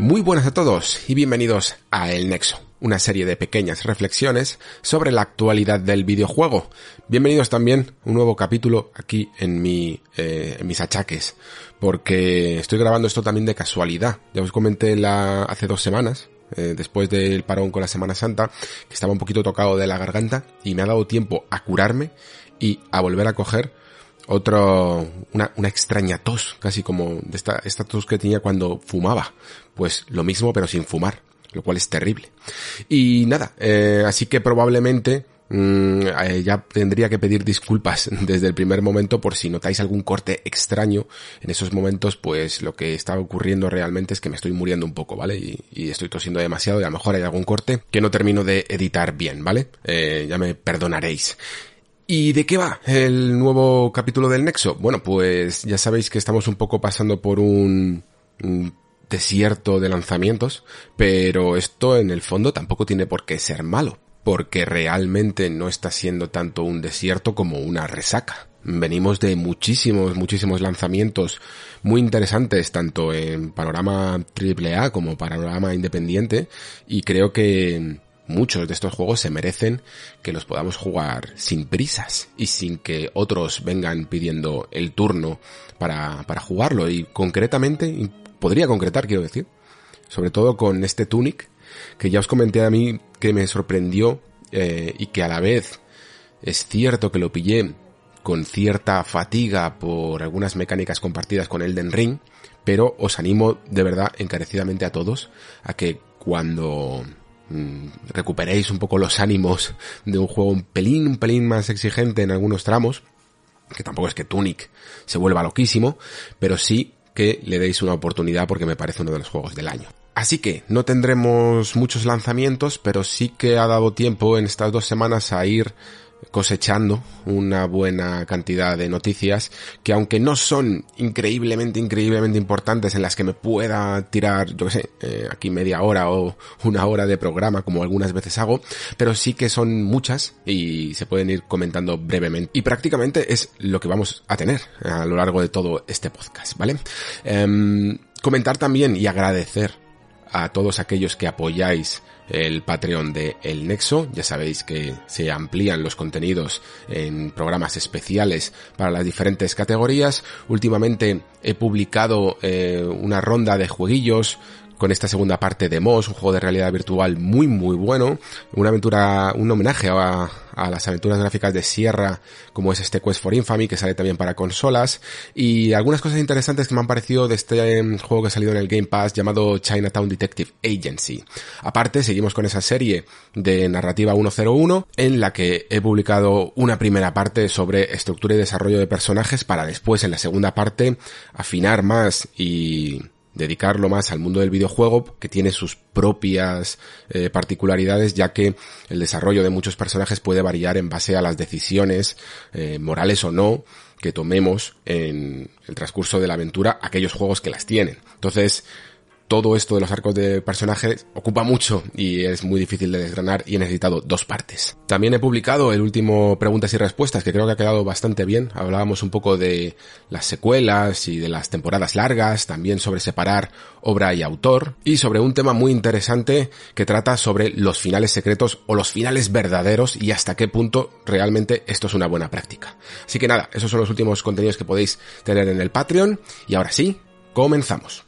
Muy buenas a todos y bienvenidos a El Nexo, una serie de pequeñas reflexiones sobre la actualidad del videojuego. Bienvenidos también a un nuevo capítulo aquí en, mi, eh, en mis achaques, porque estoy grabando esto también de casualidad. Ya os comenté la, hace dos semanas, eh, después del parón con la Semana Santa, que estaba un poquito tocado de la garganta y me ha dado tiempo a curarme y a volver a coger otro, una, una extraña tos, casi como de esta, esta tos que tenía cuando fumaba. Pues lo mismo pero sin fumar, lo cual es terrible. Y nada, eh, así que probablemente mm, eh, ya tendría que pedir disculpas desde el primer momento por si notáis algún corte extraño en esos momentos, pues lo que está ocurriendo realmente es que me estoy muriendo un poco, ¿vale? Y, y estoy tosiendo demasiado y a lo mejor hay algún corte que no termino de editar bien, ¿vale? Eh, ya me perdonaréis. ¿Y de qué va el nuevo capítulo del Nexo? Bueno, pues ya sabéis que estamos un poco pasando por un, desierto de lanzamientos, pero esto en el fondo tampoco tiene por qué ser malo, porque realmente no está siendo tanto un desierto como una resaca. Venimos de muchísimos, muchísimos lanzamientos muy interesantes, tanto en panorama AAA como panorama independiente, y creo que muchos de estos juegos se merecen que los podamos jugar sin prisas y sin que otros vengan pidiendo el turno para, para jugarlo. Y concretamente, podría concretar, quiero decir, sobre todo con este Tunic, que ya os comenté a mí que me sorprendió eh, y que a la vez es cierto que lo pillé con cierta fatiga por algunas mecánicas compartidas con Elden Ring, pero os animo de verdad encarecidamente a todos a que cuando recuperéis un poco los ánimos de un juego un pelín, un pelín más exigente en algunos tramos, que tampoco es que Tunic se vuelva loquísimo, pero sí que le deis una oportunidad porque me parece uno de los juegos del año. Así que no tendremos muchos lanzamientos, pero sí que ha dado tiempo en estas dos semanas a ir cosechando una buena cantidad de noticias que aunque no son increíblemente, increíblemente importantes en las que me pueda tirar, yo qué sé, eh, aquí media hora o una hora de programa como algunas veces hago, pero sí que son muchas y se pueden ir comentando brevemente. Y prácticamente es lo que vamos a tener a lo largo de todo este podcast, ¿vale? Eh, comentar también y agradecer a todos aquellos que apoyáis el Patreon de El Nexo. Ya sabéis que se amplían los contenidos en programas especiales para las diferentes categorías. Últimamente he publicado eh, una ronda de jueguillos con esta segunda parte de Moss, un juego de realidad virtual muy muy bueno, una aventura, un homenaje a, las aventuras gráficas de Sierra, como es este Quest for Infamy, que sale también para consolas, y algunas cosas interesantes que me han parecido de este em, juego que ha salido en el Game Pass llamado Chinatown Detective Agency. Aparte, seguimos con esa serie de narrativa 101, en la que he publicado una primera parte sobre estructura y desarrollo de personajes para después en la segunda parte afinar más y dedicarlo más al mundo del videojuego que tiene sus propias eh, particularidades ya que el desarrollo de muchos personajes puede variar en base a las decisiones eh, morales o no que tomemos en el transcurso de la aventura aquellos juegos que las tienen. Entonces, todo esto de los arcos de personajes ocupa mucho y es muy difícil de desgranar y he necesitado dos partes. También he publicado el último preguntas y respuestas que creo que ha quedado bastante bien. Hablábamos un poco de las secuelas y de las temporadas largas, también sobre separar obra y autor y sobre un tema muy interesante que trata sobre los finales secretos o los finales verdaderos y hasta qué punto realmente esto es una buena práctica. Así que nada, esos son los últimos contenidos que podéis tener en el Patreon y ahora sí, comenzamos.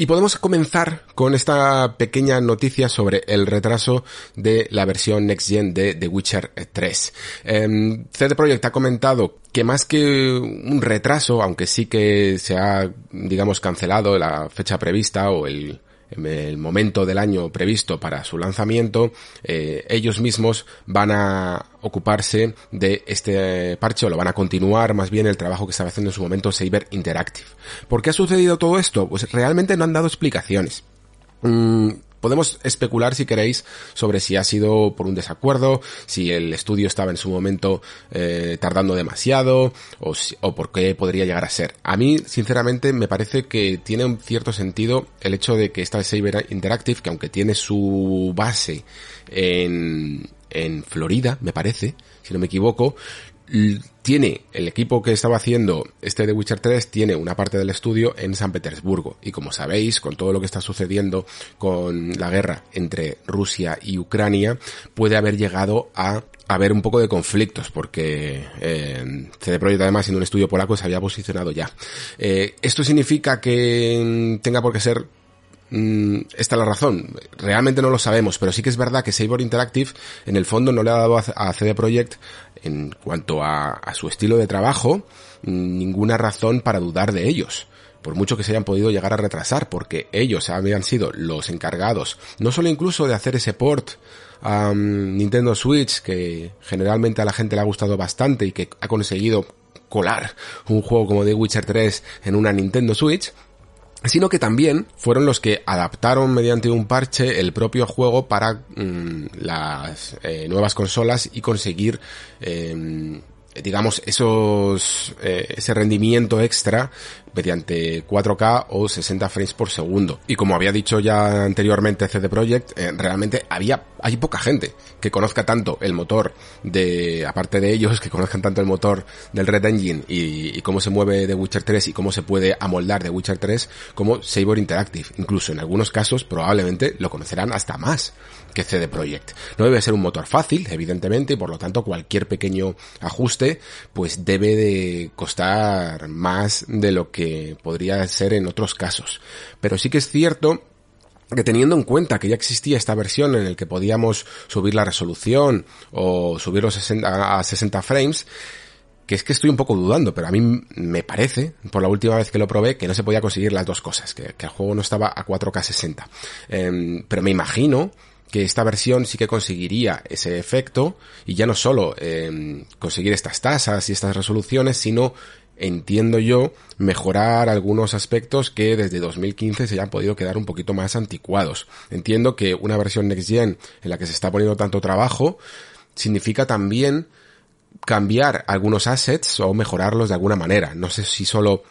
Y podemos comenzar con esta pequeña noticia sobre el retraso de la versión Next Gen de The Witcher 3. Eh, CD Projekt ha comentado que más que un retraso, aunque sí que se ha, digamos, cancelado la fecha prevista o el, en el momento del año previsto para su lanzamiento, eh, ellos mismos van a ocuparse de este parche o lo van a continuar más bien el trabajo que estaba haciendo en su momento Saber Interactive. ¿Por qué ha sucedido todo esto? Pues realmente no han dado explicaciones. Mm, Podemos especular, si queréis, sobre si ha sido por un desacuerdo, si el estudio estaba en su momento eh, tardando demasiado, o, o por qué podría llegar a ser. A mí, sinceramente, me parece que tiene un cierto sentido el hecho de que esta Saber Interactive, que aunque tiene su base en, en Florida, me parece, si no me equivoco, tiene el equipo que estaba haciendo este de Witcher 3 tiene una parte del estudio en San Petersburgo. Y como sabéis con todo lo que está sucediendo con la guerra entre Rusia y Ucrania puede haber llegado a haber un poco de conflictos porque eh, CD Projekt además siendo un estudio polaco se había posicionado ya. Eh, esto significa que tenga por qué ser Mm, esta es la razón. Realmente no lo sabemos, pero sí que es verdad que Saber Interactive en el fondo no le ha dado a CD Projekt en cuanto a, su estilo de trabajo ninguna razón para dudar de ellos por mucho que se hayan podido llegar a retrasar, porque ellos habían sido los encargados, no solo incluso de hacer ese port a mm, Nintendo Switch, que generalmente a la gente le ha gustado bastante y que ha conseguido colar un juego como The Witcher 3 en una Nintendo Switch, sino que también fueron los que adaptaron mediante un parche el propio juego para mm, las eh, nuevas consolas y conseguir eh, digamos esos eh, ese rendimiento extra mediante 4K o 60 frames por segundo. Y como había dicho ya anteriormente CD Projekt, eh, realmente había, hay poca gente que conozca tanto el motor de, aparte de ellos, que conozcan tanto el motor del Red Engine y, y cómo se mueve de Witcher 3 y cómo se puede amoldar de Witcher 3 como Saber Interactive. Incluso en algunos casos probablemente lo conocerán hasta más que CD Projekt. No debe ser un motor fácil, evidentemente, y por lo tanto cualquier pequeño ajuste pues debe de costar más de lo que podría ser en otros casos. Pero sí que es cierto que teniendo en cuenta que ya existía esta versión en el que podíamos subir la resolución o subirlo a 60 frames, que es que estoy un poco dudando, pero a mí me parece, por la última vez que lo probé, que no se podía conseguir las dos cosas, que, el juego no estaba a 4K 60. Em, pero me imagino que esta versión sí que conseguiría ese efecto y ya no solo em, conseguir estas tasas y estas resoluciones, sino entiendo yo, mejorar algunos aspectos que desde 2015 se hayan podido quedar un poquito más anticuados. Entiendo que una versión Next Gen en la que se está poniendo tanto trabajo significa también cambiar algunos assets o mejorarlos de alguna manera. No sé si solo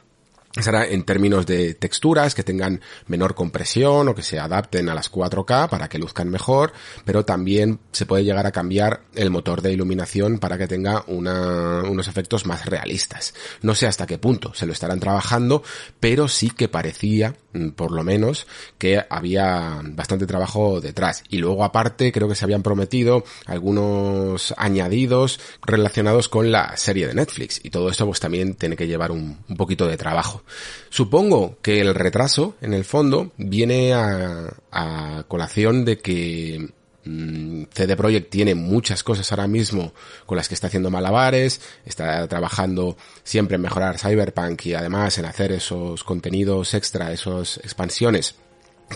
será en términos de texturas que tengan menor compresión o que se adapten a las 4K para que luzcan mejor, pero también se puede llegar a cambiar el motor de iluminación para que tenga una, unos efectos más realistas. No sé hasta qué punto se lo estarán trabajando, pero sí que parecía, mm, por lo menos, que había bastante trabajo detrás. Y luego aparte creo que se habían prometido algunos añadidos relacionados con la serie de Netflix y todo esto pues también tiene que llevar un, un poquito de trabajo. Supongo que el retraso, en el fondo, viene a, colación de que mm, CD Projekt tiene muchas cosas ahora mismo con las que está haciendo malabares, está trabajando siempre en mejorar Cyberpunk y además en hacer esos contenidos extra, esas expansiones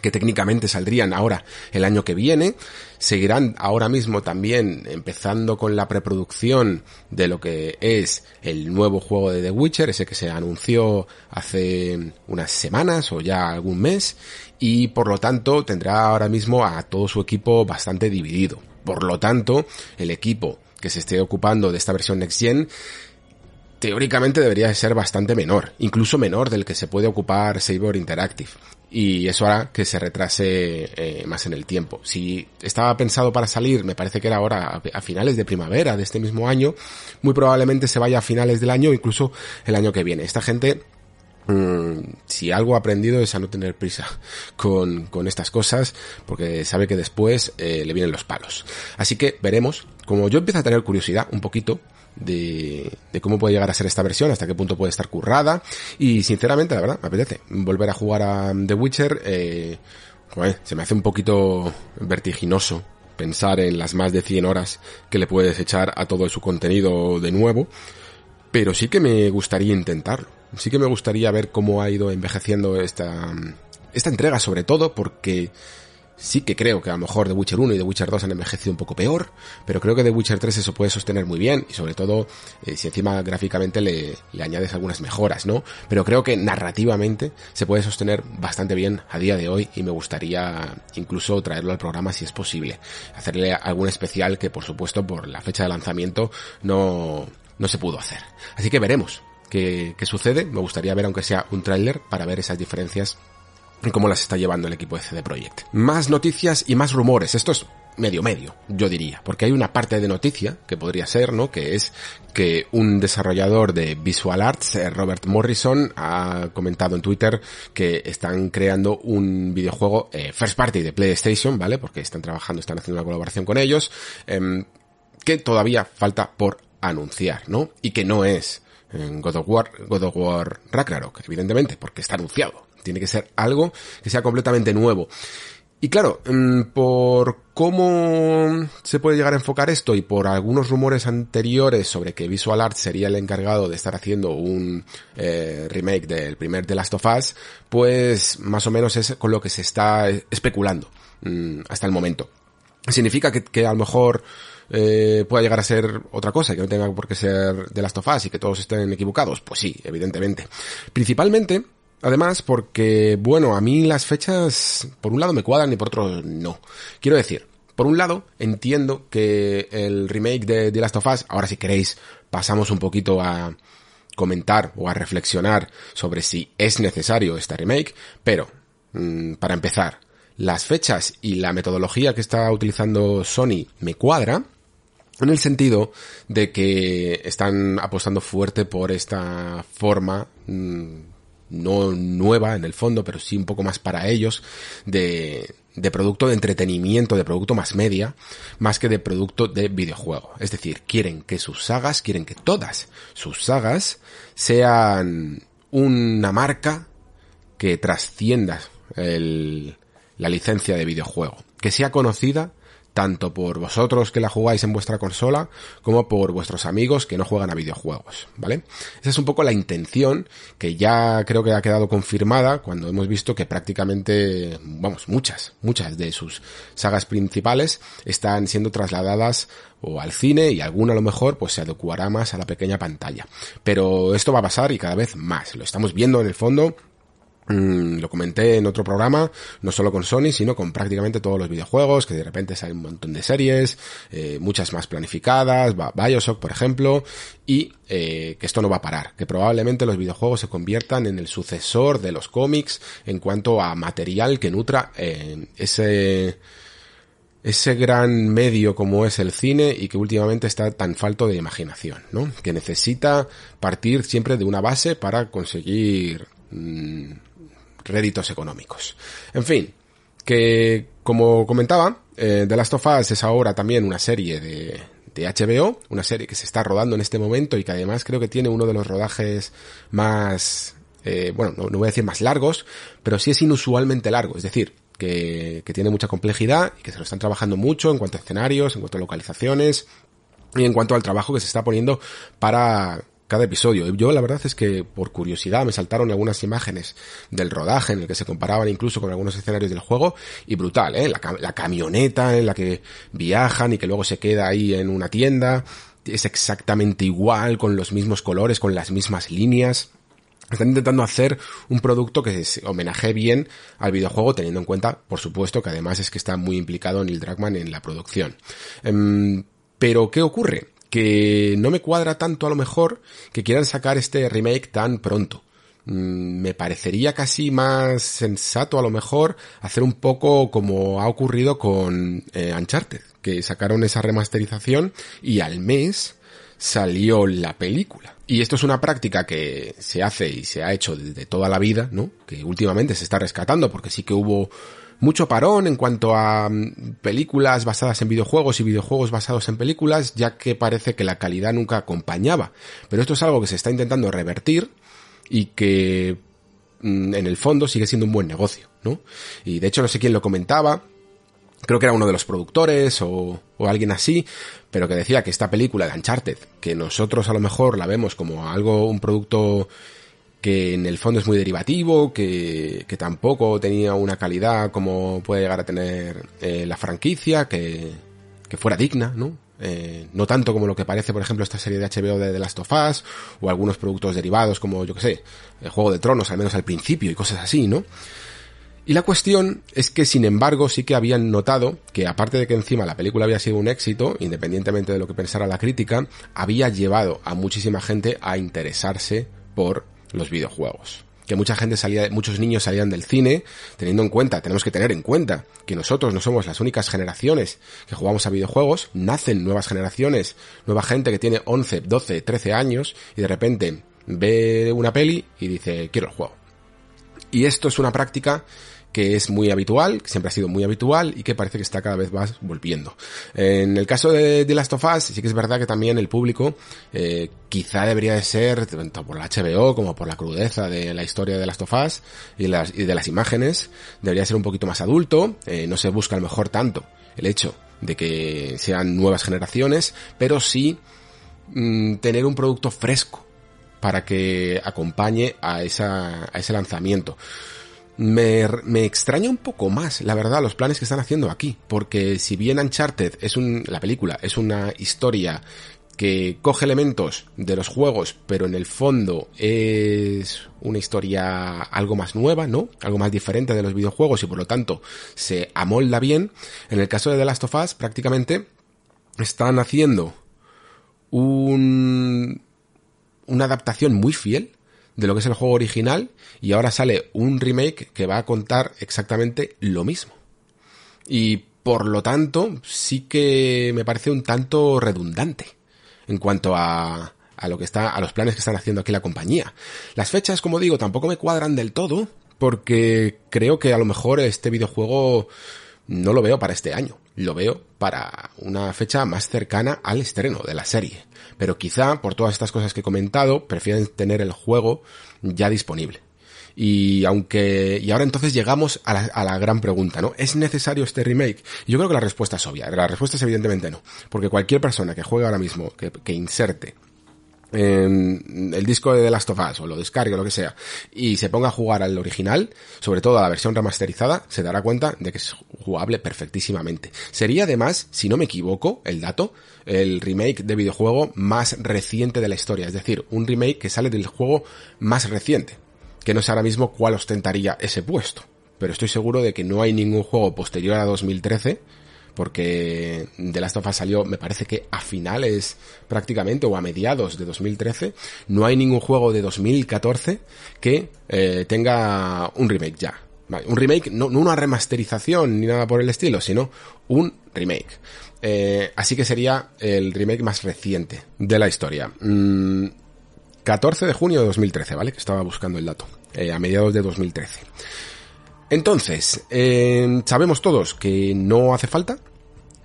que técnicamente saldrían ahora el año que viene. Seguirán ahora mismo también empezando con la preproducción de lo que es el nuevo juego de The Witcher, ese que se anunció hace unas semanas o ya algún mes, y por lo tanto tendrá ahora mismo a todo su equipo bastante dividido. Por lo tanto, el equipo que se esté ocupando de esta versión Next Gen teóricamente debería ser bastante menor, incluso menor del que se puede ocupar Saber Interactive y eso hará que se retrase eh, más en el tiempo. Si estaba pensado para salir, me parece que era ahora a, finales de primavera de este mismo año, muy probablemente se vaya a finales del año, incluso el año que viene. Esta gente mm, si algo ha aprendido es a no tener prisa con, con estas cosas, porque sabe que después eh, le vienen los palos. Así que veremos. Como yo empiezo a tener curiosidad un poquito, de, de, cómo puede llegar a ser esta versión, hasta qué punto puede estar currada. Y sinceramente, la verdad, me apetece volver a jugar a The Witcher. Eh, se me hace un poquito vertiginoso pensar en las más de 100 horas que le puedes echar a todo su contenido de nuevo. Pero sí que me gustaría intentarlo. Sí que me gustaría ver cómo ha ido envejeciendo esta, esta entrega sobre todo porque Sí que creo que a lo mejor The Witcher 1 y The Witcher 2 han envejecido un poco peor, pero creo que The Witcher 3 eso puede sostener muy bien y sobre todo eh, si encima gráficamente le, le, añades algunas mejoras, ¿no? Pero creo que narrativamente se puede sostener bastante bien a día de hoy y me gustaría incluso traerlo al programa si es posible. Hacerle algún especial que por supuesto por la fecha de lanzamiento no, no se pudo hacer. Así que veremos qué, qué sucede. Me gustaría ver aunque sea un tráiler para ver esas diferencias cómo las está llevando el equipo de CD Projekt. Más noticias y más rumores. Esto es medio medio, yo diría, porque hay una parte de noticia que podría ser, ¿no? Que es que un desarrollador de Visual Arts, eh, Robert Morrison, ha comentado en Twitter que están creando un videojuego eh, first party de PlayStation, ¿vale? Porque están trabajando, están haciendo una colaboración con ellos, eh, que todavía falta por anunciar, ¿no? Y que no es en God of War, God of War Ragnarok, evidentemente, porque está anunciado. Tiene que ser algo que sea completamente nuevo. Y claro, mm, por cómo se puede llegar a enfocar esto y por algunos rumores anteriores sobre que Visual Arts sería el encargado de estar haciendo un eh, remake del primer The Last of Us, pues más o menos es con lo que se está especulando mm, hasta el momento. Significa que, que a lo mejor eh, pueda llegar a ser otra cosa, que no tenga por qué ser The Last of Us y que todos estén equivocados. Pues sí, evidentemente. Principalmente Además, porque, bueno, a mí las fechas, por un lado me cuadran y por otro no. Quiero decir, por un lado, entiendo que el remake de The Last of Us, ahora si queréis, pasamos un poquito a comentar o a reflexionar sobre si es necesario esta remake, pero, mmm, para empezar, las fechas y la metodología que está utilizando Sony me cuadra, en el sentido de que están apostando fuerte por esta forma mmm, no nueva en el fondo, pero sí un poco más para ellos, de, de producto de entretenimiento, de producto más media, más que de producto de videojuego. Es decir, quieren que sus sagas, quieren que todas sus sagas sean una marca que trascienda el, la licencia de videojuego, que sea conocida tanto por vosotros que la jugáis en vuestra consola como por vuestros amigos que no juegan a videojuegos, ¿vale? Esa es un poco la intención que ya creo que ha quedado confirmada cuando hemos visto que prácticamente, vamos, muchas, muchas de sus sagas principales están siendo trasladadas o al cine y alguna a lo mejor pues se adecuará más a la pequeña pantalla. Pero esto va a pasar y cada vez más. Lo estamos viendo en el fondo Mm, lo comenté en otro programa, no solo con Sony, sino con prácticamente todos los videojuegos, que de repente salen un montón de series, eh, muchas más planificadas, Bioshock por ejemplo, y eh, que esto no va a parar, que probablemente los videojuegos se conviertan en el sucesor de los cómics en cuanto a material que nutra ese ese gran medio como es el cine y que últimamente está tan falto de imaginación, ¿no? Que necesita partir siempre de una base para conseguir mm, réditos económicos. En fin, que como comentaba, eh, The Last of Us es ahora también una serie de, de HBO, una serie que se está rodando en este momento y que además creo que tiene uno de los rodajes más, eh, bueno, no, no, voy a decir más largos, pero sí es inusualmente largo, es decir, que, que tiene mucha complejidad y que se lo están trabajando mucho en cuanto a escenarios, en cuanto a localizaciones y en cuanto al trabajo que se está poniendo para cada episodio. Yo la verdad es que por curiosidad me saltaron algunas imágenes del rodaje en el que se comparaban incluso con algunos escenarios del juego y brutal, ¿eh? La, la camioneta en la que viajan y que luego se queda ahí en una tienda es exactamente igual, con los mismos colores, con las mismas líneas. Están intentando hacer un producto que se homenaje bien al videojuego, teniendo en cuenta, por supuesto, que además es que está muy implicado Neil Druckmann en la producción. Um, pero, ¿qué ocurre? Que no me cuadra tanto a lo mejor que quieran sacar este remake tan pronto. Mm, me parecería casi más sensato a lo mejor hacer un poco como ha ocurrido con eh, Uncharted, que sacaron esa remasterización y al mes salió la película. Y esto es una práctica que se hace y se ha hecho desde toda la vida, ¿no? Que últimamente se está rescatando porque sí que hubo mucho parón en cuanto a mm, películas basadas en videojuegos y videojuegos basados en películas, ya que parece que la calidad nunca acompañaba. Pero esto es algo que se está intentando revertir y que mm, en el fondo sigue siendo un buen negocio, ¿no? Y de hecho no sé quién lo comentaba, creo que era uno de los productores o, o, alguien así, pero que decía que esta película de Uncharted, que nosotros a lo mejor la vemos como algo, un producto que en el fondo es muy derivativo, que, que tampoco tenía una calidad como puede llegar a tener eh, la franquicia, que, que fuera digna, ¿no? Eh, no tanto como lo que parece, por ejemplo, esta serie de HBO de The Last of Us, o algunos productos derivados como, yo que sé, el Juego de Tronos, al menos al principio, y cosas así, ¿no? Y la cuestión es que, sin embargo, sí que habían notado que, aparte de que encima la película había sido un éxito, independientemente de lo que pensara la crítica, había llevado a muchísima gente a interesarse por los videojuegos. Que mucha gente salía, muchos niños salían del cine, teniendo en cuenta, tenemos que tener en cuenta que nosotros no somos las únicas generaciones que jugamos a videojuegos, nacen nuevas generaciones, nueva gente que tiene 11, 12, 13 años y de repente ve una peli y dice, quiero el juego. Y esto es una práctica que es muy habitual, que siempre ha sido muy habitual y que parece que está cada vez más volviendo. En el caso de The Last of Us, sí que es verdad que también el público eh, quizá debería de ser, tanto por la HBO como por la crudeza de la historia de The Last of Us y, de las imágenes, debería ser un poquito más adulto, eh, no se busca a lo mejor tanto el hecho de que sean nuevas generaciones, pero sí mm, tener un producto fresco para que acompañe a, esa, a ese lanzamiento me, me, extraña un poco más, la verdad, los planes que están haciendo aquí, porque si bien Uncharted es un, la película es una historia que coge elementos de los juegos, pero en el fondo es una historia algo más nueva, ¿no? Algo más diferente de los videojuegos y por lo tanto se amolda bien. En el caso de The Last of Us, prácticamente están haciendo un, una adaptación muy fiel de lo que es el juego original y ahora sale un remake que va a contar exactamente lo mismo. Y por lo tanto, sí que me parece un tanto redundante en cuanto a, a lo que está, a los planes que están haciendo aquí la compañía. Las fechas, como digo, tampoco me cuadran del todo, porque creo que a lo mejor este videojuego no lo veo para este año, lo veo para una fecha más cercana al estreno de la serie. Pero quizá, por todas estas cosas que he comentado, prefieren tener el juego ya disponible. Y aunque, y ahora entonces llegamos a la, a la, gran pregunta, ¿no? ¿Es necesario este remake? Yo creo que la respuesta es obvia. La respuesta es evidentemente no. Porque cualquier persona que juegue ahora mismo, que, que inserte en el disco de The Last of Us o lo descargue o lo que sea y se ponga a jugar al original, sobre todo a la versión remasterizada, se dará cuenta de que es jugable perfectísimamente. Sería además, si no me equivoco, el dato, el remake de videojuego más reciente de la historia, es decir, un remake que sale del juego más reciente, que no sé ahora mismo cuál ostentaría ese puesto, pero estoy seguro de que no hay ningún juego posterior a 2013 porque The Last of Us salió, me parece que a finales prácticamente o a mediados de 2013. No hay ningún juego de 2014 que eh, tenga un remake ya. Un remake, no, una remasterización ni nada por el estilo, sino un remake. Eh, así que sería el remake más reciente de la historia. Mm, 14 de junio de 2013, ¿vale? Que estaba buscando el dato. Eh, a mediados de 2013. Entonces, eh, sabemos todos que no hace falta.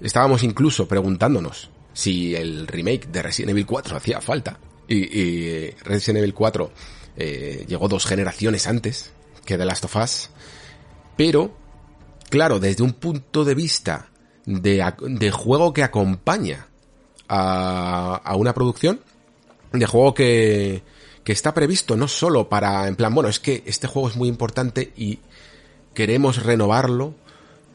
Estábamos incluso preguntándonos si el remake de Resident Evil 4 hacía falta. Y, y Resident Evil 4 eh, llegó dos generaciones antes que The Last of Us. Pero, claro, desde un punto de vista de, juego que acompaña a, a una producción, de juego que, que está previsto no solo para, en plan, bueno, es que este juego es muy importante y queremos renovarlo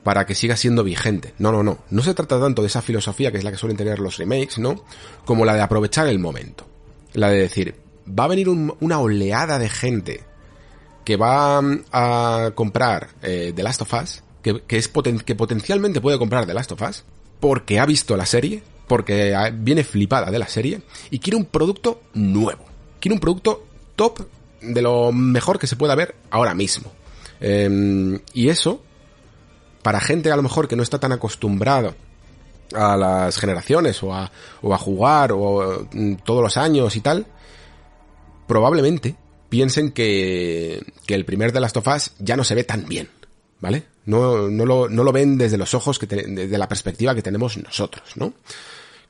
para que siga siendo vigente. No, no, no. No se trata tanto de esa filosofía que es la que suelen tener los remakes, ¿no? Como la de aprovechar el momento. La de decir, va a venir un, una oleada de gente que va a comprar eh, The Last of Us, que, es que potencialmente puede comprar The Last of Us, porque ha visto la serie, porque viene flipada de la serie, y quiere un producto nuevo. Quiere un producto top de lo mejor que se pueda ver ahora mismo. Eh, y eso, para gente a lo mejor que no está tan acostumbrada a las generaciones o a, o a jugar o mm, todos los años y tal, probablemente piensen que, que el primer de Last of Us ya no se ve tan bien, ¿vale? No, no, lo, no lo ven desde los ojos, que desde la perspectiva que tenemos nosotros, ¿no?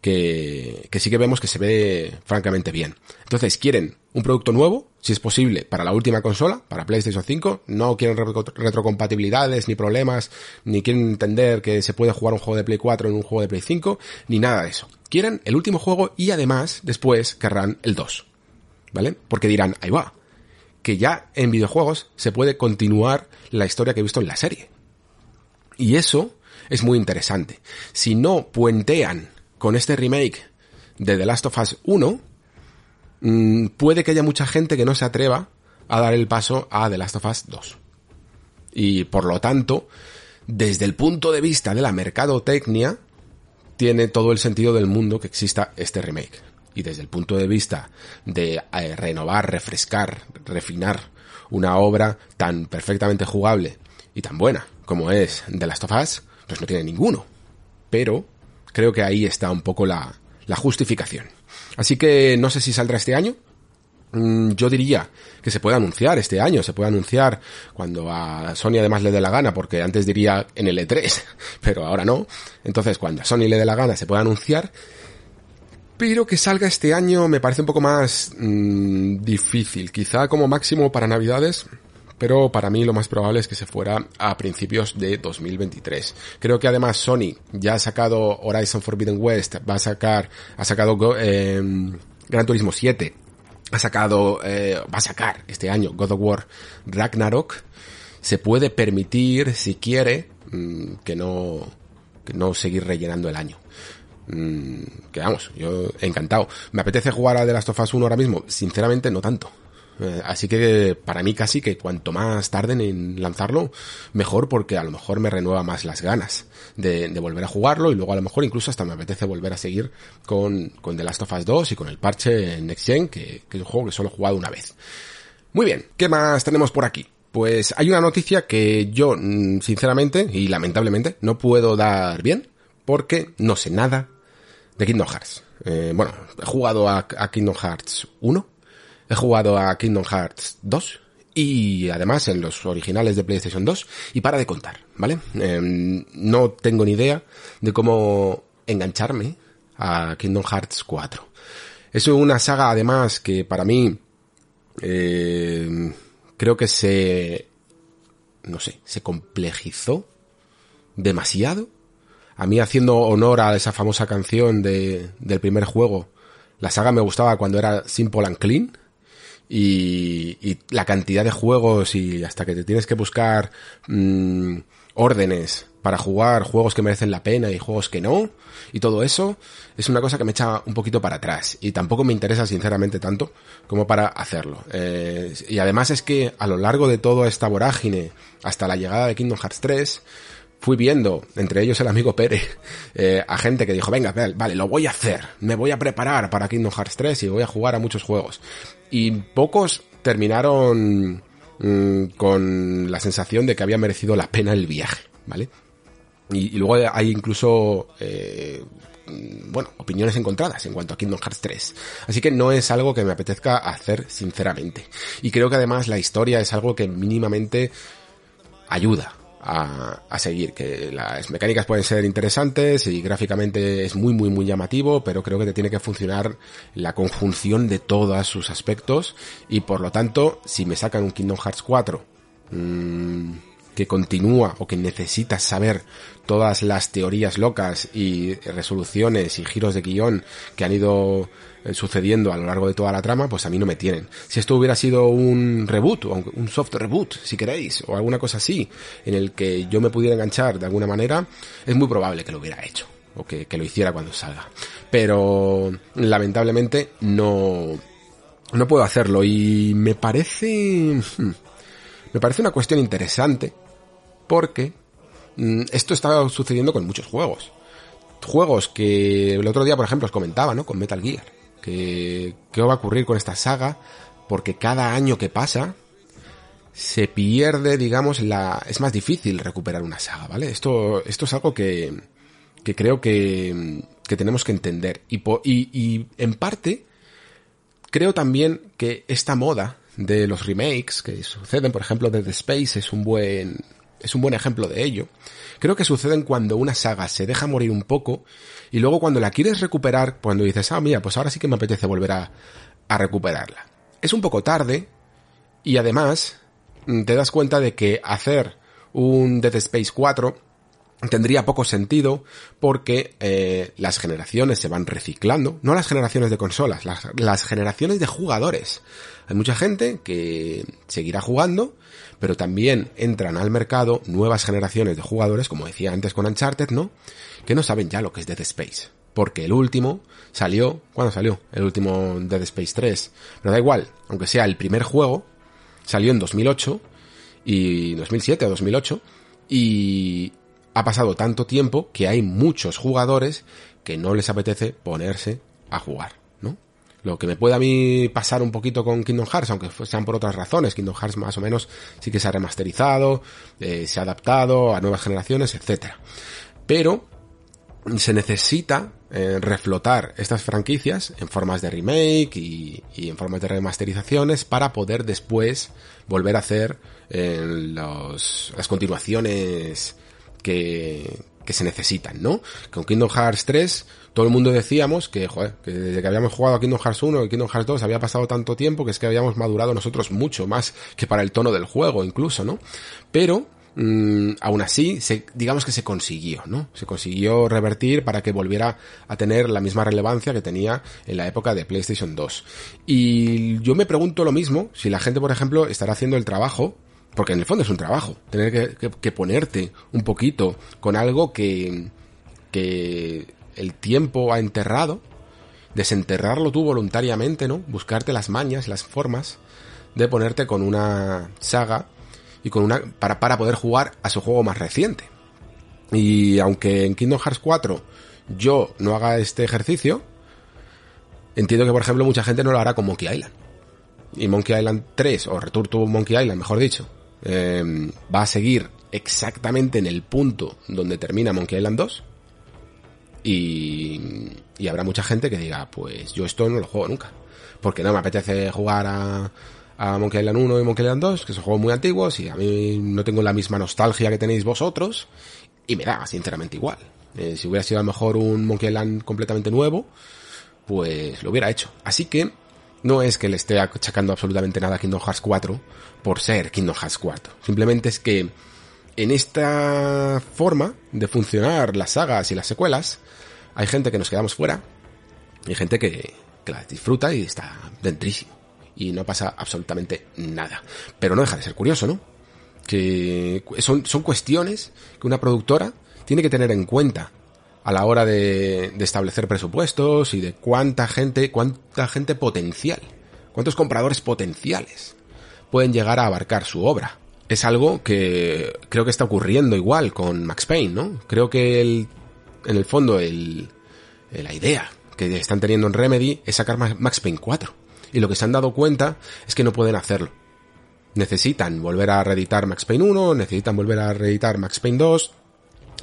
Que, que sí que vemos que se ve francamente bien. Entonces, quieren un producto nuevo, si es posible, para la última consola, para PlayStation 5, no quieren retrocompatibilidades, ni problemas, ni quieren entender que se puede jugar un juego de Play 4 en un juego de Play 5, ni nada de eso. Quieren el último juego y además, después, querrán el 2. ¿Vale? Porque dirán, ahí va. que ya en videojuegos se puede continuar la historia que he visto en la serie. Y eso es muy interesante. Si no puentean con este remake de The Last of Us 1, mm, puede que haya mucha gente que no se atreva a dar el paso a The Last of Us 2. Y por lo tanto, desde el punto de vista de la mercadotecnia, tiene todo el sentido del mundo que exista este remake. Y desde el punto de vista de eh, renovar, refrescar, refinar una obra tan perfectamente jugable y tan buena como es The Last of Us, pues no tiene ninguno. Pero creo que ahí está un poco la, la justificación. Así que no sé si saldrá este año, Mm, yo diría que se puede anunciar este año, se puede anunciar cuando a Sony además le dé la gana, porque antes diría en el E3, pero ahora no. Entonces, cuando a Sony le dé la gana, se puede anunciar. Pero que salga este año me parece un poco más mmm, difícil. Quizá como máximo para Navidades, pero para mí lo más probable es que se fuera a principios de 2023. Creo que además Sony ya ha sacado Horizon Forbidden West, va a sacar, ha sacado eh, Gran Turismo 7 ha sacado, eh, va a sacar este año God of War Ragnarok, se puede permitir, si quiere, mmm, que no, que no seguir rellenando el año. Mmm, que vamos, yo encantado. ¿Me apetece jugar a The Last of Us 1 ahora mismo? Sinceramente no tanto. Eh, así que para mí casi que cuanto más tarden en lanzarlo, mejor porque a lo mejor me renueva más las ganas de, volver a jugarlo y luego a lo mejor incluso hasta me apetece volver a seguir con, con The Last of Us 2 y con el parche Next Gen, que, que es un juego que solo he jugado una vez. Muy bien, ¿qué más tenemos por aquí? Pues hay una noticia que yo, mm, sinceramente y lamentablemente, no puedo dar bien porque no sé nada de Kingdom Hearts. Eh, bueno, he jugado a, a Kingdom Hearts 1, He jugado a Kingdom Hearts 2 y además en los originales de PlayStation 2 y para de contar, ¿vale? Eh, no tengo ni idea de cómo engancharme a Kingdom Hearts 4. Es una saga además que para mí eh, creo que se no sé, se complejizó demasiado. A mí haciendo honor a esa famosa canción de, del primer juego, la saga me gustaba cuando era Simple and Clean, y, y, la cantidad de juegos y hasta que te tienes que buscar mmm, órdenes para jugar juegos que merecen la pena y juegos que no y todo eso es una cosa que me echa un poquito para atrás. Y tampoco me interesa sinceramente tanto como para hacerlo. Eh, y además es que a lo largo de toda esta vorágine hasta la llegada de Kingdom Hearts 3 fui viendo, entre ellos el amigo Pérez, eh, a gente que dijo, venga, vale, lo voy a hacer, me voy a preparar para Kingdom Hearts 3 y voy a jugar a muchos juegos. Y pocos terminaron mmm, con la sensación de que había merecido la pena el viaje, ¿vale? Y, y luego hay incluso, eh, bueno, opiniones encontradas en cuanto a Kingdom Hearts 3. Así que no es algo que me apetezca hacer sinceramente. Y creo que además la historia es algo que mínimamente ayuda a, a, seguir, que las mecánicas pueden ser interesantes y gráficamente es muy muy muy llamativo, pero creo que te tiene que funcionar la conjunción de todos sus aspectos y por lo tanto, si me sacan un Kingdom Hearts 4 mmm, que continúa o que necesitas saber todas las teorías locas y resoluciones y giros de guion que han ido sucediendo a lo largo de toda la trama, pues a mí no me tienen. Si esto hubiera sido un reboot, o un soft reboot, si queréis, o alguna cosa así, en el que yo me pudiera enganchar de alguna manera, es muy probable que lo hubiera hecho, o que, que lo hiciera cuando salga. Pero, lamentablemente, no, no puedo hacerlo, y me parece, me parece una cuestión interesante, porque esto está sucediendo con muchos juegos juegos que el otro día, por ejemplo, os comentaba, ¿no? Con Metal Gear que, qué va a ocurrir con esta saga, porque cada año que pasa se pierde, digamos, la, es más difícil recuperar una saga, ¿vale? Esto, esto es algo que, que creo que, que tenemos que entender. Y, y, y en parte, creo también que esta moda de los remakes que suceden, por ejemplo, de The Space es un buen, es un buen ejemplo de ello. Creo que suceden cuando una saga se deja morir un poco y luego cuando la quieres recuperar, cuando dices, ah, mira, pues ahora sí que me apetece volver a, recuperarla. Es un poco tarde y además te das cuenta de que hacer un Dead Space 4 tendría poco sentido porque eh, las generaciones se van reciclando, no las generaciones de consolas, las, las, generaciones de jugadores. Hay mucha gente que seguirá jugando, pero también entran al mercado nuevas generaciones de jugadores, como decía antes con Uncharted, ¿no? Que no saben ya lo que es Dead Space. Porque el último salió, ¿cuándo salió? El último Dead Space 3. Pero da igual, aunque sea el primer juego, salió en 2008 y 2007 o 2008 y ha pasado tanto tiempo que hay muchos jugadores que no les apetece ponerse a jugar. Lo que me puede a mí pasar un poquito con Kingdom Hearts, aunque sean por otras razones, Kingdom Hearts más o menos sí que se ha remasterizado, eh, se ha adaptado a nuevas generaciones, etcétera. Pero se necesita eh, reflotar estas franquicias en formas de remake y, en formas de remasterizaciones para poder después volver a hacer eh, las continuaciones que, que se necesitan, ¿no? Con Kingdom Hearts 3 todo el mundo decíamos que, joder, que desde que habíamos jugado a Kingdom Hearts 1 y Kingdom Hearts 2 había pasado tanto tiempo que es que habíamos madurado nosotros mucho más que para el tono del juego incluso, ¿no? Pero mmm, aún así, se, digamos que se consiguió, ¿no? Se consiguió revertir para que volviera a tener la misma relevancia que tenía en la época de PlayStation 2. Y yo me pregunto lo mismo, si la gente, por ejemplo, estará haciendo el trabajo porque en el fondo es un trabajo, tener que, que, ponerte un poquito con algo que, que el tiempo ha enterrado, desenterrarlo tú voluntariamente, ¿no? Buscarte las mañas, las formas de ponerte con una saga y con una para, para poder jugar a su juego más reciente. Y aunque en Kingdom Hearts 4 yo no haga este ejercicio, entiendo que por ejemplo mucha gente no lo hará con Monkey Island. Y Monkey Island 3, o Return to Monkey Island, mejor dicho, eh, va a seguir exactamente en el punto donde termina Monkey Island 2. Y, y, habrá mucha gente que diga, pues yo esto no lo juego nunca. Porque no me apetece jugar a, Monkey Island 1 y Monkey Island 2, que son juegos muy antiguos y a mí no tengo la misma nostalgia que tenéis vosotros. Y me da sinceramente igual. Eh, si hubiera sido a lo mejor un Monkey Island completamente nuevo, pues lo hubiera hecho. Así que no es que le esté achacando absolutamente nada a Kingdom Hearts 4 por ser Kingdom Hearts 4. Simplemente es que en esta forma de funcionar las sagas y las secuelas, hay gente que nos quedamos fuera y gente que, que las disfruta y está dentrísimo. Y no pasa absolutamente nada. Pero no deja de ser curioso, ¿no? Que son, son cuestiones que una productora tiene que tener en cuenta a la hora de, de, establecer presupuestos y de cuánta gente, cuánta gente potencial, cuántos compradores potenciales pueden llegar a abarcar su obra. Es algo que creo que está ocurriendo igual con Max Payne, ¿no? Creo que el, en el fondo el, la idea que están teniendo en Remedy es sacar Max Payne 4. Y lo que se han dado cuenta es que no pueden hacerlo. Necesitan volver a reeditar Max Payne 1, necesitan volver a reeditar Max Payne 2,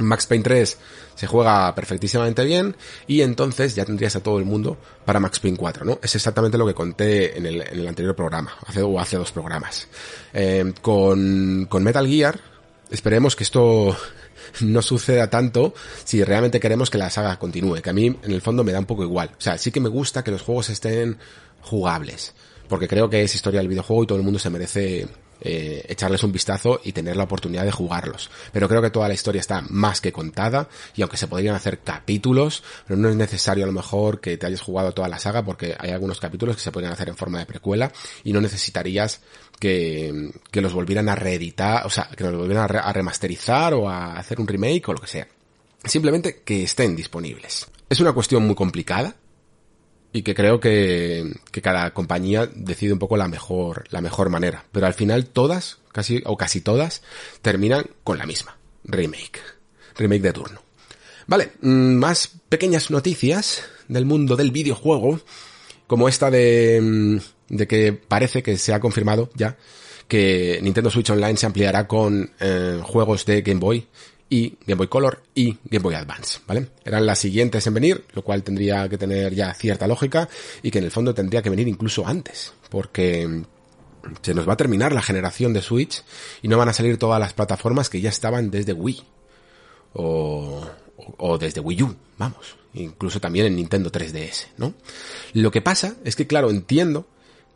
Max Payne 3 se juega perfectísimamente bien y entonces ya tendrías a todo el mundo para Max Payne 4, ¿no? Es exactamente lo que conté en el, en el anterior programa, hace, o hace dos programas. Eh, con, con Metal Gear, esperemos que esto no suceda tanto si realmente queremos que la saga continúe, que a mí en el fondo me da un poco igual. O sea, sí que me gusta que los juegos estén jugables, porque creo que es historia del videojuego y todo el mundo se merece eh, echarles un vistazo y tener la oportunidad de jugarlos. Pero creo que toda la historia está más que contada y aunque se podrían hacer capítulos, pero no es necesario a lo mejor que te hayas jugado toda la saga porque hay algunos capítulos que se podrían hacer en forma de precuela y no necesitarías que, que los volvieran a reeditar, o sea, que los volvieran a, re a remasterizar o a hacer un remake o lo que sea. Simplemente que estén disponibles. Es una cuestión muy complicada, y que creo que, que, cada compañía decide un poco la mejor, la mejor manera. Pero al final todas, casi, o casi todas, terminan con la misma. Remake. Remake de turno. Vale, más pequeñas noticias del mundo del videojuego, como esta de, de que parece que se ha confirmado ya que Nintendo Switch Online se ampliará con eh, juegos de Game Boy y Game Boy Color y Game Boy Advance, ¿vale? Eran las siguientes en venir, lo cual tendría que tener ya cierta lógica y que en el fondo tendría que venir incluso antes, porque se nos va a terminar la generación de Switch y no van a salir todas las plataformas que ya estaban desde Wii o, o desde Wii U, vamos, incluso también en Nintendo 3DS, ¿no? Lo que pasa es que, claro, entiendo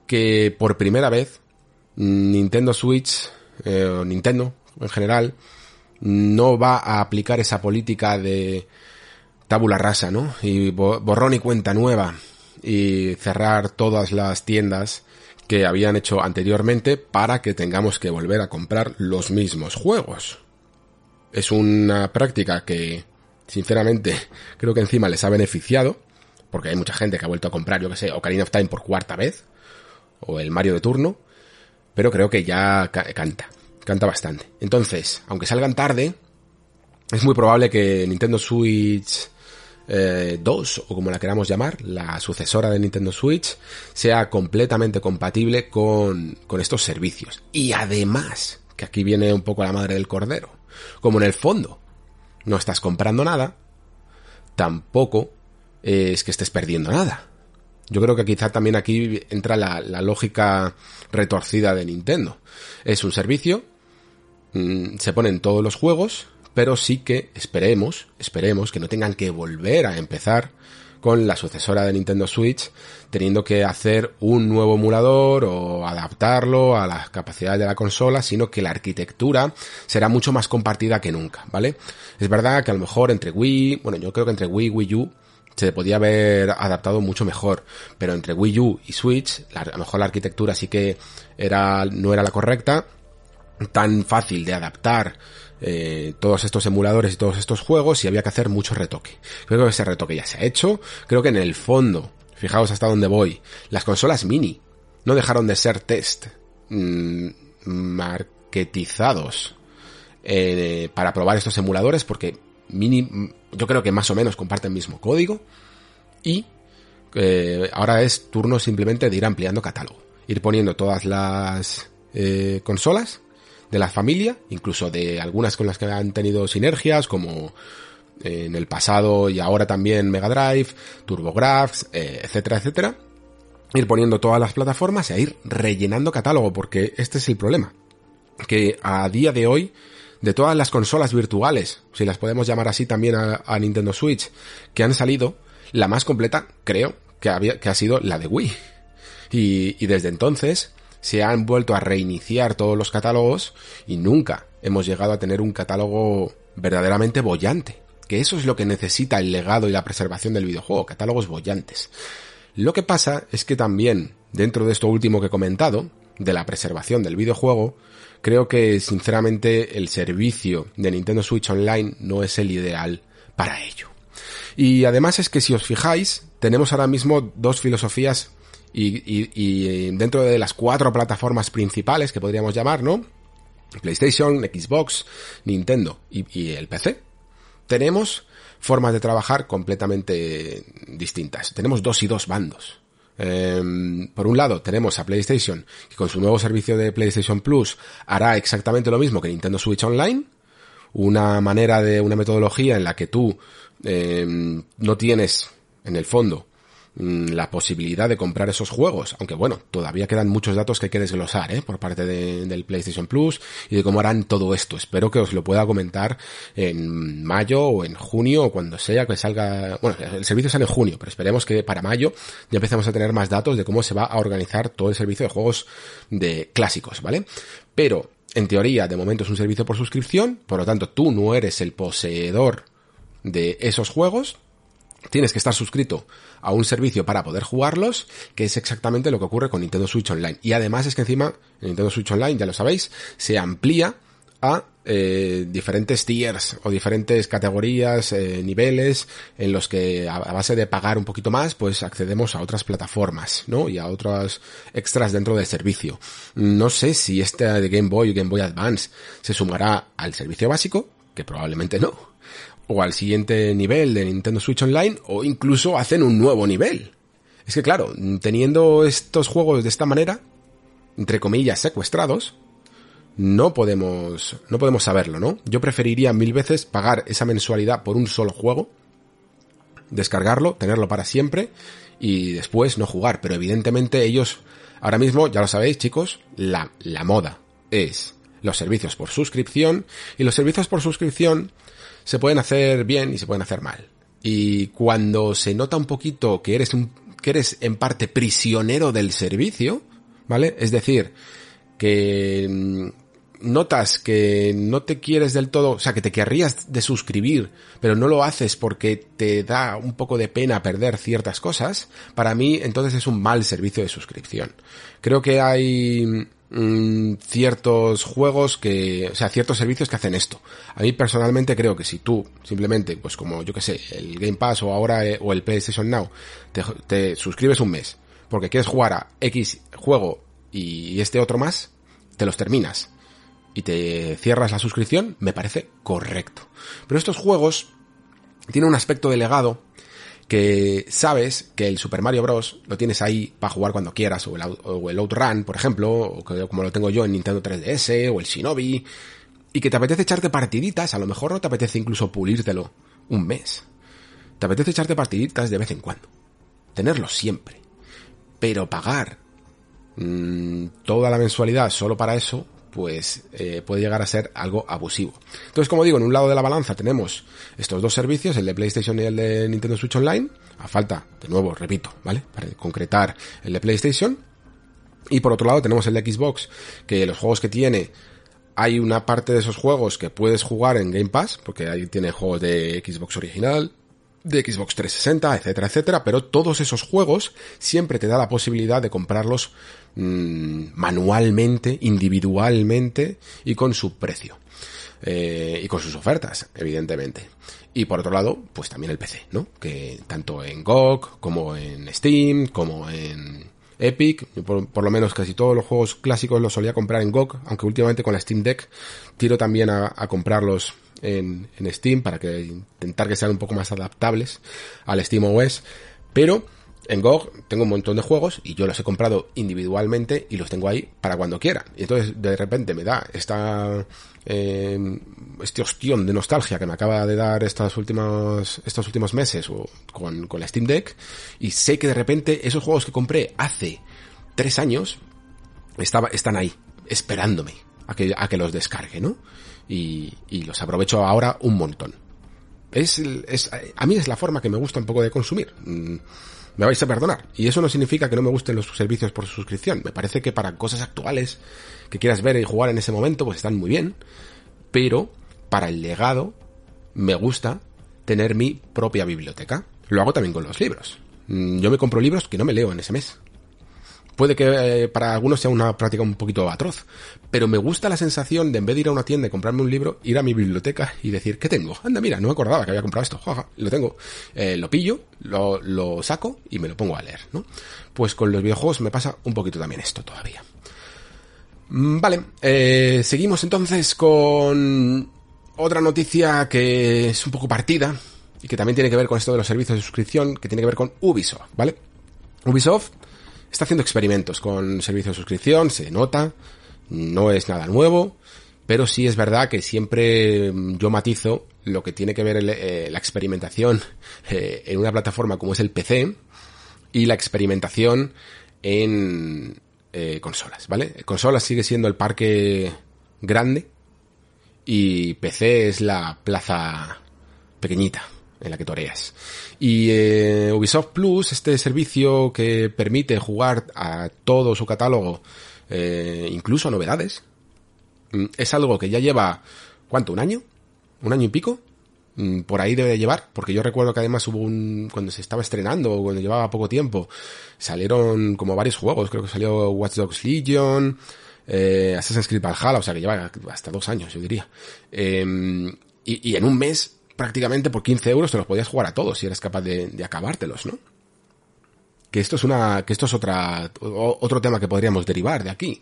que por primera vez Nintendo Switch, eh, Nintendo en general, no va a aplicar esa política de tabula rasa, ¿no? Y borrón y cuenta nueva y cerrar todas las tiendas que habían hecho anteriormente para que tengamos que volver a comprar los mismos juegos. Es una práctica que, sinceramente, creo que encima les ha beneficiado, porque hay mucha gente que ha vuelto a comprar, yo que sé, Ocarina of Time por cuarta vez, o el Mario de turno, pero creo que ya canta, canta bastante. Entonces, aunque salgan tarde, es muy probable que Nintendo Switch 2, eh, o como la queramos llamar, la sucesora de Nintendo Switch, sea completamente compatible con, con estos servicios. Y además, que aquí viene un poco la madre del cordero, como en el fondo no estás comprando nada, tampoco es que estés perdiendo nada. Yo creo que quizá también aquí entra la, la lógica retorcida de Nintendo. Es un servicio, mm, se ponen todos los juegos, pero sí que esperemos, esperemos que no tengan que volver a empezar con la sucesora de Nintendo Switch, teniendo que hacer un nuevo emulador o adaptarlo a las capacidades de la consola, sino que la arquitectura será mucho más compartida que nunca, ¿vale? Es verdad que a lo mejor entre Wii, bueno, yo creo que entre Wii y Wii U se podía haber adaptado mucho mejor, pero entre Wii U y Switch, a lo mejor la arquitectura sí que era, no era la correcta, tan fácil de adaptar eh, todos estos emuladores y todos estos juegos y había que hacer mucho retoque. Creo que ese retoque ya se ha hecho. Creo que en el fondo, fijaos hasta dónde voy, las consolas mini no dejaron de ser test mm, marketizados eh, para probar estos emuladores porque mini mm, yo creo que más o menos comparten el mismo código y eh, ahora es turno simplemente de ir ampliando catálogo, ir poniendo todas las eh, consolas de la familia, incluso de algunas con las que han tenido sinergias, como eh, en el pasado y ahora también Mega Drive, TurboGrafx, eh, etcétera, etcétera. Ir poniendo todas las plataformas a ir rellenando catálogo, porque este es el problema. Que a día de hoy, de todas las consolas virtuales, si las podemos llamar así también a, Nintendo Switch, que han salido, la más completa, creo, que, ha sido la de Wii. Y desde entonces, se han vuelto a reiniciar todos los catálogos y nunca hemos llegado a tener un catálogo verdaderamente bollante. Que eso es lo que necesita el legado y la preservación del videojuego, catálogos bollantes. Lo que pasa es que también, dentro de esto último que he comentado, de la preservación del videojuego, creo que sinceramente el servicio de Nintendo Switch Online no es el ideal para ello. Y además es que si os fijáis, tenemos ahora mismo dos filosofías y, y, dentro de las cuatro plataformas principales que podríamos llamar, ¿no? PlayStation, Xbox, Nintendo y, el PC, tenemos formas de trabajar completamente distintas. Tenemos dos y dos bandos. Em, por un lado, tenemos a PlayStation, que con su nuevo servicio de PlayStation Plus hará exactamente lo mismo que Nintendo Switch Online. Una manera de, una metodología en la que tú em, no tienes, en el fondo, la posibilidad de comprar esos juegos, aunque bueno, todavía quedan muchos datos que hay que desglosar, ¿eh? por parte del PlayStation Plus y de cómo harán todo esto. Espero que os lo pueda comentar en mayo o en junio o cuando sea que salga, bueno, el servicio sale en junio, pero esperemos que para mayo ya empecemos a tener más datos de cómo se va a organizar todo el servicio de juegos de clásicos, ¿vale? Pero, en teoría, de momento es un servicio por suscripción, por lo tanto tú no eres el poseedor de esos juegos, tienes que estar suscrito a un servicio para poder jugarlos, que es exactamente lo que ocurre con Nintendo Switch Online. Y además es que encima, en Nintendo Switch Online, ya lo sabéis, se amplía a eh, diferentes tiers o diferentes categorías, eh, niveles en los que a, base de pagar un poquito más, pues accedemos a otras plataformas, ¿no? Y a otras extras dentro del servicio. No sé si este de Game Boy y Game Boy Advance se sumará al servicio básico, que probablemente no o al siguiente nivel de Nintendo Switch Online o incluso hacen un nuevo nivel. Es que claro, teniendo estos juegos de esta manera, entre comillas, secuestrados, no podemos, no podemos saberlo, ¿no? Yo preferiría mil veces pagar esa mensualidad por un solo juego, descargarlo, tenerlo para siempre y después no jugar. Pero evidentemente ellos, ahora mismo, ya lo sabéis chicos, la, la moda es los servicios por suscripción y los servicios por suscripción se pueden hacer bien y se pueden hacer mal. Y cuando se nota un poquito que eres un, que eres en parte prisionero del servicio, ¿vale? Es decir, que mm, notas que no te quieres del todo, o sea, que te querrías de suscribir, pero no lo haces porque te da un poco de pena perder ciertas cosas, para mí entonces es un mal servicio de suscripción. Creo que hay mm, ciertos juegos que, o sea, ciertos servicios que hacen esto. A mí personalmente creo que si tú simplemente, pues como yo que sé, el Game Pass o ahora eh, o el PlayStation Now, te, te suscribes un mes porque quieres jugar a X juego y este otro más, te los terminas y te cierras la suscripción, me parece correcto. Pero estos juegos tienen un aspecto de legado que sabes que el Super Mario Bros. lo tienes ahí para jugar cuando quieras, o el, o el Outrun, por ejemplo, o como lo tengo yo en Nintendo 3DS, o el Shinobi, y que te apetece echarte partiditas, a lo mejor no te apetece incluso pulírtelo un mes. Te apetece echarte partiditas de vez en cuando. Tenerlo siempre. Pero pagar mmm, toda la mensualidad solo para eso, pues eh, puede llegar a ser algo abusivo. Entonces, como digo, en un lado de la balanza tenemos estos dos servicios, el de PlayStation y el de Nintendo Switch Online, a falta, de nuevo, repito, ¿vale? Para concretar el de PlayStation. Y por otro lado tenemos el de Xbox, que los juegos que tiene, hay una parte de esos juegos que puedes jugar en Game Pass, porque ahí tiene juegos de Xbox original, de Xbox 360, etcétera, etcétera, pero todos esos juegos siempre te da la posibilidad de comprarlos mmm, manualmente, individualmente y con su precio. Eh, y con sus ofertas, evidentemente. Y por otro lado, pues también el PC, ¿no? Que tanto en GOG, como en Steam, como en Epic, por, lo menos casi todos los juegos clásicos los solía comprar en GOG, aunque últimamente con la Steam Deck tiro también a, a comprarlos en, en, Steam para que intentar que sean un poco más adaptables al Steam OS, pero en GOG tengo un montón de juegos y yo los he comprado individualmente y los tengo ahí para cuando quiera. Y entonces de repente me da esta eh, este ostión de nostalgia que me acaba de dar estas últimas, estos últimos meses o con, con la Steam Deck y sé que de repente esos juegos que compré hace tres años estaba, están ahí, esperándome a que, a que los descargue, ¿no? Y, y los aprovecho ahora un montón. Es, es, a mí es la forma que me gusta un poco de consumir. Me vais a perdonar. Y eso no significa que no me gusten los servicios por suscripción. Me parece que para cosas actuales que quieras ver y jugar en ese momento, pues están muy bien. Pero para el legado, me gusta tener mi propia biblioteca. Lo hago también con los libros. Mm, yo me compro libros que no me leo en ese mes. Puede que eh, para algunos sea una práctica un poquito atroz, pero me gusta la sensación de en vez de ir a una tienda y comprarme un libro, ir a mi biblioteca y decir, ¿qué tengo? Anda, mira, no me acordaba que había comprado esto, jaja, lo tengo. Eh, lo pillo, lo, lo saco y me lo pongo a leer, ¿no? Pues con los videojuegos me pasa un poquito también esto todavía. Mm, vale, eh, seguimos entonces con otra noticia que es un poco partida y que también tiene que ver con esto de los servicios de suscripción, que tiene que ver con Ubisoft, ¿vale? Ubisoft está haciendo experimentos con servicios de suscripción, se nota, no es nada nuevo, pero sí es verdad que siempre mm, yo matizo lo que tiene que ver eh, la experimentación eh, en una plataforma como es el PC y la experimentación en eh, consolas, ¿vale? Consolas sigue siendo el parque grande y PC es la plaza pequeñita en la que toreas. Y eh, Ubisoft Plus, este servicio que permite jugar a todo su catálogo, eh, incluso a novedades, mm, es algo que ya lleva, ¿cuánto? ¿Un año? ¿Un año y pico? Mm, por ahí debe de llevar, porque yo recuerdo que además hubo un, cuando se estaba estrenando, cuando llevaba poco tiempo, salieron como varios juegos, creo que salió Watch Dogs Legion, eh, Assassin's Creed Valhalla, o sea que lleva hasta dos años, yo diría. Y, y en un mes prácticamente por 15 euros te los podías jugar a todos si eres capaz de, acabártelos, ¿no? Que esto es una, que esto es otra, otro tema que podríamos derivar de aquí.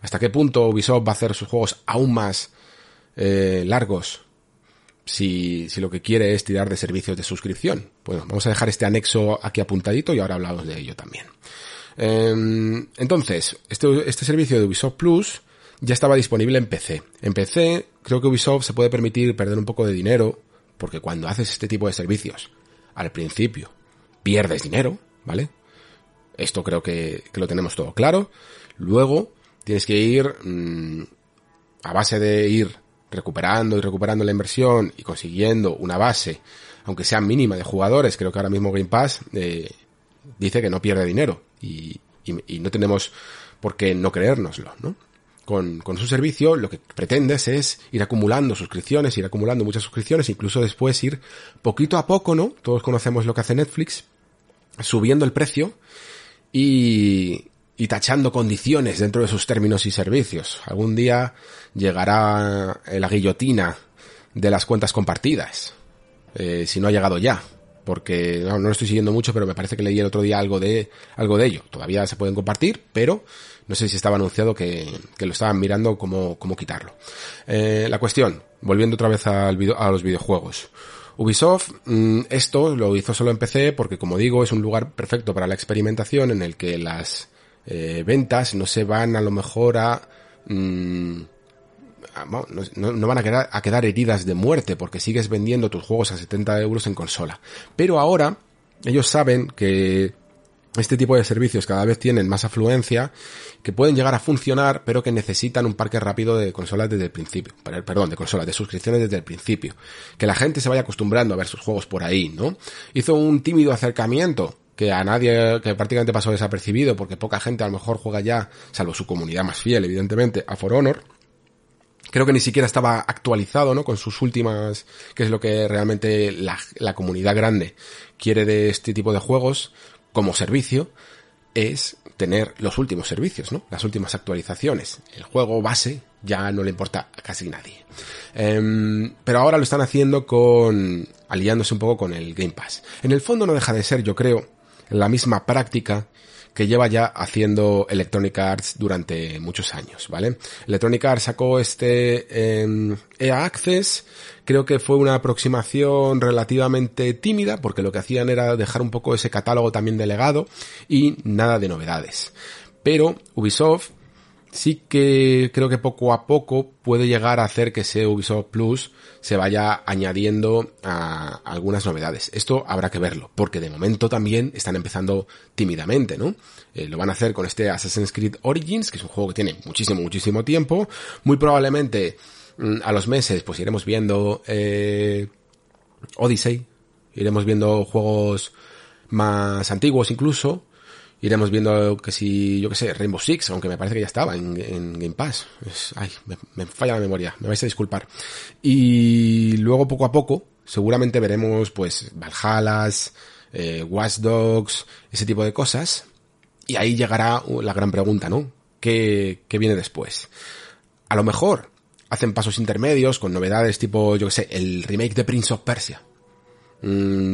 ¿Hasta qué punto Ubisoft va a hacer sus juegos aún más eh, largos si, si lo que quiere es tirar de servicios de suscripción? Bueno, vamos a dejar este anexo aquí apuntadito y ahora hablamos de ello también. Eh, entonces, este, este servicio de Ubisoft Plus ya estaba disponible en PC. En PC creo que Ubisoft se puede permitir perder un poco de dinero porque cuando haces este tipo de servicios, al principio pierdes dinero, ¿vale? Esto creo que, que lo tenemos todo claro. Luego tienes que ir mmm, a base de ir recuperando y recuperando la inversión y consiguiendo una base, aunque sea mínima de jugadores, creo que ahora mismo Game Pass eh, dice que no pierde dinero y, y, y no tenemos por qué no creérnoslo, ¿no? Con, con, su servicio, lo que pretendes es ir acumulando suscripciones, ir acumulando muchas suscripciones, incluso después ir poquito a poco, ¿no? Todos conocemos lo que hace Netflix, subiendo el precio y, y tachando condiciones dentro de sus términos y servicios. Algún día llegará la guillotina de las cuentas compartidas, eh, si no ha llegado ya, porque no, lo estoy siguiendo mucho, pero me parece que leí el otro día algo de algo de ello. Todavía se pueden compartir, pero no sé si estaba anunciado que, que lo estaban mirando cómo, cómo quitarlo. Eh, la cuestión, volviendo otra vez al video, a los videojuegos. Ubisoft mm, esto lo hizo solo en PC porque, como digo, es un lugar perfecto para la experimentación en el que las eh, ventas no se van a lo mejor a... Mm, no, van a quedar, a quedar heridas de muerte porque sigues vendiendo tus juegos a 70 euros en consola. Pero ahora ellos saben que este tipo de servicios cada vez tienen más afluencia, que pueden llegar a funcionar, pero que necesitan un parque rápido de consolas desde el principio. Perdón, de consolas, de suscripciones desde el principio. Que la gente se vaya acostumbrando a ver sus juegos por ahí, ¿no? Hizo un tímido acercamiento que a nadie, que prácticamente pasó desapercibido, porque poca gente a lo mejor juega ya, salvo su comunidad más fiel, evidentemente, a For Honor creo que ni siquiera estaba actualizado, ¿no? Con sus últimas, que es lo que realmente la, comunidad grande quiere de este tipo de juegos como servicio, es tener los últimos servicios, ¿no? Las últimas actualizaciones. El juego base ya no le importa a casi nadie. Um, pero ahora lo están haciendo con, aliándose un poco con el Game Pass. En el fondo no deja de ser, yo creo, la misma práctica que lleva ya haciendo Electronic Arts durante muchos años, ¿vale? Electronic Arts sacó este EA Access, creo que fue una aproximación relativamente tímida, porque lo que hacían era dejar un poco ese catálogo también delegado y nada de novedades. Pero Ubisoft sí que creo que poco a poco puede llegar a hacer que ese Ubisoft Plus se vaya añadiendo a algunas novedades. Esto habrá que verlo, porque de momento también están empezando tímidamente, ¿no? Eh, lo van a hacer con este Assassin's Creed Origins, que es un juego que tiene muchísimo, muchísimo tiempo. Muy probablemente mm, a los meses pues iremos viendo eh, Odyssey, iremos viendo juegos más antiguos incluso, iremos viendo que si, yo que sé, Rainbow Six, aunque me parece que ya estaba en, Game Pass. ay, me, falla la memoria, me vais a disculpar. Y luego poco a poco, seguramente veremos pues Valhalla, eh, Watch Dogs, ese tipo de cosas. Y ahí llegará la gran pregunta, ¿no? ¿Qué, qué viene después? A lo mejor hacen pasos intermedios con novedades tipo, yo que sé, el remake de Prince of Persia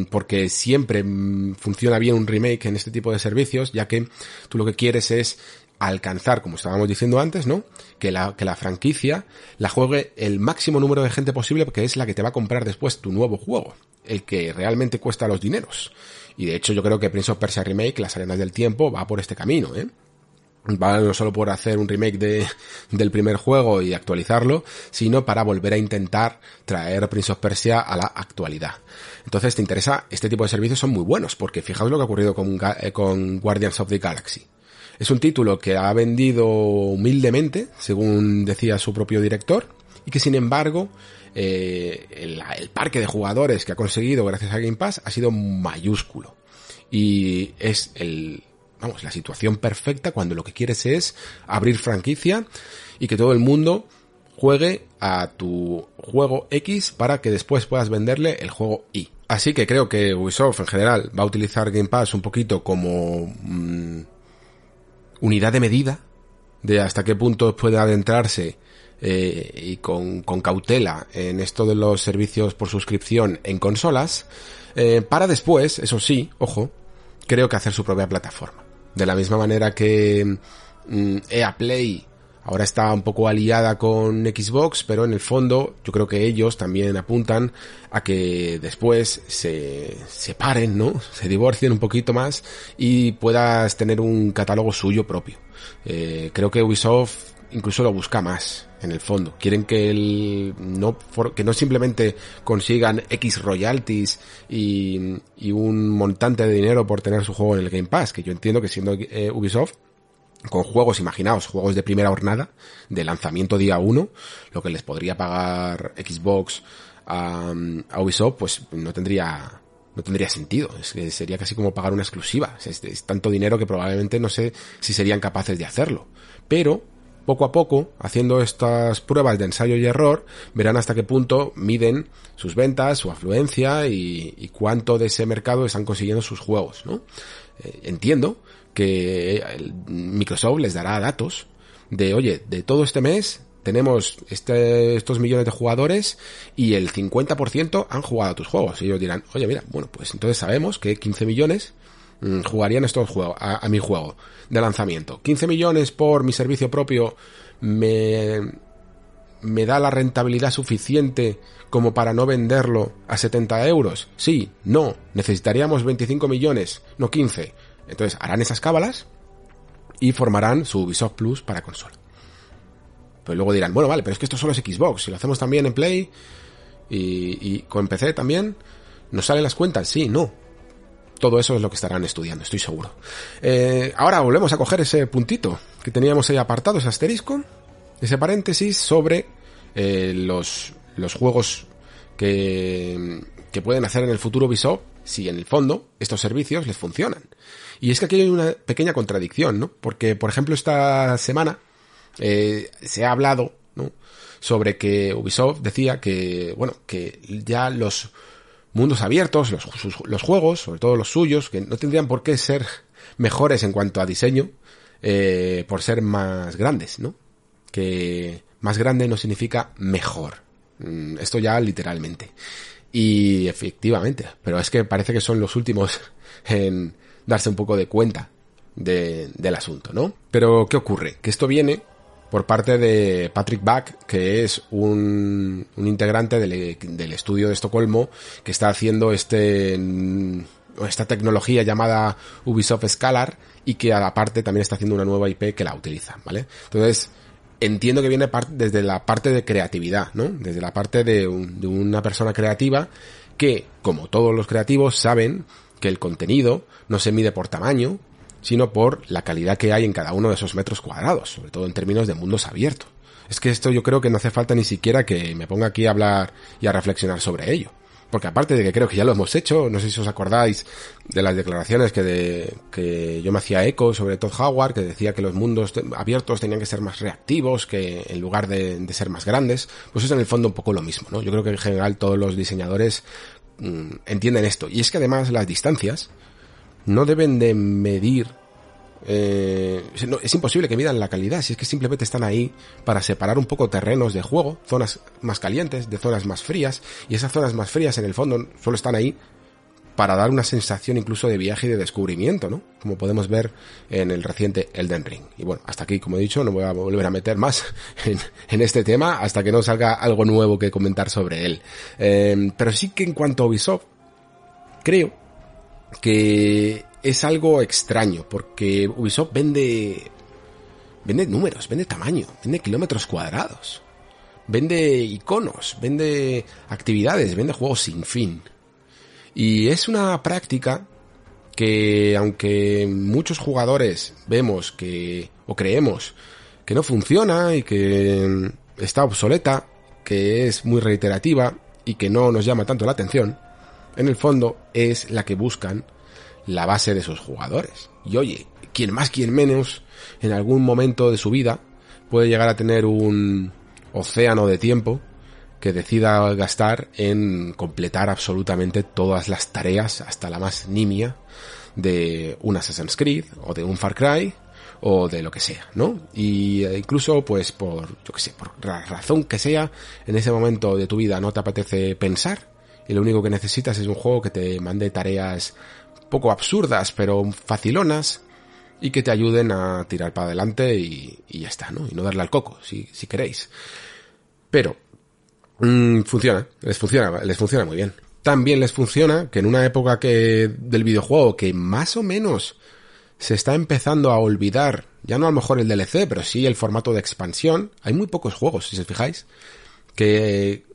porque siempre mm, funciona bien un remake en este tipo de servicios, ya que tú lo que quieres es alcanzar, como estábamos diciendo antes, ¿no? Que la, que la franquicia la juegue el máximo número de gente posible, porque es la que te va a comprar después tu nuevo juego, el que realmente cuesta los dineros. Y de hecho yo creo que Prince of Persia Remake, Las Arenas del Tiempo, va por este camino, ¿eh? va no solo por hacer un remake de, del primer juego y actualizarlo, sino para volver a intentar traer Prince of Persia a la actualidad. Entonces, te interesa, este tipo de servicios son muy buenos, porque fijaos lo que ha ocurrido con, eh, con Guardians of the Galaxy. Es un título que ha vendido humildemente, según decía su propio director, y que sin embargo, eh, el, el parque de jugadores que ha conseguido gracias a Game Pass ha sido mayúsculo. Y es el, vamos, la situación perfecta cuando lo que quieres es abrir franquicia y que todo el mundo juegue a tu juego X para que después puedas venderle el juego Y. Así que creo que Ubisoft en general va a utilizar Game Pass un poquito como mm, unidad de medida de hasta qué punto puede adentrarse eh, y con, con, cautela en esto de los servicios por suscripción en consolas, eh, para después, eso sí, ojo, creo que hacer su propia plataforma. De la misma manera que mm, EA Play ahora está un poco aliada con Xbox, pero en el fondo yo creo que ellos también apuntan a que después se separen, ¿no? Se divorcien un poquito más y puedas tener un catálogo suyo propio. Eh, creo que Ubisoft incluso lo busca más en el fondo. Quieren que el, no que no simplemente consigan X royalties y, y, un montante de dinero por tener su juego en el Game Pass, que yo entiendo que siendo eh, Ubisoft con juegos, imaginaos, juegos de primera jornada, de lanzamiento día 1, lo que les podría pagar Xbox a, Ubisoft, pues no tendría no tendría sentido. Es que sería casi como pagar una exclusiva. Es, tanto dinero que probablemente no sé si serían capaces de hacerlo. Pero poco a poco, haciendo estas pruebas de ensayo y error, verán hasta qué punto miden sus ventas, su afluencia y, cuánto de ese mercado están consiguiendo sus juegos, ¿no? Eh, entiendo que Microsoft les dará datos de, oye, de todo este mes tenemos este, estos millones de jugadores y el 50% han jugado a tus juegos. Y ellos dirán, oye, mira, bueno, pues entonces sabemos que 15 millones mm, jugarían estos juegos, a, mi juego de lanzamiento. 15 millones por mi servicio propio me, me da la rentabilidad suficiente como para no venderlo a 70 euros. Sí, no, necesitaríamos 25 millones, no 15. Entonces harán esas cábalas y formarán su Ubisoft Plus para consola. Pero luego dirán, bueno, vale, pero es que esto solo es Xbox, si lo hacemos también en Play y, con PC también, ¿nos salen las cuentas? Sí, no. Todo eso es lo que estarán estudiando, estoy seguro. Eh, ahora volvemos a coger ese puntito que teníamos ahí apartado, ese asterisco, ese paréntesis sobre eh, los, los juegos que, que pueden hacer en el futuro Ubisoft si en el fondo estos servicios les funcionan. Y es que aquí hay una pequeña contradicción, ¿no? Porque, por ejemplo, esta semana eh, se ha hablado, ¿no? Sobre que Ubisoft decía que, bueno, que ya los mundos abiertos, los, los juegos, sobre todo los suyos, que no tendrían por qué ser mejores en cuanto a diseño, eh, por ser más grandes, ¿no? Que más grande no significa mejor. Mm, esto ya literalmente. Y efectivamente, pero es que parece que son los últimos en darse un poco de cuenta de, del asunto, ¿no? Pero, ¿qué ocurre? Que esto viene por parte de Patrick Back, que es un, un integrante del, del, estudio de Estocolmo que está haciendo este esta tecnología llamada Ubisoft Scalar y que a la parte también está haciendo una nueva IP que la utiliza, ¿vale? Entonces, entiendo que viene desde la parte de creatividad, ¿no? Desde la parte de, de una persona creativa que, como todos los creativos, saben que el contenido no se mide por tamaño, sino por la calidad que hay en cada uno de esos metros cuadrados, sobre todo en términos de mundos abiertos. Es que esto yo creo que no hace falta ni siquiera que me ponga aquí a hablar y a reflexionar sobre ello. Porque aparte de que creo que ya lo hemos hecho, no sé si os acordáis de las declaraciones que, de, que yo me hacía eco sobre Todd Howard, que decía que los mundos abiertos tenían que ser más reactivos, que en lugar de, de ser más grandes, pues es en el fondo un poco lo mismo, ¿no? Yo creo que en general todos los diseñadores mm, entienden esto. Y es que además las distancias, no deben de medir eh, es imposible que midan la calidad, si es que simplemente están ahí para separar un poco terrenos de juego, zonas más calientes de zonas más frías, y esas zonas más frías en el fondo solo están ahí para dar una sensación incluso de viaje y de descubrimiento, ¿no? Como podemos ver en el reciente Elden Ring. Y bueno, hasta aquí, como he dicho, no voy a volver a meter más en, este tema hasta que no salga algo nuevo que comentar sobre él. Eh, pero sí que en cuanto a Ubisoft, creo que es algo extraño, porque Ubisoft vende, vende números, vende tamaño, vende kilómetros cuadrados, vende iconos, vende actividades, vende juegos sin fin. Y es una práctica que aunque muchos jugadores vemos que, o creemos que no funciona y que está obsoleta, que es muy reiterativa y que no nos llama tanto la atención, en el fondo es la que buscan la base de sus jugadores. Y oye, quien más, quien menos, en algún momento de su vida puede llegar a tener un océano de tiempo que decida gastar en completar absolutamente todas las tareas, hasta la más nimia, de un Assassin's Creed o de un Far Cry o de lo que sea, ¿no? Y eh, incluso, pues, por, yo que sé, por la razón que sea, en ese momento de tu vida no te apetece pensar y lo único que necesitas es un juego que te mande tareas poco absurdas, pero facilonas, y que te ayuden a tirar para adelante y, ya está, ¿no? Y no darle al coco, si, si queréis. Pero, mmm, funciona, les funciona, les funciona muy bien. También les funciona que en una época que, del videojuego que más o menos se está empezando a olvidar, ya no a lo mejor el DLC, pero sí el formato de expansión, hay muy pocos juegos, si os fijáis, que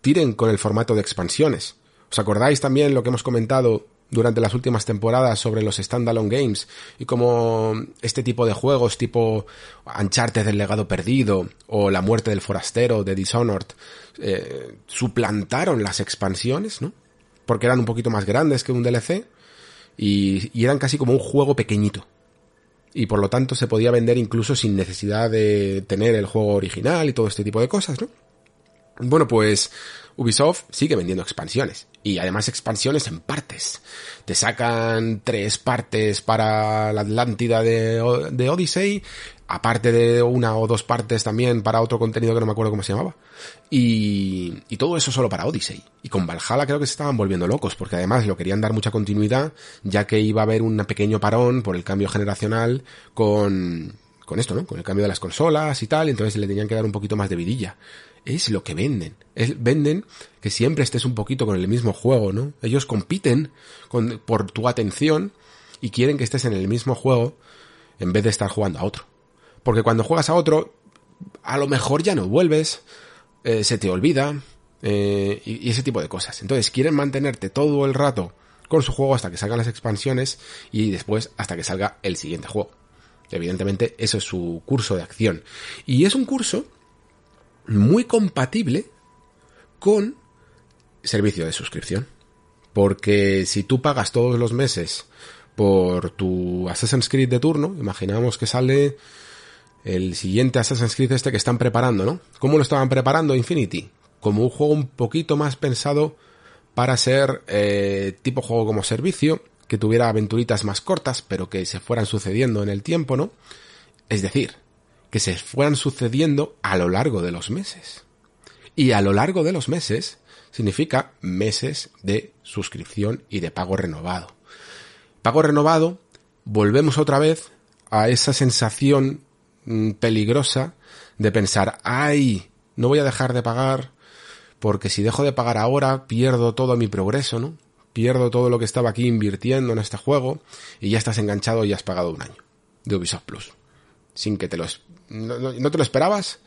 tiren con el formato de expansiones. ¿Os acordáis también lo que hemos comentado durante las últimas temporadas sobre los standalone games y como este tipo de juegos tipo Uncharted del legado perdido o La muerte del forastero de Dishonored eh, suplantaron las expansiones, ¿no? Porque eran un poquito más grandes que un DLC y, y eran casi como un juego pequeñito. y por lo tanto se podía vender incluso sin necesidad de tener el juego original y todo este tipo de cosas, ¿no? Bueno, pues Ubisoft sigue vendiendo expansiones. Y además expansiones en partes. Te sacan tres partes para la Atlántida de, de Odyssey, aparte de una o dos partes también para otro contenido que no me acuerdo cómo se llamaba. Y, todo eso solo para Odyssey. Y con Valhalla creo que se estaban volviendo locos, porque además lo querían dar mucha continuidad, ya que iba a haber un pequeño parón por el cambio generacional con, con esto, ¿no? Con el cambio de las consolas y tal, entonces le tenían que dar un poquito más de vidilla es lo que venden. Es, venden que siempre estés un poquito con el mismo juego, ¿no? Ellos compiten por tu atención y quieren que estés en el mismo juego en vez de estar jugando a otro. Porque cuando juegas a otro, a lo mejor ya no vuelves, eh, se te olvida eh, y ese tipo de cosas. Entonces quieren mantenerte todo el rato con su juego hasta que salgan las expansiones y después hasta que salga el siguiente juego. Evidentemente, eso es su curso de acción. Y es un curso muy compatible con servicio de suscripción. Porque si tú pagas todos los meses por tu Assassin's Creed de turno, imaginamos que sale el siguiente Assassin's Creed este que están preparando, ¿no? ¿Cómo lo estaban preparando Infinity? Como un juego un poquito más pensado para ser eh, tipo juego como servicio, que tuviera aventuritas más cortas, pero que se fueran sucediendo en el tiempo, ¿no? Es decir, que se fueran sucediendo a lo largo de los meses. Y a lo largo de los meses significa meses de suscripción y de pago renovado. Pago renovado, volvemos otra vez a esa sensación mm, peligrosa de pensar, ay, no voy a dejar de pagar porque si dejo de pagar ahora pierdo todo mi progreso, ¿no? Pierdo todo lo que estaba aquí invirtiendo en este juego y ya estás enganchado y has pagado un año de Ubisoft Plus sin que te lo, no, te lo esperabas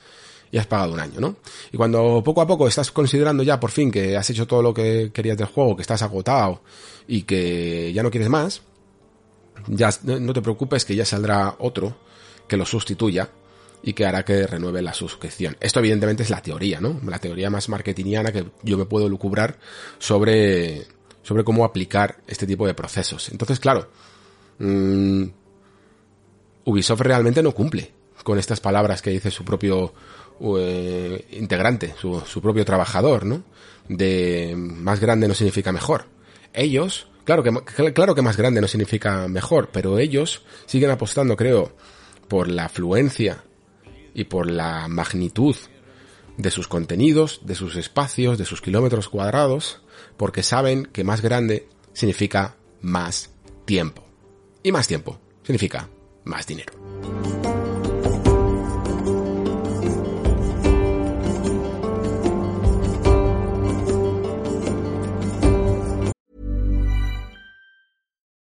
y has pagado un año, ¿no? Y cuando poco a poco estás considerando ya por fin que has hecho todo lo que querías del juego, que estás agotado y que ya no quieres más, ya no te preocupes que ya saldrá otro que lo sustituya y que hará que renueve la suscripción. Esto evidentemente es la teoría, ¿no? La teoría más marketingiana que yo me puedo lucubrar sobre, sobre cómo aplicar este tipo de procesos. Entonces, claro, mmm, Ubisoft realmente no cumple con estas palabras que dice su propio eh, integrante, su, propio trabajador, ¿no? De más grande no significa mejor. Ellos, claro que, claro que más grande no significa mejor, pero ellos siguen apostando, creo, por la afluencia y por la magnitud de sus contenidos, de sus espacios, de sus kilómetros cuadrados, porque saben que más grande significa más tiempo. Y más tiempo significa más dinero.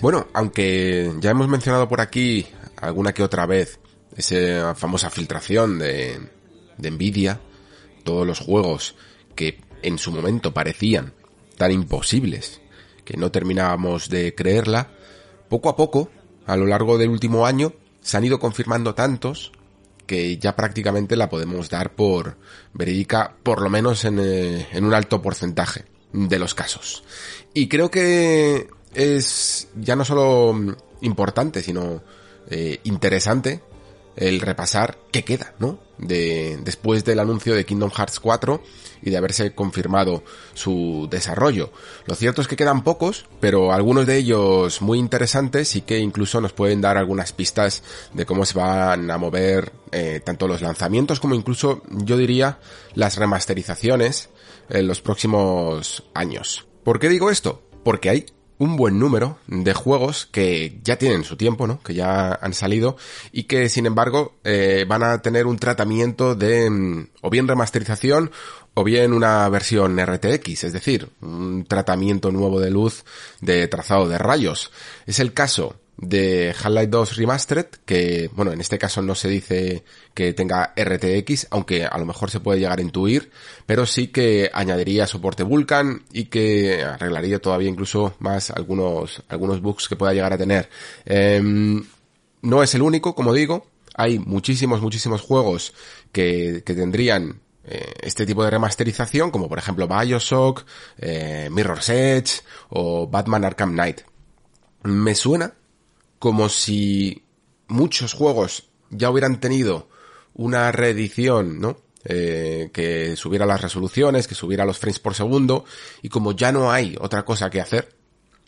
Bueno, aunque ya hemos mencionado por aquí alguna que otra vez esa famosa filtración de, de Nvidia, todos los juegos que en su momento parecían tan imposibles que no terminábamos de creerla, poco a poco, a lo largo del último año, se han ido confirmando tantos que ya prácticamente la podemos dar por verídica, por lo menos en, eh, en un alto porcentaje de los casos. Y creo que es ya no solo importante, sino eh, interesante el repasar qué queda, ¿no? de, después del anuncio de Kingdom Hearts 4 y de haberse confirmado su desarrollo. Lo cierto es que quedan pocos, pero algunos de ellos muy interesantes y que incluso nos pueden dar algunas pistas de cómo se van a mover eh, tanto los lanzamientos como incluso yo diría las remasterizaciones en los próximos años. ¿Por qué digo esto? Porque hay un buen número de juegos que ya tienen su tiempo, ¿no? Que ya han salido y que sin embargo eh, van a tener un tratamiento de mm, o bien remasterización o bien una versión RTX, es decir, un tratamiento nuevo de luz de trazado de rayos. Es el caso de Half-Life 2 Remastered, que, bueno, en este caso no se dice que tenga RTX, aunque a lo mejor se puede llegar a intuir, pero sí que añadiría soporte Vulkan y que arreglaría todavía incluso más algunos, algunos bugs que pueda llegar a tener. Em, no es el único, como digo, hay muchísimos, muchísimos juegos que, que tendrían eh, este tipo de remasterización, como por ejemplo Bioshock, eh, Mirror's Edge o Batman Arkham Knight. Me suena como si muchos juegos ya hubieran tenido una reedición, ¿no? Eh, que subiera las resoluciones, que subiera los frames por segundo, y como ya no hay otra cosa que hacer,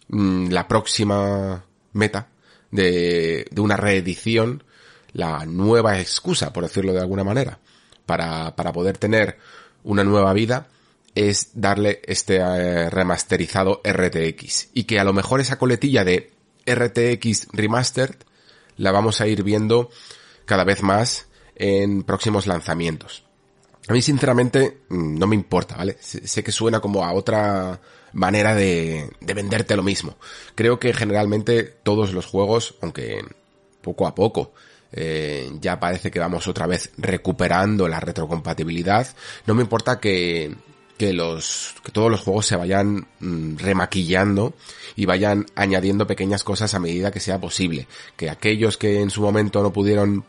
mm, la próxima meta de, de una reedición, la nueva excusa, por decirlo de alguna manera, para, para poder tener una nueva vida, es darle este eh, remasterizado RTX. Y que a lo mejor esa coletilla de RTX Remastered la vamos a ir viendo cada vez más en próximos lanzamientos. A mí sinceramente mm, no me importa, ¿vale? Sé que suena como a otra manera de, de venderte lo mismo. Creo que generalmente todos los juegos, aunque poco a poco, eh, ya parece que vamos otra vez recuperando la retrocompatibilidad. No me importa que, que los, que todos los juegos se vayan mm, remaquillando y vayan añadiendo pequeñas cosas a medida que sea posible. Que aquellos que en su momento no pudieron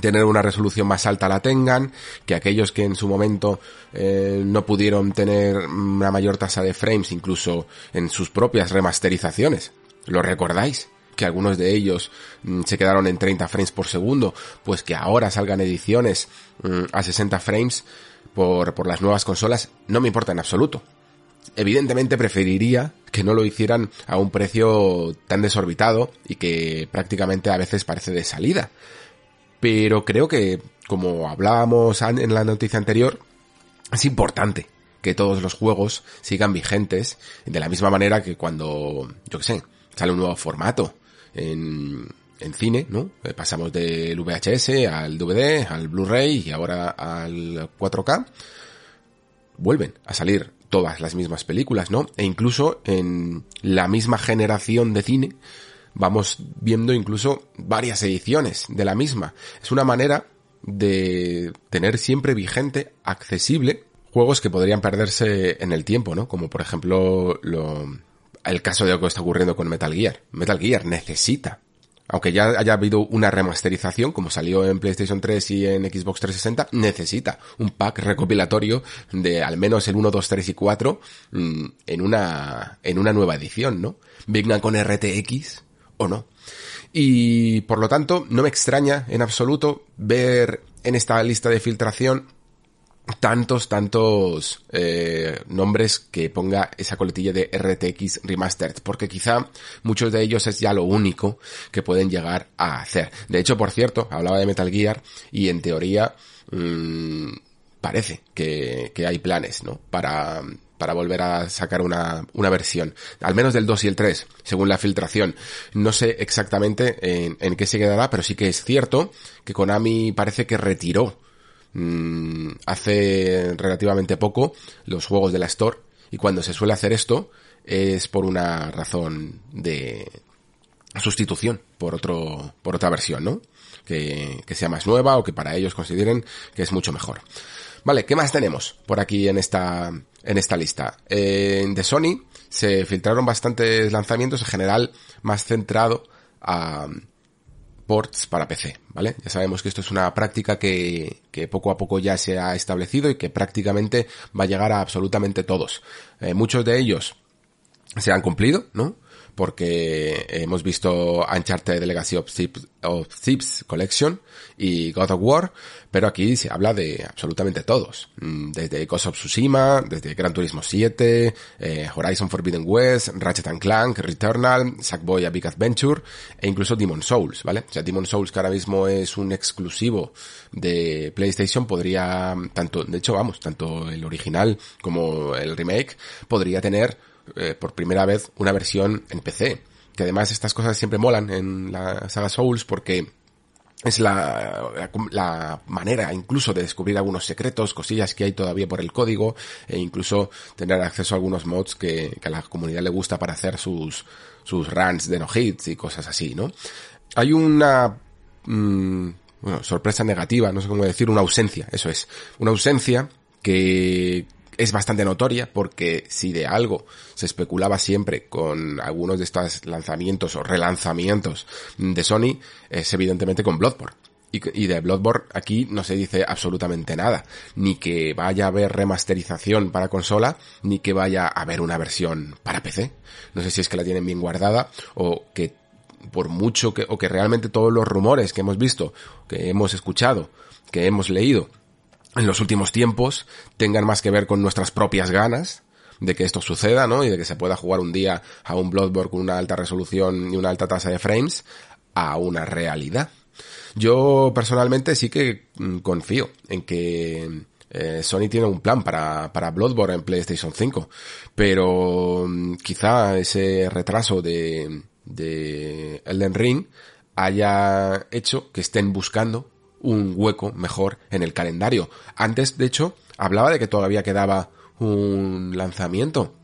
tener una resolución más alta la tengan, que aquellos que en su momento eh, no pudieron tener una mayor tasa de frames, incluso en sus propias remasterizaciones. ¿Lo recordáis? que algunos de ellos mm, se quedaron en 30 frames por segundo, pues que ahora salgan ediciones mm, a 60 frames por, por las nuevas consolas, no me importa en absoluto. Evidentemente preferiría que no lo hicieran a un precio tan desorbitado y que prácticamente a veces parece de salida. Pero creo que, como hablábamos en la noticia anterior, es importante que todos los juegos sigan vigentes de la misma manera que cuando, yo qué sé, sale un nuevo formato en, en cine, ¿no? Eh, pasamos del VHS al DVD, al Blu-ray y ahora al 4K. Vuelven a salir todas las mismas películas, ¿no? E incluso en la misma generación de cine vamos viendo incluso varias ediciones de la misma. Es una manera de tener siempre vigente, accesible, juegos que podrían perderse en el tiempo, ¿no? Como por ejemplo lo, el caso de lo que está ocurriendo con Metal Gear. Metal Gear necesita aunque ya haya habido una remasterización, como salió en PlayStation 3 y en Xbox 360, necesita un pack recopilatorio de al menos el 1, 2, 3 y 4 mm, en una, en una nueva edición, ¿no? Venga con RTX o no. Y por lo tanto, no me extraña en absoluto ver en esta lista de filtración tantos, tantos eh, nombres que ponga esa coletilla de RTX Remastered, porque quizá muchos de ellos es ya lo único que pueden llegar a hacer. De hecho, por cierto, hablaba de Metal Gear y en teoría mmm, parece que, que, hay planes, ¿no? Para, para volver a sacar una, una versión, al menos del 2 y el 3, según la filtración. No sé exactamente en, en qué se quedará, pero sí que es cierto que Konami parece que retiró Mm, hace relativamente poco los juegos de la Store y cuando se suele hacer esto es por una razón de sustitución por otro por otra versión, ¿no? Que, que sea más nueva o que para ellos consideren que es mucho mejor. Vale, ¿qué más tenemos por aquí en esta en esta lista? De Sony se filtraron bastantes lanzamientos en general más centrado a ports para PC, ¿vale? Ya sabemos que esto es una práctica que, que poco a poco ya se ha establecido y que prácticamente va a llegar a absolutamente todos. Eh, muchos de ellos se han cumplido, ¿no? Porque hemos visto Uncharted Legacy of Thieves, of Thieves Collection y God of War, pero aquí se habla de absolutamente todos, mm, desde Ghost of Tsushima, desde Gran Turismo 7, eh, Horizon Forbidden West, Ratchet and Clank, Returnal, Sackboy A Big Adventure e incluso Demon Souls, ¿vale? O sea, Demon Souls que ahora mismo es un exclusivo de PlayStation podría, tanto, de hecho vamos, tanto el original como el remake podría tener eh, por primera vez una versión en PC. Que además estas cosas siempre molan en la saga Souls porque es la, la, manera incluso de descubrir algunos secretos, cosillas que hay todavía por el código e incluso tener acceso a algunos mods que, que a la comunidad le gusta para hacer sus, sus runs de no hits y cosas así, ¿no? Hay una, mmm, bueno, sorpresa negativa, no sé cómo decir, una ausencia, eso es, una ausencia que es bastante notoria porque si de algo se especulaba siempre con algunos de estos lanzamientos o relanzamientos de Sony es evidentemente con Bloodborne. Y, de Bloodborne aquí no se dice absolutamente nada. Ni que vaya a haber remasterización para consola, ni que vaya a haber una versión para PC. No sé si es que la tienen bien guardada o que por mucho que, o que realmente todos los rumores que hemos visto, que hemos escuchado, que hemos leído, en los últimos tiempos tengan más que ver con nuestras propias ganas de que esto suceda, ¿no? Y de que se pueda jugar un día a un Bloodborne con una alta resolución y una alta tasa de frames a una realidad. Yo personalmente sí que mm, confío en que eh, Sony tiene un plan para, para Bloodborne en PlayStation 5, pero mm, quizá ese retraso de, de Elden Ring haya hecho que estén buscando un hueco mejor en el calendario. Antes, de hecho, hablaba de que todavía quedaba un lanzamiento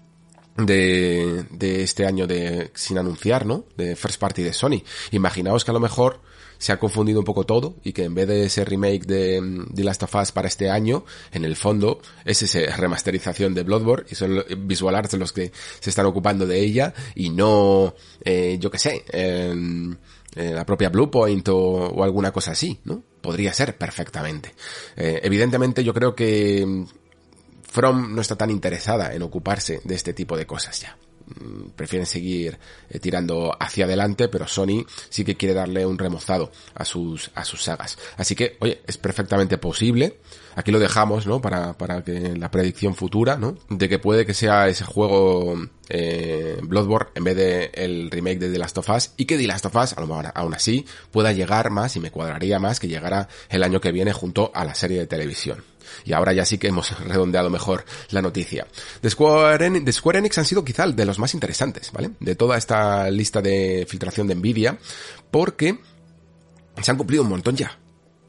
de, de este año de sin anunciar, ¿no? De First Party de Sony. Imaginaos que a lo mejor se ha confundido un poco todo y que en vez de ese remake de The Last of Us para este año, en el fondo es esa remasterización de Bloodborne y son Visual Arts los que se están ocupando de ella y no, eh, yo qué sé, eh, la propia Bluepoint o, o alguna cosa así, ¿no? Podría ser perfectamente. Eh, evidentemente yo creo que mm, From no está tan interesada en ocuparse de este tipo de cosas ya. Mm, prefieren seguir eh, tirando hacia adelante, pero Sony sí que quiere darle un remozado a sus, a sus sagas. Así que, oye, es perfectamente posible. Aquí lo dejamos, ¿no? Para, para que la predicción futura, ¿no? De que puede que sea ese juego eh, Bloodborne en vez de el remake de The Last of Us y que The Last of Us, aún así, pueda llegar más y me cuadraría más que llegara el año que viene junto a la serie de televisión. Y ahora ya sí que hemos redondeado mejor la noticia. De Square, de Square Enix han sido quizá de los más interesantes, ¿vale? De toda esta lista de filtración de Nvidia, porque se han cumplido un montón ya.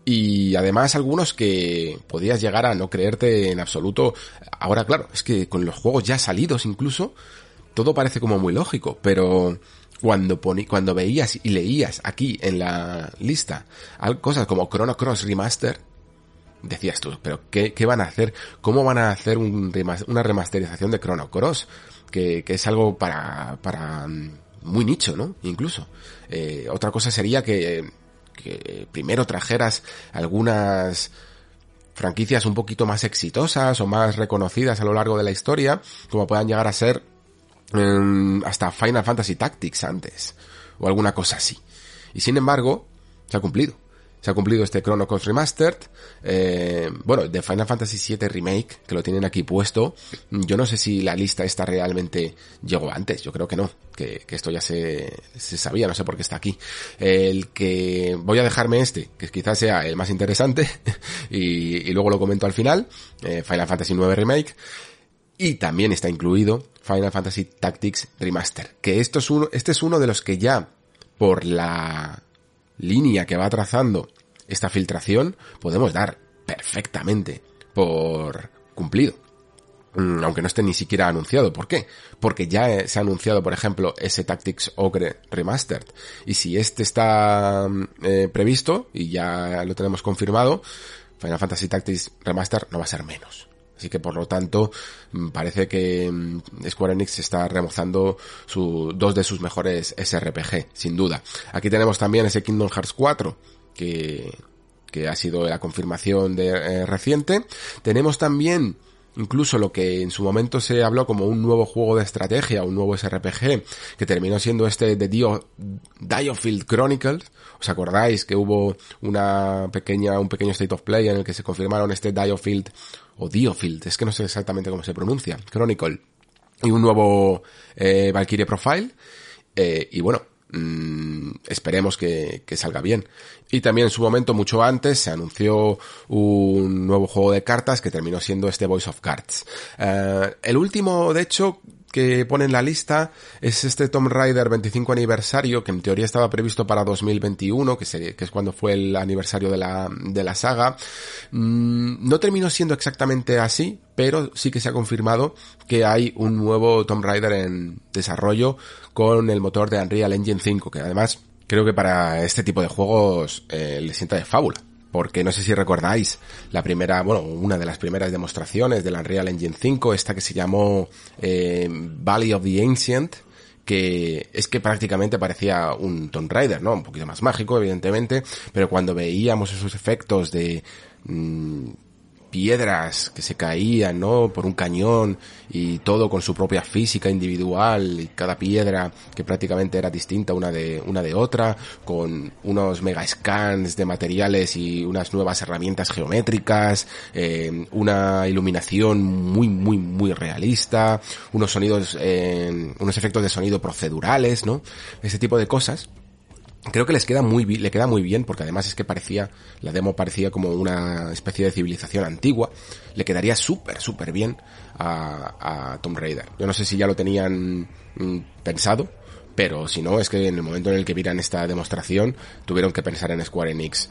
Y además algunos que podías llegar a no creerte en absoluto. Ahora, claro, es que con los juegos ya salidos incluso, todo parece como muy lógico, pero cuando cuando veías y leías aquí en la lista cosas como Chrono Cross Remaster, decías tú, pero ¿qué, qué van a hacer? ¿Cómo van a hacer un una remasterización de Chrono Cross? Que, que es algo para, para mm, muy nicho, ¿no? Incluso. Eh, otra cosa sería que, que primero trajeras algunas franquicias un poquito más exitosas o más reconocidas a lo largo de la historia, como puedan llegar a ser eh, hasta Final Fantasy Tactics antes, o alguna cosa así. Y sin embargo, se ha cumplido se ha cumplido este Chrono Cross Remastered. Eh, bueno, de Final Fantasy VII Remake, que lo tienen aquí puesto. Yo no sé si la lista esta realmente llegó antes, yo creo que no, que, esto ya se, se, sabía, no sé por qué está aquí. El que voy a dejarme este, que quizás sea el más interesante, y, luego lo comento al final, eh, Final Fantasy IX Remake. Y también está incluido Final Fantasy Tactics Remaster, que esto es uno, este es uno de los que ya, por la línea que va trazando esta filtración, podemos dar perfectamente por cumplido. Mm, aunque no esté ni siquiera anunciado. ¿Por qué? Porque ya se ha anunciado, por ejemplo, ese Tactics Ogre Remastered. Y si este está mm, eh, previsto, y ya lo tenemos confirmado, Final Fantasy Tactics Remaster no va a ser menos. Así que por lo tanto, mm, parece que mm, Square Enix está remozando su, dos de sus mejores SRPG, sin duda. Aquí tenemos también ese Kingdom Hearts 4, que, que ha sido la confirmación de, eh, reciente. Tenemos también incluso lo que en su momento se habló como un nuevo juego de estrategia, un nuevo SRPG, que terminó siendo este de Dio, Diofield Chronicles. ¿Os acordáis que hubo una pequeña, un pequeño state of play en el que se confirmaron este Diofield, o Diofield, es que no sé exactamente cómo se pronuncia, Chronicle, y un nuevo eh, Valkyrie Profile, eh, y bueno, Mm, esperemos que, salga bien. Y también en su momento, mucho antes, se anunció un nuevo juego de cartas que terminó siendo este Voice of Cards. Eh, el último, de hecho, que pone en la lista es este Tomb Raider 25 aniversario, que en teoría estaba previsto para 2021, que, es cuando fue el aniversario de la, de la saga. Mm, no terminó siendo exactamente así, pero sí que se ha confirmado que hay un nuevo Tomb Raider en desarrollo con el motor de Unreal Engine 5, que además creo que para este tipo de juegos eh, le sienta de fábula porque no sé si recordáis la primera, bueno, una de las primeras demostraciones del Unreal Engine 5, esta que se llamó eh, Valley of the Ancient, que es que prácticamente parecía un Tomb Raider, ¿no? Un poquito más mágico, evidentemente, pero cuando veíamos esos efectos de mm, piedras que se caían, ¿no? Por un cañón y todo con su propia física individual y cada piedra que prácticamente era distinta una de, una de otra, con unos mega scans de materiales y unas nuevas herramientas geométricas, eh, una iluminación muy, muy, muy realista, unos sonidos, eh, unos efectos de sonido procedurales, ¿no? Ese tipo de cosas creo que les queda muy le queda muy bien porque además es que parecía la demo parecía como una especie de civilización antigua le quedaría súper súper bien a, a Tomb Raider. Yo no sé si ya lo tenían mm, pensado pero si no es que en el momento en el que vieran esta demostración tuvieron que pensar en Square Enix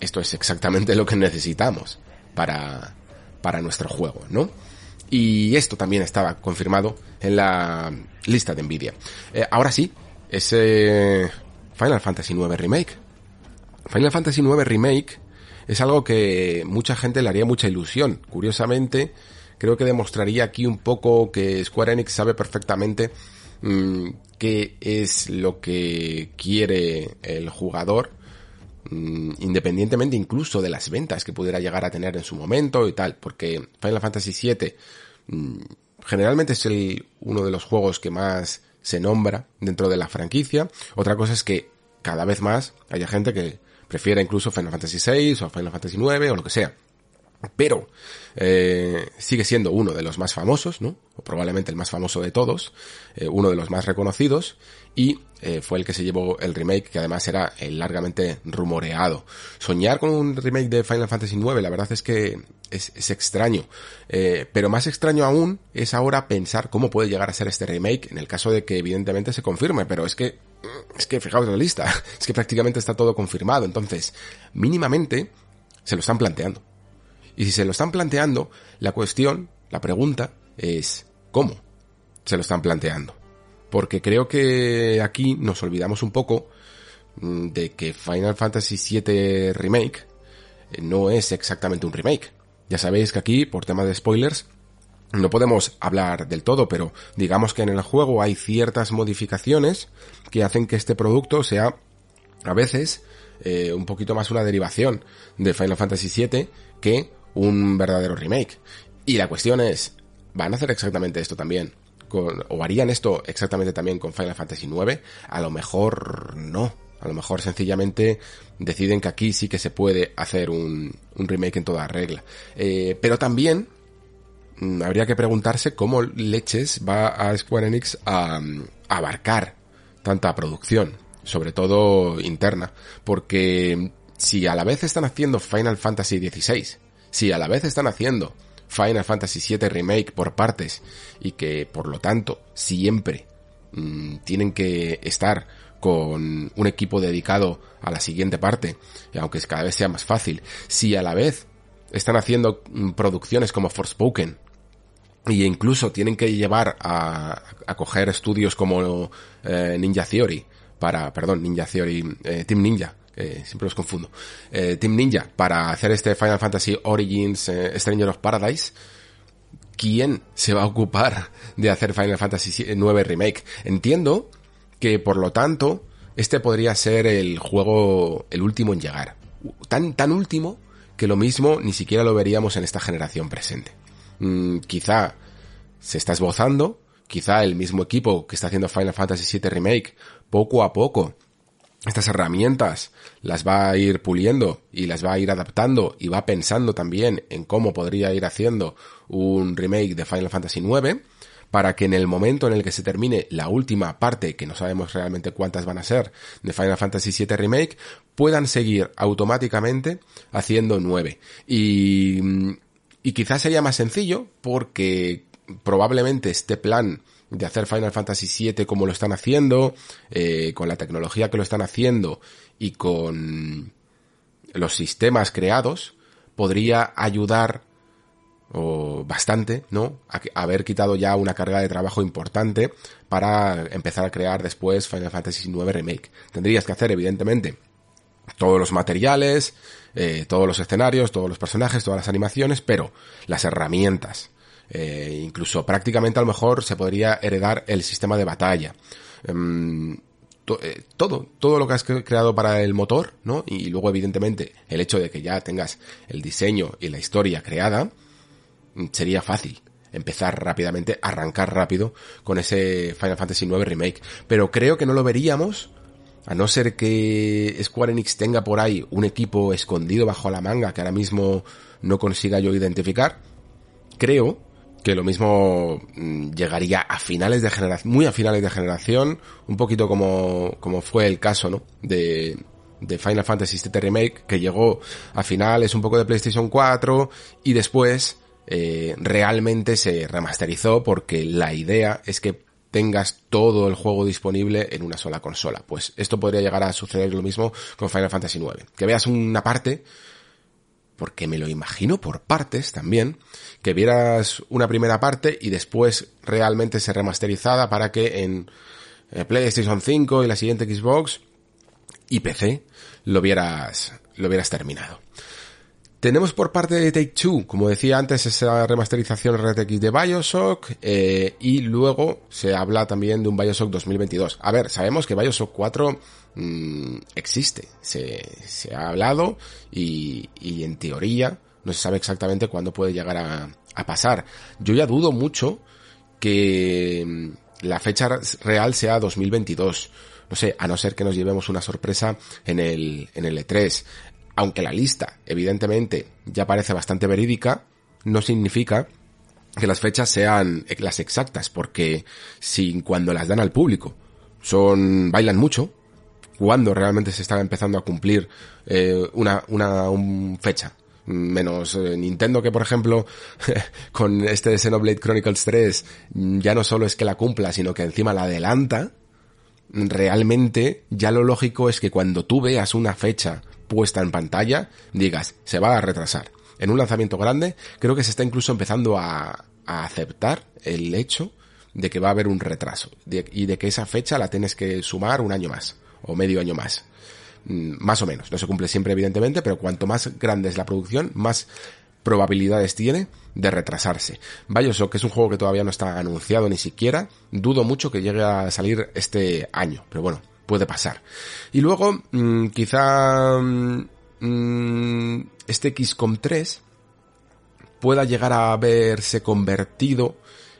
esto es exactamente lo que necesitamos para para nuestro juego no y esto también estaba confirmado en la lista de Nvidia. Eh, ahora sí ese Final Fantasy IX Remake. Final Fantasy IX Remake es algo que mucha gente le haría mucha ilusión. Curiosamente, creo que demostraría aquí un poco que Square Enix sabe perfectamente mm, qué es lo que quiere el jugador, mm, independientemente incluso de las ventas que pudiera llegar a tener en su momento y tal, porque Final Fantasy VII mm, generalmente es el, uno de los juegos que más se nombra dentro de la franquicia. Otra cosa es que cada vez más haya gente que prefiera incluso Final Fantasy VI o Final Fantasy IX o lo que sea. Pero eh, sigue siendo uno de los más famosos, ¿no? O probablemente el más famoso de todos, eh, uno de los más reconocidos, y eh, fue el que se llevó el remake, que además era largamente rumoreado. Soñar con un remake de Final Fantasy IX, la verdad es que es, extraño. pero más extraño aún es ahora pensar cómo puede llegar a ser este remake, en el caso de que evidentemente se confirme, pero es que, es que fijaos la lista, es que prácticamente está todo confirmado, entonces, mínimamente, se lo están planteando y si se lo están planteando, la cuestión, la pregunta es ¿cómo se lo están planteando? Porque creo que aquí nos olvidamos un poco mm, de que Final Fantasy VII Remake eh, no es exactamente un remake. Ya sabéis que aquí, por tema de spoilers, no podemos hablar del todo, pero digamos que en el juego hay ciertas modificaciones que hacen que este producto sea a veces eh, un poquito más una derivación de Final Fantasy VII que un verdadero remake. Y la cuestión es, ¿van a hacer exactamente esto también? ¿O harían esto exactamente también con Final Fantasy IX? A lo mejor no. A lo mejor sencillamente deciden que aquí sí que se puede hacer un, remake en toda regla. Eh, pero también mm, habría que preguntarse cómo leches va a Square Enix a, a abarcar tanta producción, sobre todo interna, porque si a la vez están haciendo Final Fantasy XVI si a la vez están haciendo Final Fantasy VII Remake por partes y que por lo tanto siempre mm, tienen que estar con un equipo dedicado a la siguiente parte, aunque cada vez sea más fácil, si a la vez están haciendo mm, producciones como Forspoken y incluso tienen que llevar a, a coger estudios como eh, Ninja Theory para, perdón, Ninja Theory, eh, Team Ninja eh, siempre los confundo, eh, Team Ninja para hacer este Final Fantasy Origins eh, Stranger of Paradise, ¿quién se va a ocupar de hacer Final Fantasy 9 Remake? Entiendo que por lo tanto este podría ser el juego, el último en llegar. Tan, tan último que lo mismo ni siquiera lo veríamos en esta generación presente. mm, quizá se está esbozando, quizá el mismo equipo que está haciendo Final Fantasy VII Remake, poco a poco, estas herramientas las va a ir puliendo y las va a ir adaptando y va pensando también en cómo podría ir haciendo un remake de Final Fantasy IX para que en el momento en el que se termine la última parte, que no sabemos realmente cuántas van a ser, de Final Fantasy VII Remake, puedan seguir automáticamente haciendo 9. Y, y quizás sería más sencillo porque probablemente este plan de hacer Final Fantasy VII como lo están haciendo, eh, con la tecnología que lo están haciendo y con los sistemas creados, podría ayudar o bastante, ¿no? A haber quitado ya una carga de trabajo importante para empezar a crear después Final Fantasy IX Remake. Tendrías que hacer, evidentemente, todos los materiales, eh, todos los escenarios, todos los personajes, todas las animaciones, pero las herramientas, eh, incluso prácticamente a lo mejor se podría heredar el sistema de batalla. Em, eh, todo, todo lo que has creado para el motor, ¿no? Y luego, evidentemente, el hecho de que ya tengas el diseño y la historia creada, mm, sería fácil empezar rápidamente, arrancar rápido con ese Final Fantasy IX Remake. Pero creo que no lo veríamos, a no ser que Square Enix tenga por ahí un equipo escondido bajo la manga que ahora mismo no consiga yo identificar. Creo que lo mismo mm, llegaría a finales de generación, muy a finales de generación, un poquito como, como fue el caso, ¿no? De, de Final Fantasy VII Remake, que llegó a finales un poco de PlayStation 4 y después eh, realmente se remasterizó porque la idea es que tengas todo el juego disponible en una sola consola. Pues esto podría llegar a suceder lo mismo con Final Fantasy IX. Que veas una parte, porque me lo imagino por partes también, que vieras una primera parte y después realmente se remasterizada para que en eh, PlayStation 5 y la siguiente Xbox y PC lo vieras, lo vieras terminado. Tenemos por parte de Take Two, como decía antes, esa remasterización RTX de Bioshock eh, y luego se habla también de un Bioshock 2022. A ver, sabemos que Bioshock 4 mm, existe, se, ha hablado y, y en teoría no se sabe exactamente cuándo puede llegar a, a pasar. Yo ya dudo mucho que mm, la fecha real sea 2022. No sé, a no ser que nos llevemos una sorpresa en el, en el E3. Aunque la lista, evidentemente, ya parece bastante verídica, no significa que las fechas sean las exactas, porque si cuando las dan al público son, bailan mucho, cuando realmente se está empezando a cumplir eh, una, una fecha menos eh, Nintendo que por ejemplo con este Xenoblade Chronicles 3 ya no solo es que la cumpla sino que encima la adelanta realmente ya lo lógico es que cuando tú veas una fecha puesta en pantalla digas se va a retrasar en un lanzamiento grande creo que se está incluso empezando a, aceptar el hecho de que va a haber un retraso y de que esa fecha la tienes que sumar un año más o medio año más Mm, más o menos. No se cumple siempre, evidentemente, pero cuanto más grande es la producción, más probabilidades tiene de retrasarse. Bioshock es un juego que todavía no está anunciado ni siquiera. Dudo mucho que llegue a salir este año, pero bueno, puede pasar. Y luego, mm, quizá mm, este XCOM 3 pueda llegar a haberse convertido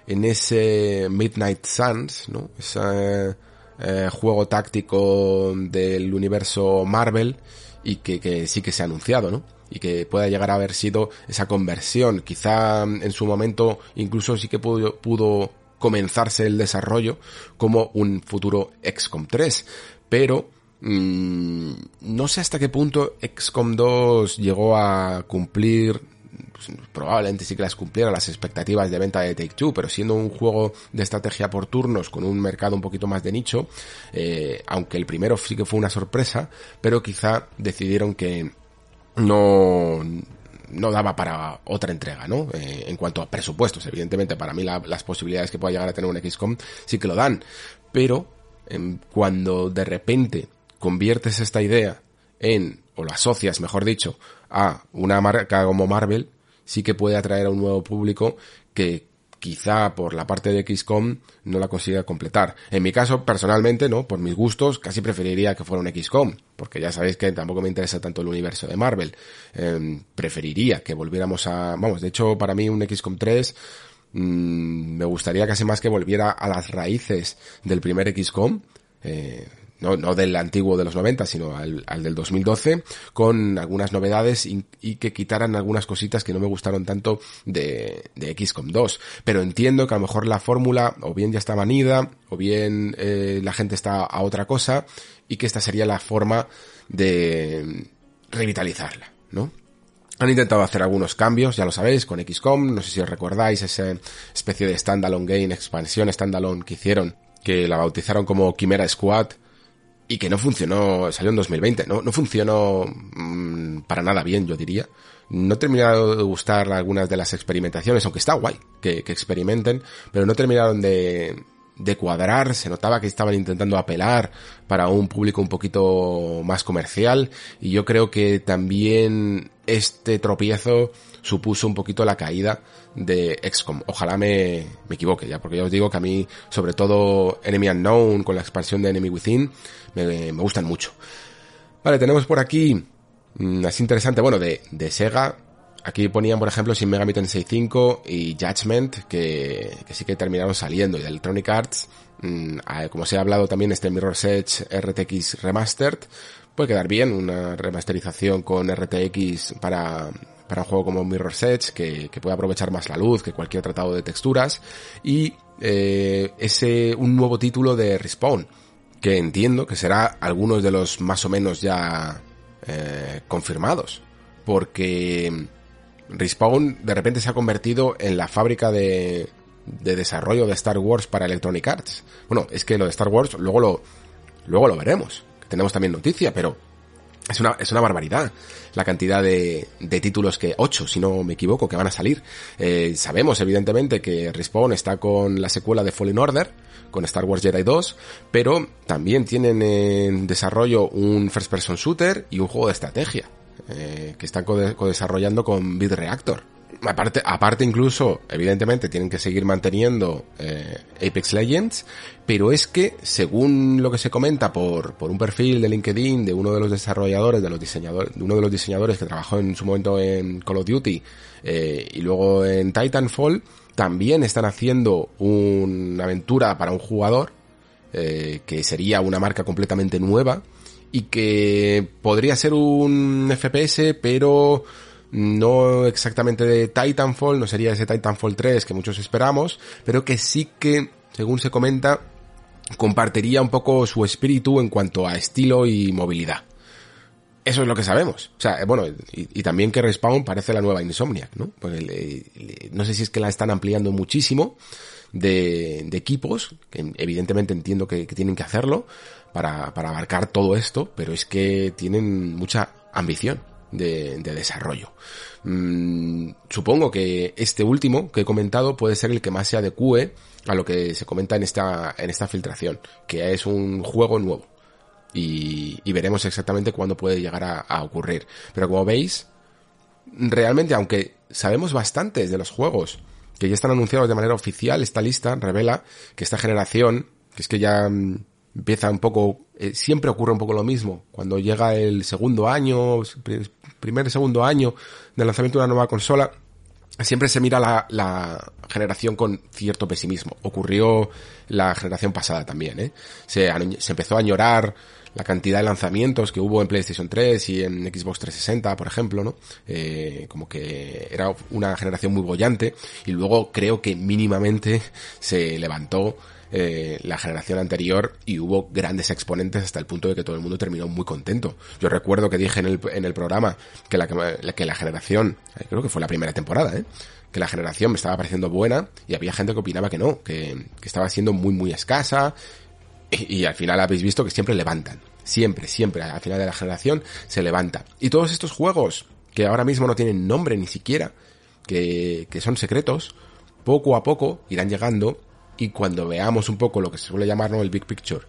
en ese Midnight Suns, ¿no? Esa, eh, juego táctico del universo Marvel y que, sí que se ha anunciado, ¿no? Y que pueda llegar a haber sido esa conversión. Quizá en su momento incluso sí que pudo, pudo comenzarse el desarrollo como un futuro XCOM 3. Pero mm, no sé hasta qué punto XCOM 2 llegó a cumplir pues, probablemente sí que las cumpliera las expectativas de venta de Take Two, pero siendo un juego de estrategia por turnos con un mercado un poquito más de nicho, eh, aunque el primero sí que fue una sorpresa, pero quizá decidieron que no no daba para otra entrega, ¿no? Eh, en cuanto a presupuestos, evidentemente, para mí las posibilidades que pueda llegar a tener un XCOM sí que lo dan, pero em, cuando de repente conviertes esta idea en, o lo asocias, mejor dicho, a una marca como Marvel, sí que puede atraer a un nuevo público que quizá por la parte de XCOM no la consiga completar. En mi caso, personalmente, no, por mis gustos, casi preferiría que fuera un XCOM, porque ya sabéis que tampoco me interesa tanto el universo de Marvel. Em, preferiría que volviéramos a, vamos, de hecho, para mí un XCOM 3 mm, me gustaría casi más que volviera a las raíces del primer XCOM. Eh, no, no del antiguo de los 90, sino al, del 2012, con algunas novedades y, que quitaran algunas cositas que no me gustaron tanto de, de XCOM 2. Pero entiendo que a lo mejor la fórmula o bien ya está manida, o bien eh, la gente está a otra cosa, y que esta sería la forma de revitalizarla, ¿no? Han intentado hacer algunos cambios, ya lo sabéis, con XCOM, no sé si os recordáis esa especie de standalone game, expansión standalone que hicieron, que la bautizaron como Chimera Squad, y que no funcionó, salió en 2020, no, no funcionó mmm, para nada bien, yo diría. No terminaron de gustar algunas de las experimentaciones, aunque está guay que, que experimenten, pero no terminaron de, de cuadrar, se notaba que estaban intentando apelar para un público un poquito más comercial y yo creo que también este tropiezo supuso un poquito la caída de XCOM. Ojalá me, me equivoque ya, porque ya os digo que a mí, sobre todo Enemy Unknown con la expansión de Enemy Within, me, me gustan mucho. Vale, tenemos por aquí, mm, así interesante, bueno, de, de Sega, Aquí ponían, por ejemplo, Sin Megami Tensei 5 y Judgment, que, que sí que terminaron saliendo, y de Electronic Arts, mmm, como se ha hablado también, este Mirror's Edge RTX Remastered, puede quedar bien, una remasterización con RTX para, para un juego como Mirror's Edge, que, que puede aprovechar más la luz que cualquier tratado de texturas, y eh, ese, un nuevo título de Respawn, que entiendo que será algunos de los más o menos ya eh, confirmados, porque Respawn de repente se ha convertido en la fábrica de, de desarrollo de Star Wars para Electronic Arts. Bueno, es que lo de Star Wars luego lo, luego lo veremos. Tenemos también noticia, pero es una, es una barbaridad la cantidad de, de títulos que, ocho, si no me equivoco, que van a salir. Eh, sabemos, evidentemente, que Respawn está con la secuela de Fallen Order, con Star Wars Jedi 2, pero también tienen en desarrollo un first person shooter y un juego de estrategia eh, que están co-desarrollando con BitReactor. Aparte, aparte incluso, evidentemente, tienen que seguir manteniendo eh, Apex Legends, pero es que, según lo que se comenta por, por un perfil de LinkedIn de uno de los desarrolladores, de los diseñadores, de uno de los diseñadores que trabajó en su momento en Call of Duty eh, y luego en Titanfall, también están haciendo una aventura para un jugador eh, que sería una marca completamente nueva y que podría ser un FPS, pero no exactamente de Titanfall, no sería ese Titanfall 3 que muchos esperamos, pero que sí que, según se comenta, compartiría un poco su espíritu en cuanto a estilo y movilidad. Eso es lo que sabemos. O sea, bueno, y, también que Respawn parece la nueva Insomniac, ¿no? No sé si es que la están ampliando muchísimo de, equipos, que evidentemente entiendo que, tienen que hacerlo, para abarcar todo esto, pero es que tienen mucha ambición de, de desarrollo. Mm, supongo que este último que he comentado puede ser el que más se adecue a lo que se comenta en esta, en esta filtración, que es un juego nuevo. Y, y veremos exactamente cuándo puede llegar a, a ocurrir. Pero como veis, realmente, aunque sabemos bastantes de los juegos que ya están anunciados de manera oficial, esta lista revela que esta generación, que es que ya mm, empieza un poco, eh, siempre ocurre un poco lo mismo. Cuando llega el segundo año, primer segundo año del lanzamiento de una nueva consola, siempre se mira la, generación con cierto pesimismo. Ocurrió la generación pasada también, ¿eh? Se, se empezó a añorar la cantidad de lanzamientos que hubo en PlayStation 3 y en Xbox 360, por ejemplo, ¿no? Eh, como que era una generación muy bollante y luego creo que mínimamente se levantó eh, la generación anterior y hubo grandes exponentes hasta el punto de que todo el mundo terminó muy contento. Yo recuerdo que dije en el, en el programa que la, que la generación, creo que fue la primera temporada, ¿eh? que la generación me estaba pareciendo buena y había gente que opinaba que no, que, que estaba siendo muy muy escasa y, y al final habéis visto que siempre levantan. Siempre, siempre, al final de la generación se levanta. Y todos estos juegos, que ahora mismo no tienen nombre ni siquiera, que, que son secretos, poco a poco irán llegando y cuando veamos un poco lo que se suele llamar ¿no? el big picture,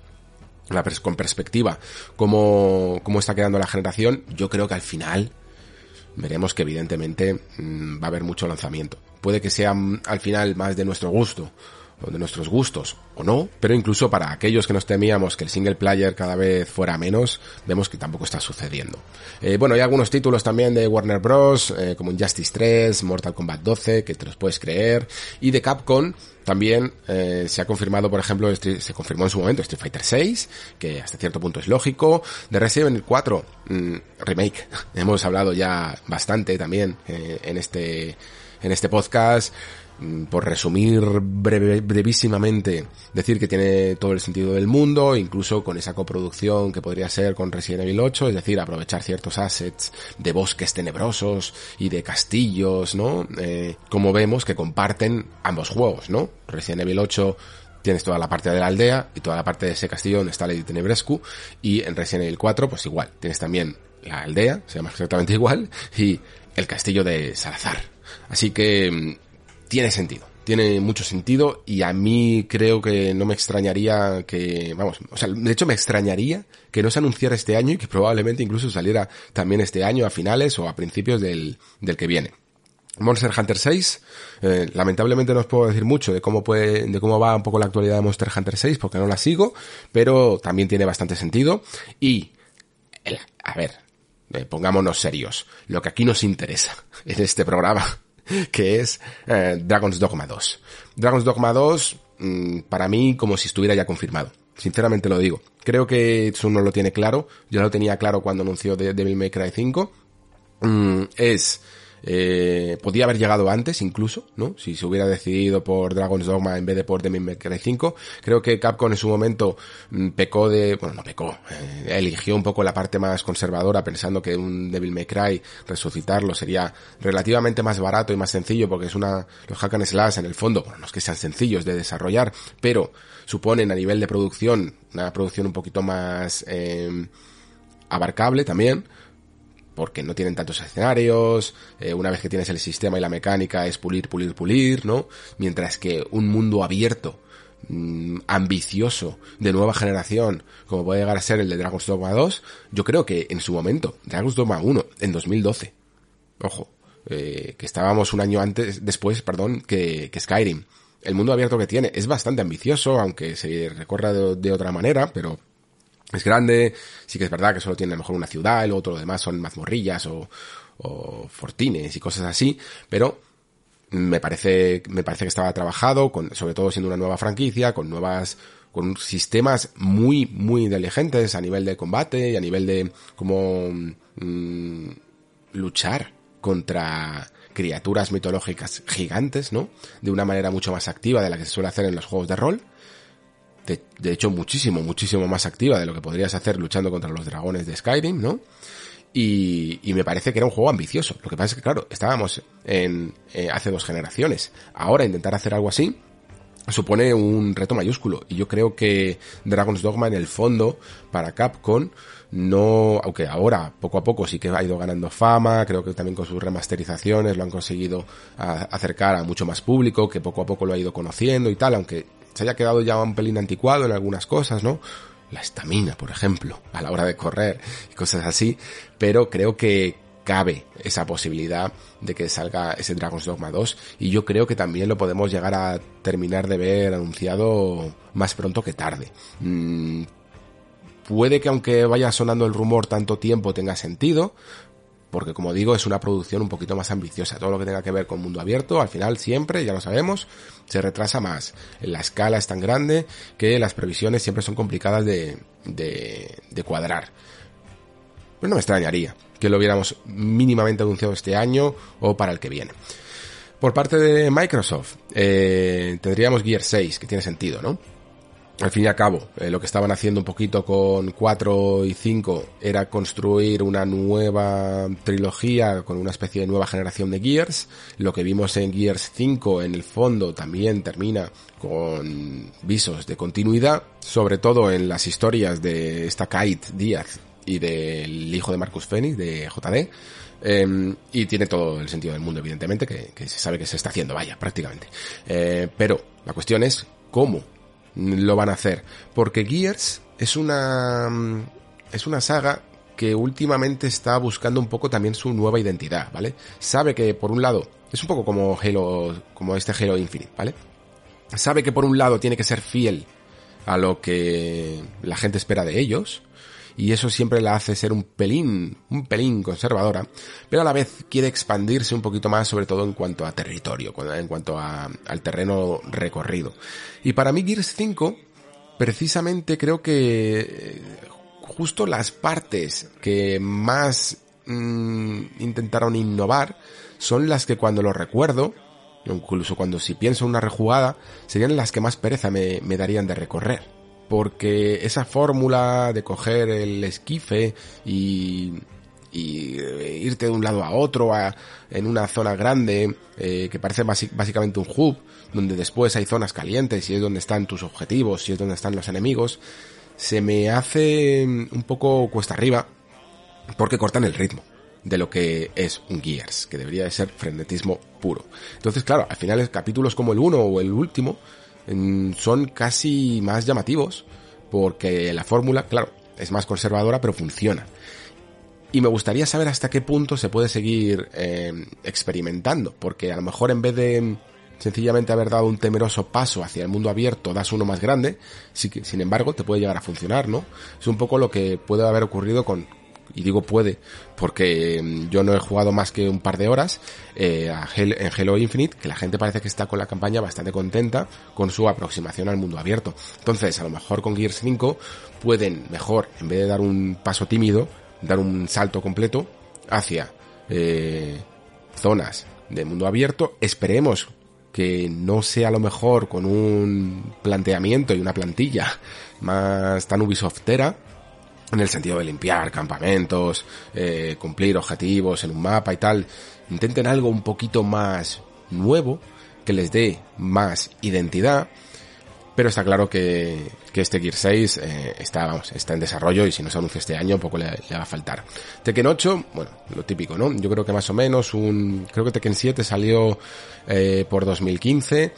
con perspectiva, cómo, cómo está quedando la generación, yo creo que al final veremos que evidentemente mmm, va a haber mucho lanzamiento. puede que sean al final más de nuestro gusto de nuestros gustos o no, pero incluso para aquellos que nos temíamos que el single player cada vez fuera menos, vemos que tampoco está sucediendo. Eh, bueno, hay algunos títulos también de Warner Bros, eh, como Injustice 3, Mortal Kombat 12, que te los puedes creer, y de Capcom también eh, se ha confirmado, por ejemplo, se confirmó en su momento Street Fighter 6, que hasta cierto punto es lógico, de Resident Evil 4 mm, remake, hemos hablado ya bastante también en este en este podcast. Mm, por resumir brevísimamente, decir que tiene todo el sentido del mundo, incluso con esa coproducción que podría ser con Resident Evil 8, es decir, aprovechar ciertos assets de bosques tenebrosos y de castillos, ¿no? Eh, como vemos que comparten ambos juegos, ¿no? Resident Evil 8 tienes toda la parte de la aldea y toda la parte de ese castillo donde está Lady Tenebrescu y en Resident Evil 4 pues igual, tienes también la aldea, se llama exactamente igual, y el castillo de Salazar. Así que mm, tiene sentido. Tiene mucho sentido y a mí creo que no me extrañaría que, vamos, o sea, de hecho me extrañaría que no se anunciara este año y que probablemente incluso saliera también este año a finales o a principios del, del que viene. Monster Hunter 6, eh, lamentablemente no os puedo decir mucho de cómo puede, de cómo va un poco la actualidad de Monster Hunter 6 porque no la sigo, pero también tiene bastante sentido y, a ver, eh, pongámonos serios, lo que aquí nos interesa en este programa que es eh, Dragon's Dogma 2. Dragon's Dogma 2, mm, para mí, como si estuviera ya confirmado. Sinceramente lo digo. Creo que no lo tiene claro. Yo lo tenía claro cuando anunció Devil May Cry 5. Mm, es eh, podía haber llegado antes incluso, ¿no? Si se hubiera decidido por Dragon's Dogma en vez de por Devil May Cry 5. Creo que Capcom en su momento mm, pecó de, bueno, no pecó, eh, eligió un poco la parte más conservadora pensando que un Devil May Cry resucitarlo sería relativamente más barato y más sencillo porque es una, los hack and slash en el fondo, bueno, no es que sean sencillos de desarrollar, pero suponen a nivel de producción una producción un poquito más eh, abarcable también porque no tienen tantos escenarios, eh, una vez que tienes el sistema y la mecánica es pulir, pulir, pulir, ¿no? Mientras que un mundo abierto, mm, ambicioso, de nueva generación, como puede llegar a ser el de Dragon's Dogma 2, yo creo que en su momento, Dragon's Dogma 1, en 2012, ojo, eh, que estábamos un año antes, después, perdón, que, que, Skyrim. El mundo abierto que tiene es bastante ambicioso, aunque se recorra de otra manera, pero es grande, sí que es verdad que solo tiene a lo mejor una ciudad, luego todo lo demás son mazmorrillas o, o fortines y cosas así, pero me parece, me parece que estaba trabajado, con, sobre todo siendo una nueva franquicia, con nuevas, con sistemas muy, muy inteligentes a nivel de combate y a nivel de cómo mm, luchar contra criaturas mitológicas gigantes, ¿no? De una manera mucho más activa de la que se suele hacer en los juegos de rol de, hecho muchísimo, muchísimo más activa de lo que podrías hacer luchando contra los dragones de Skyrim, ¿no? Y, me parece que era un juego ambicioso. Lo que pasa es que, claro, estábamos en eh, hace dos generaciones. Ahora intentar hacer algo así supone un reto mayúsculo. Y yo creo que Dragon's Dogma en el fondo, para Capcom, no, aunque ahora poco a poco sí que ha ido ganando fama, creo que también con sus remasterizaciones lo han conseguido acercar a mucho más público, que poco a poco lo ha ido conociendo y tal, aunque se haya quedado ya un pelín anticuado en algunas cosas, ¿no? La estamina, por ejemplo, a la hora de correr y cosas así, pero creo que cabe esa posibilidad de que salga ese Dragon's Dogma 2 y yo creo que también lo podemos llegar a terminar de ver anunciado más pronto que tarde. Mm, puede que aunque vaya sonando el rumor tanto tiempo tenga sentido, porque como digo es una producción un poquito más ambiciosa. Todo lo que tenga que ver con mundo abierto, al final siempre, ya lo sabemos, se retrasa más. La escala es tan grande que las previsiones siempre son complicadas de, cuadrar. Pero no me extrañaría que lo hubiéramos mínimamente anunciado este año o para el que viene. Por parte de Microsoft, eh, tendríamos Gear 6, que tiene sentido, ¿no? Al fin y al cabo, eh, lo que estaban haciendo un poquito con 4 y 5 era construir una nueva trilogía con una especie de nueva generación de Gears. Lo que vimos en Gears 5 en el fondo también termina con visos de continuidad, sobre todo en las historias de esta Kite Díaz y del hijo de Marcus Phoenix, de JD. Em, y tiene todo el sentido del mundo, evidentemente, que, se sabe que se está haciendo, vaya, prácticamente. Eh, pero la cuestión es cómo lo van a hacer. Porque Gears es una, es una saga que últimamente está buscando un poco también su nueva identidad, ¿vale? Sabe que por un lado Es un poco como Halo, como este Halo Infinite, ¿vale? Sabe que por un lado tiene que ser fiel a lo que la gente espera de ellos, y eso siempre la hace ser un pelín, un pelín conservadora, pero a la vez quiere expandirse un poquito más, sobre todo en cuanto a territorio, en cuanto a, al terreno recorrido. Y para mí Gears 5, precisamente creo que eh, justo las partes que más mm, intentaron innovar son las que cuando lo recuerdo, incluso cuando si pienso una rejugada, serían las que más pereza me, me darían de recorrer porque esa fórmula de coger el esquife y, y eh, irte de un lado a otro a, en una zona grande eh, que parece básicamente un hub donde después hay zonas calientes y es donde están tus objetivos y es donde están los enemigos se me hace un poco cuesta arriba porque cortan el ritmo de lo que es un Gears, que debería de ser frenetismo puro. Entonces, claro, al final capítulos como el 1 o el último son casi más llamativos porque la fórmula, claro, es más conservadora pero funciona. Y me gustaría saber hasta qué punto se puede seguir eh, experimentando, porque a lo mejor en vez de sencillamente haber dado un temeroso paso hacia el mundo abierto, das uno más grande, sin embargo te puede llegar a funcionar, ¿no? Es un poco lo que puede haber ocurrido con, y digo puede porque mm, yo no he jugado más que un par de horas eh, en Halo Infinite, que la gente parece que está con la campaña bastante contenta con su aproximación al mundo abierto. Entonces, a lo mejor con Gears 5 pueden mejor, en vez de dar un paso tímido, dar un salto completo hacia eh, zonas de mundo abierto. Esperemos que no sea a lo mejor con un planteamiento y una plantilla más tan Ubisoftera, en el sentido de limpiar campamentos, eh, cumplir objetivos en un mapa y tal, intenten algo un poquito más nuevo, que les dé más identidad, pero está claro que, que este Gear 6 eh, está, vamos, está en desarrollo y si no se anuncia este año poco le, va a faltar. Tekken 8, bueno, lo típico, ¿no? Yo creo que más o menos un, creo que Tekken 7 salió eh, por 2015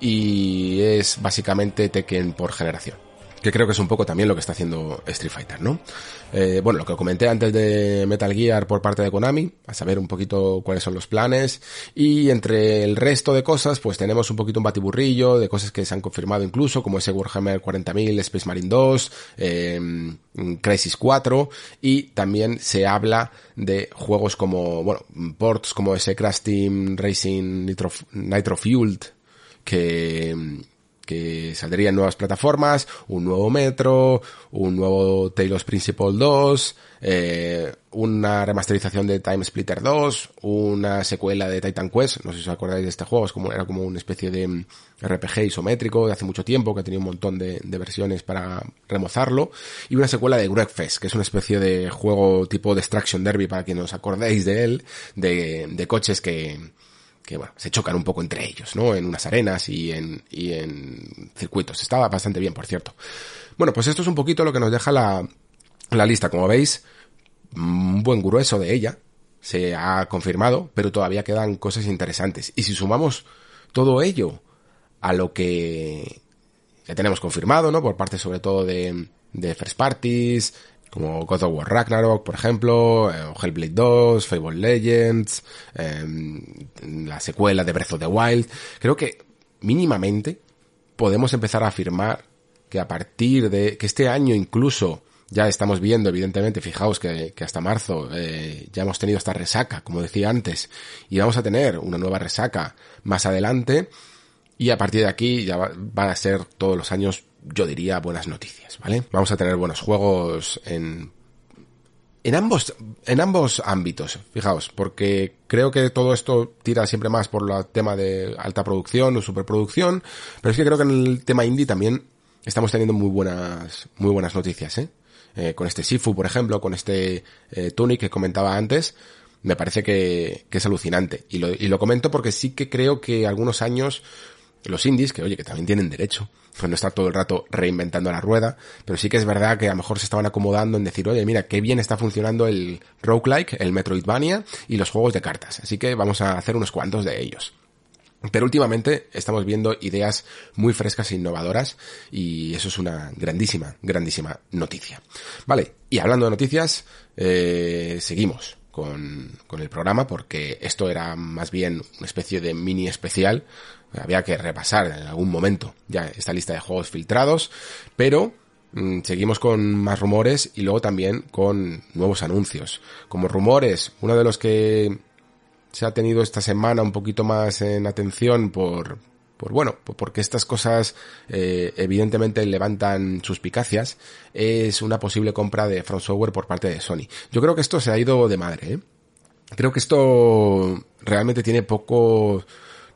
y es básicamente Tekken por generación que creo que es un poco también lo que está haciendo Street Fighter, ¿no? Eh, bueno, lo que comenté antes de Metal Gear por parte de Konami, a saber un poquito cuáles son los planes, y entre el resto de cosas, pues tenemos un poquito un batiburrillo de cosas que se han confirmado incluso, como ese Warhammer 40.000, Space Marine 2, eh, Crisis 4, y también se habla de juegos como, bueno, ports como ese Crash Team Racing Nitro, Nitro Fueled, que, que saldrían nuevas plataformas, un nuevo Metro, un nuevo Talos Principle 2, eh, una remasterización de Time Splitter 2, una secuela de Titan Quest, no sé si os acordáis de este juego, es como, era como una especie de mm, RPG isométrico de hace mucho tiempo, que tenía un montón de, versiones para remozarlo, y una secuela de Wreckfest, que es una especie de juego tipo Destruction Derby, para que os acordéis de él, de, de coches que, que bueno, se chocan un poco entre ellos, ¿no? En unas arenas y en, y en circuitos. Estaba bastante bien, por cierto. Bueno, pues esto es un poquito lo que nos deja la, la lista. Como veis, un buen grueso de ella se ha confirmado, pero todavía quedan cosas interesantes. Y si sumamos todo ello a lo que ya tenemos confirmado, ¿no? Por parte sobre todo de, de first parties, como God of War Ragnarok, por ejemplo, eh, Hellblade 2, Fable Legends, em, la secuela de Breath of the Wild. Creo que mínimamente podemos empezar a afirmar que a partir de que este año incluso ya estamos viendo, evidentemente, fijaos que, hasta marzo eh, ya hemos tenido esta resaca, como decía antes, y vamos a tener una nueva resaca más adelante, y a partir de aquí ya van a ser todos los años yo diría, buenas noticias, ¿vale? Vamos a tener buenos juegos en en ambos, en ambos ámbitos, fijaos, porque creo que todo esto tira siempre más por el tema de alta producción o superproducción, pero es que creo que en el tema indie también estamos teniendo muy buenas, muy buenas noticias, ¿eh? eh con este Sifu, por ejemplo, con este eh, Tunic que comentaba antes, me parece que, que es alucinante. Y lo, y lo comento porque sí que creo que algunos años los indies, que oye, que también tienen derecho, pues no estar todo el rato reinventando la rueda, pero sí que es verdad que a lo mejor se estaban acomodando en decir, oye, mira, qué bien está funcionando el roguelike, el Metroidvania y los juegos de cartas, así que vamos a hacer unos cuantos de ellos. Pero últimamente estamos viendo ideas muy frescas e innovadoras y eso es una grandísima, grandísima noticia. Vale, y hablando de noticias, eh, seguimos con, con el programa porque esto era más bien una especie de mini especial. Había que repasar en algún momento ya esta lista de juegos filtrados, pero mm, seguimos con más rumores y luego también con nuevos anuncios. Como rumores, uno de los que se ha tenido esta semana un poquito más en atención por, por bueno, porque estas cosas eh, evidentemente levantan suspicacias, es una posible compra de Front Software por parte de Sony. Yo creo que esto se ha ido de madre, ¿eh? Creo que esto realmente tiene poco,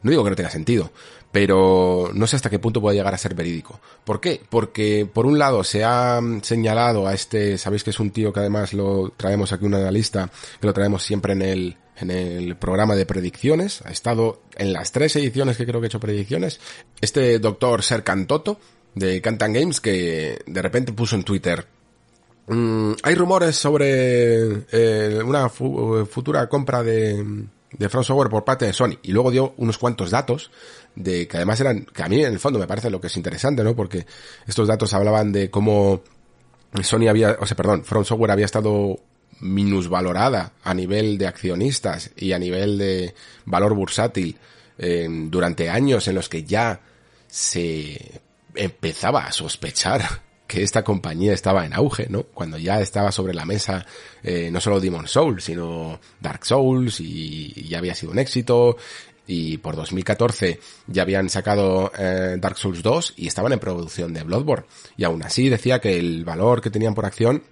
no digo que no tenga sentido, pero no sé hasta qué punto puede llegar a ser verídico. ¿Por qué? Porque por un lado se ha señalado a este, sabéis que es un tío que además lo traemos aquí un analista, que lo traemos siempre en el, en el programa de predicciones, ha estado en las tres ediciones que creo que he hecho predicciones, este doctor Serkan Toto de Cantan Games que de repente puso en Twitter mm, hay rumores sobre eh, una futura compra de, de Front Software por parte de Sony y luego dio unos cuantos datos de que además eran que a mí en el fondo me parece lo que es interesante, ¿no? Porque estos datos hablaban de cómo Sony había, o sea, perdón, Front Software había estado minusvalorada a nivel de accionistas y a nivel de valor bursátil eh, durante años en los que ya se empezaba a sospechar que esta compañía estaba en auge, ¿no? Cuando ya estaba sobre la mesa eh, no solo Demon Souls, sino Dark Souls y ya había sido un éxito y por 2014 ya habían sacado eh, Dark Souls 2 y estaban en producción de Bloodborne y aún así decía que el valor que tenían por acción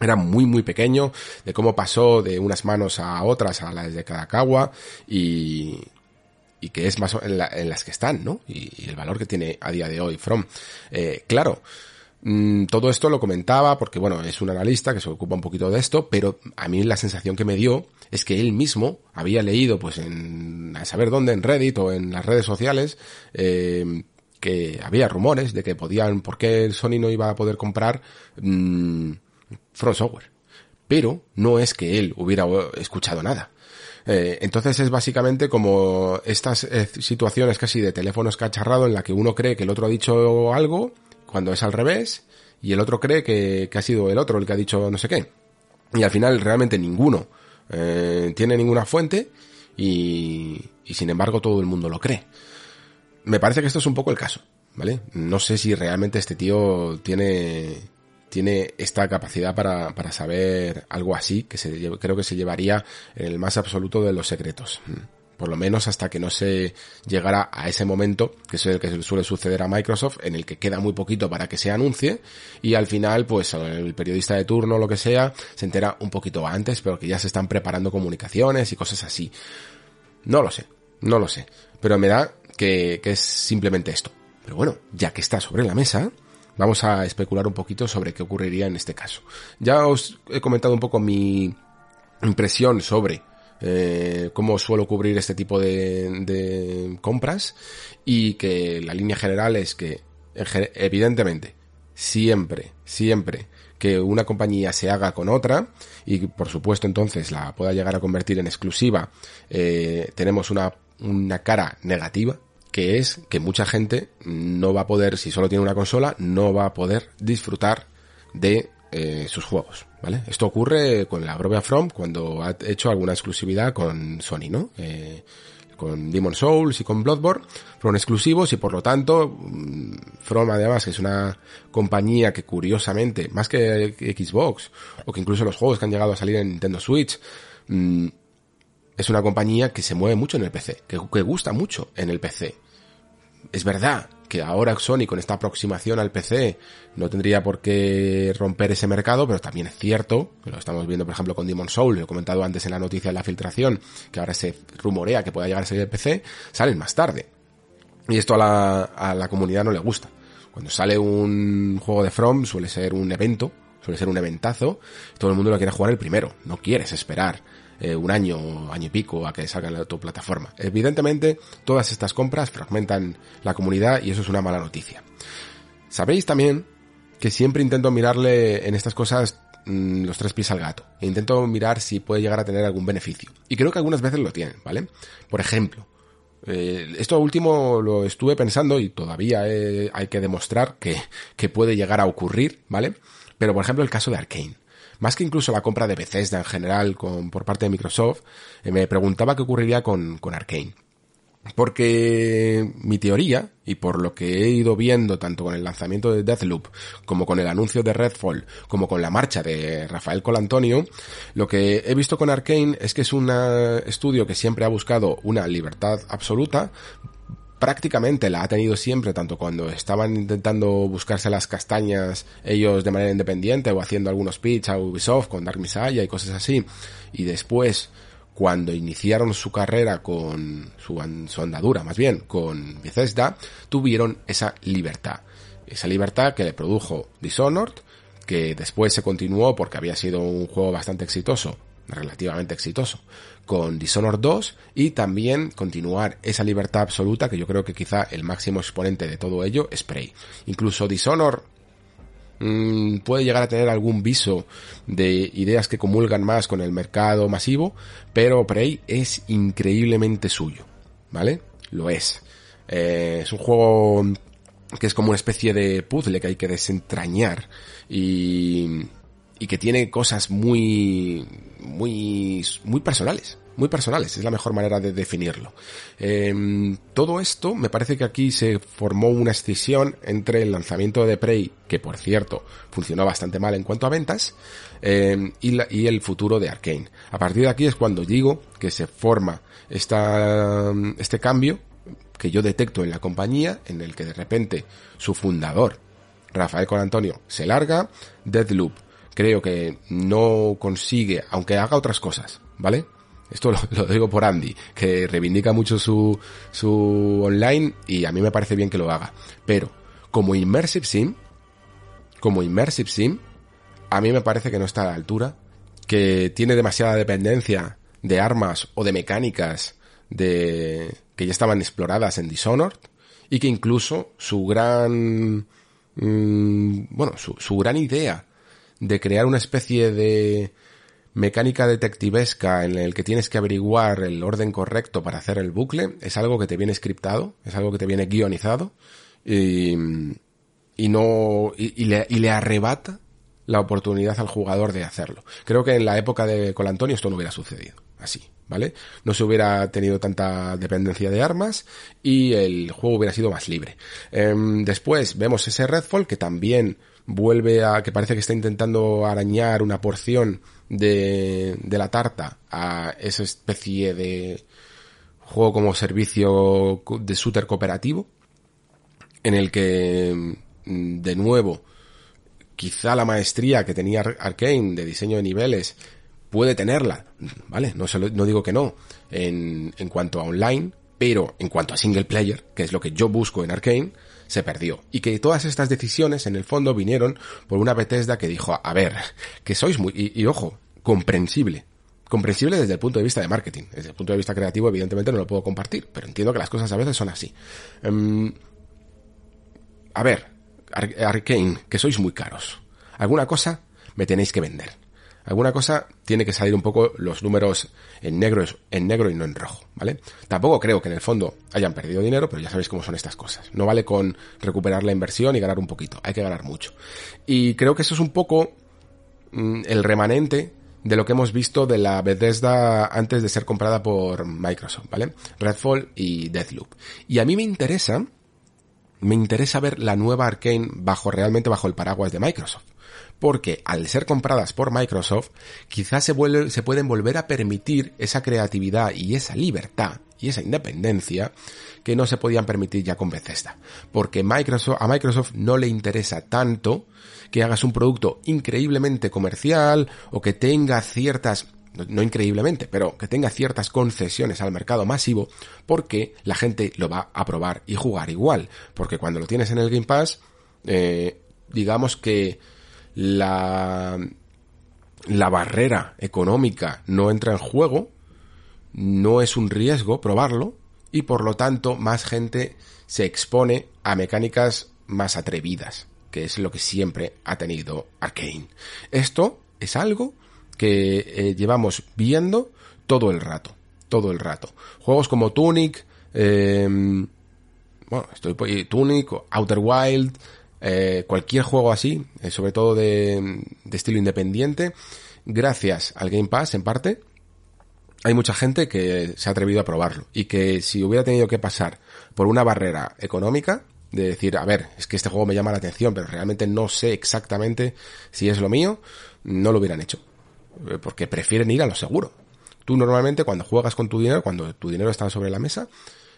era muy muy pequeño, de cómo pasó de unas manos a otras a las de Kadakawa y, y que es más en, en las que están, ¿no? Y, el valor que tiene a día de hoy From. Eh, claro, mm, todo esto lo comentaba porque, bueno, es un analista que se ocupa un poquito de esto, pero a mí la sensación que me dio es que él mismo había leído, pues en, a saber dónde, en Reddit o en las redes sociales, eh, que había rumores de que podían, ¿por qué Sony no iba a poder comprar mmm, Software. Pero no es que él hubiera escuchado nada. Eh, entonces es básicamente como estas eh, situaciones casi de teléfono escacharrado en la que uno cree que el otro ha dicho algo cuando es al revés y el otro cree que, ha sido el otro el que ha dicho no sé qué. Y al final realmente ninguno eh, tiene ninguna fuente y, y sin embargo todo el mundo lo cree. Me parece que esto es un poco el caso, ¿vale? No sé si realmente este tío tiene tiene esta capacidad para, para saber algo así, que se, creo que se llevaría en el más absoluto de los secretos. Por lo menos hasta que no se llegara a ese momento, que es el que suele suceder a Microsoft, en el que queda muy poquito para que se anuncie, y al final, pues el periodista de turno lo que sea, se entera un poquito antes, pero que ya se están preparando comunicaciones y cosas así. No lo sé, no lo sé. Pero me da que, que es simplemente esto. Pero bueno, ya que está sobre la mesa, vamos a especular un poquito sobre qué ocurriría en este caso. Ya os he comentado un poco mi impresión sobre eh, cómo suelo cubrir este tipo de, compras y que la línea general es que evidentemente siempre, siempre que una compañía se haga con otra y por supuesto entonces la pueda llegar a convertir en exclusiva, eh, tenemos una, una cara negativa que es que mucha gente no va a poder, si solo tiene una consola, no va a poder disfrutar de eh, sus juegos, ¿vale? Esto ocurre con la propia From cuando ha hecho alguna exclusividad con Sony, ¿no? Eh, con Demon Souls y con Bloodborne fueron exclusivos y por lo tanto mm, From además es una compañía que curiosamente, más que Xbox o que incluso los juegos que han llegado a salir en Nintendo Switch, mm, es una compañía que se mueve mucho en el PC, que, gusta mucho en el PC. Es verdad que ahora Sony con esta aproximación al PC no tendría por qué romper ese mercado, pero también es cierto, que lo estamos viendo por ejemplo con Demon Soul, lo he comentado antes en la noticia de la filtración, que ahora se rumorea que pueda llegar a salir el PC, salen más tarde. Y esto a la, a la comunidad no le gusta. Cuando sale un juego de From suele ser un evento, suele ser un eventazo, todo el mundo lo quiere jugar el primero, no quieres esperar eh, un año, año y pico a que salga en tu. Evidentemente, todas estas compras fragmentan la comunidad y eso es una mala noticia. Sabéis también que siempre intento mirarle en estas cosas mm, los tres pies al gato. E intento mirar si puede llegar a tener algún beneficio. Y creo que algunas veces lo tienen, ¿vale? Por ejemplo, eh, esto último lo estuve pensando y todavía hay que demostrar que, que puede llegar a ocurrir, ¿vale? Pero por ejemplo el caso de Arkane. Más que incluso la compra de Bethesda en general por parte de Microsoft, eh, me preguntaba qué ocurriría con, con Arkane. Porque mi teoría, y por lo que he ido viendo tanto con el lanzamiento de Deathloop, como con el anuncio de Redfall, como con la marcha de Rafael Colantonio, lo que he visto con Arkane es que es un estudio que siempre ha buscado una libertad absoluta, prácticamente la ha tenido siempre, tanto cuando estaban intentando buscarse las castañas ellos de manera independiente o haciendo algunos pitch a Ubisoft con Dark Messiah y cosas así, y después cuando iniciaron su carrera con su, su andadura, más bien con Bethesda, tuvieron esa libertad. Esa libertad que le produjo Dishonored, que después se continuó porque había sido un juego bastante exitoso, relativamente exitoso, con Dishonored 2 y también continuar esa libertad absoluta que yo creo que quizá el máximo exponente de todo ello es Prey. Incluso Dishonored Mm, puede llegar a tener algún viso de ideas que comulgan más con el mercado masivo, pero Prey es increíblemente suyo, ¿vale? Lo es. Eh, es un juego que es como una especie de puzzle que hay que desentrañar y, y que tiene cosas muy, muy, muy personales muy personales, es la mejor manera de definirlo. Em, todo esto, me parece que aquí se formó una escisión entre el lanzamiento de Prey, que por cierto funcionó bastante mal en cuanto a ventas, em, y, y, el futuro de Arkane. A partir de aquí es cuando digo que se forma esta, este cambio que yo detecto en la compañía, en el que de repente su fundador, Rafael Con Antonio, se larga, Deadloop creo que no consigue, aunque haga otras cosas, ¿vale? Esto lo, digo por Andy, que reivindica mucho su, su online y a mí me parece bien que lo haga. Pero, como Immersive Sim, como Immersive Sim, a mí me parece que no está a la altura, que tiene demasiada dependencia de armas o de mecánicas de, que ya estaban exploradas en Dishonored y que incluso su gran, mm, bueno, su, su gran idea de crear una especie de, mecánica detectivesca en el que tienes que averiguar el orden correcto para hacer el bucle es algo que te viene scriptado, es algo que te viene guionizado y, y no y, le, y, le, arrebata la oportunidad al jugador de hacerlo. Creo que en la época de Colantonio esto no hubiera sucedido así, ¿vale? No se hubiera tenido tanta dependencia de armas y el juego hubiera sido más libre. Em, después vemos ese Redfall que también vuelve a que parece que está intentando arañar una porción de, de la tarta a esa especie de juego como servicio de shooter cooperativo en el que mm, de nuevo quizá la maestría que tenía Arkane de diseño de niveles puede tenerla, ¿vale? No, no digo que no, en, en cuanto a online, pero en cuanto a single player, que es lo que yo busco en Arkane, se perdió. Y que todas estas decisiones, en el fondo, vinieron por una Bethesda que dijo, a ver, que sois muy, y, ojo, comprensible. Comprensible desde el punto de vista de marketing. Desde el punto de vista creativo, evidentemente no lo puedo compartir, pero entiendo que las cosas a veces son así. Um, a ver, Arkane, que sois muy caros. Alguna cosa me tenéis que vender alguna cosa tiene que salir un poco los números en negro, en negro y no en rojo, ¿vale? Tampoco creo que en el fondo hayan perdido dinero, pero ya sabéis cómo son estas cosas. No vale con recuperar la inversión y ganar un poquito, hay que ganar mucho. Y creo que eso es un poco mm, el remanente de lo que hemos visto de la Bethesda antes de ser comprada por Microsoft, ¿vale? Redfall y Deathloop. Y a mí me interesa, me interesa ver la nueva Arkane bajo, realmente bajo el paraguas de Microsoft porque al ser compradas por Microsoft, quizás se, pueden volver a permitir esa creatividad y esa libertad y esa independencia que no se podían permitir ya con Bethesda. Porque Microsoft, a Microsoft no le interesa tanto que hagas un producto increíblemente comercial o que tenga ciertas no, increíblemente, pero que tenga ciertas concesiones al mercado masivo, porque la gente lo va a probar y jugar igual. Porque cuando lo tienes en el Game Pass, eh, digamos que la, la barrera económica no entra en juego, no es un riesgo probarlo y por lo tanto más gente se expone a mecánicas más atrevidas, que es lo que siempre ha tenido Arkane. Esto es algo que eh, llevamos viendo todo el rato, todo el rato. Juegos como Tunic, eh, bueno, estoy Tunic, Outer Wild, eh, cualquier juego así, eh, sobre todo de, de estilo independiente, gracias al Game Pass en parte, hay mucha gente que se ha atrevido a probarlo y que si hubiera tenido que pasar por una barrera económica, de decir, a ver, es que este juego me llama la atención, pero realmente no sé exactamente si es lo mío, no lo hubieran hecho. Eh, porque prefieren ir a lo seguro. Tú normalmente cuando juegas con tu dinero, cuando tu dinero está sobre la mesa,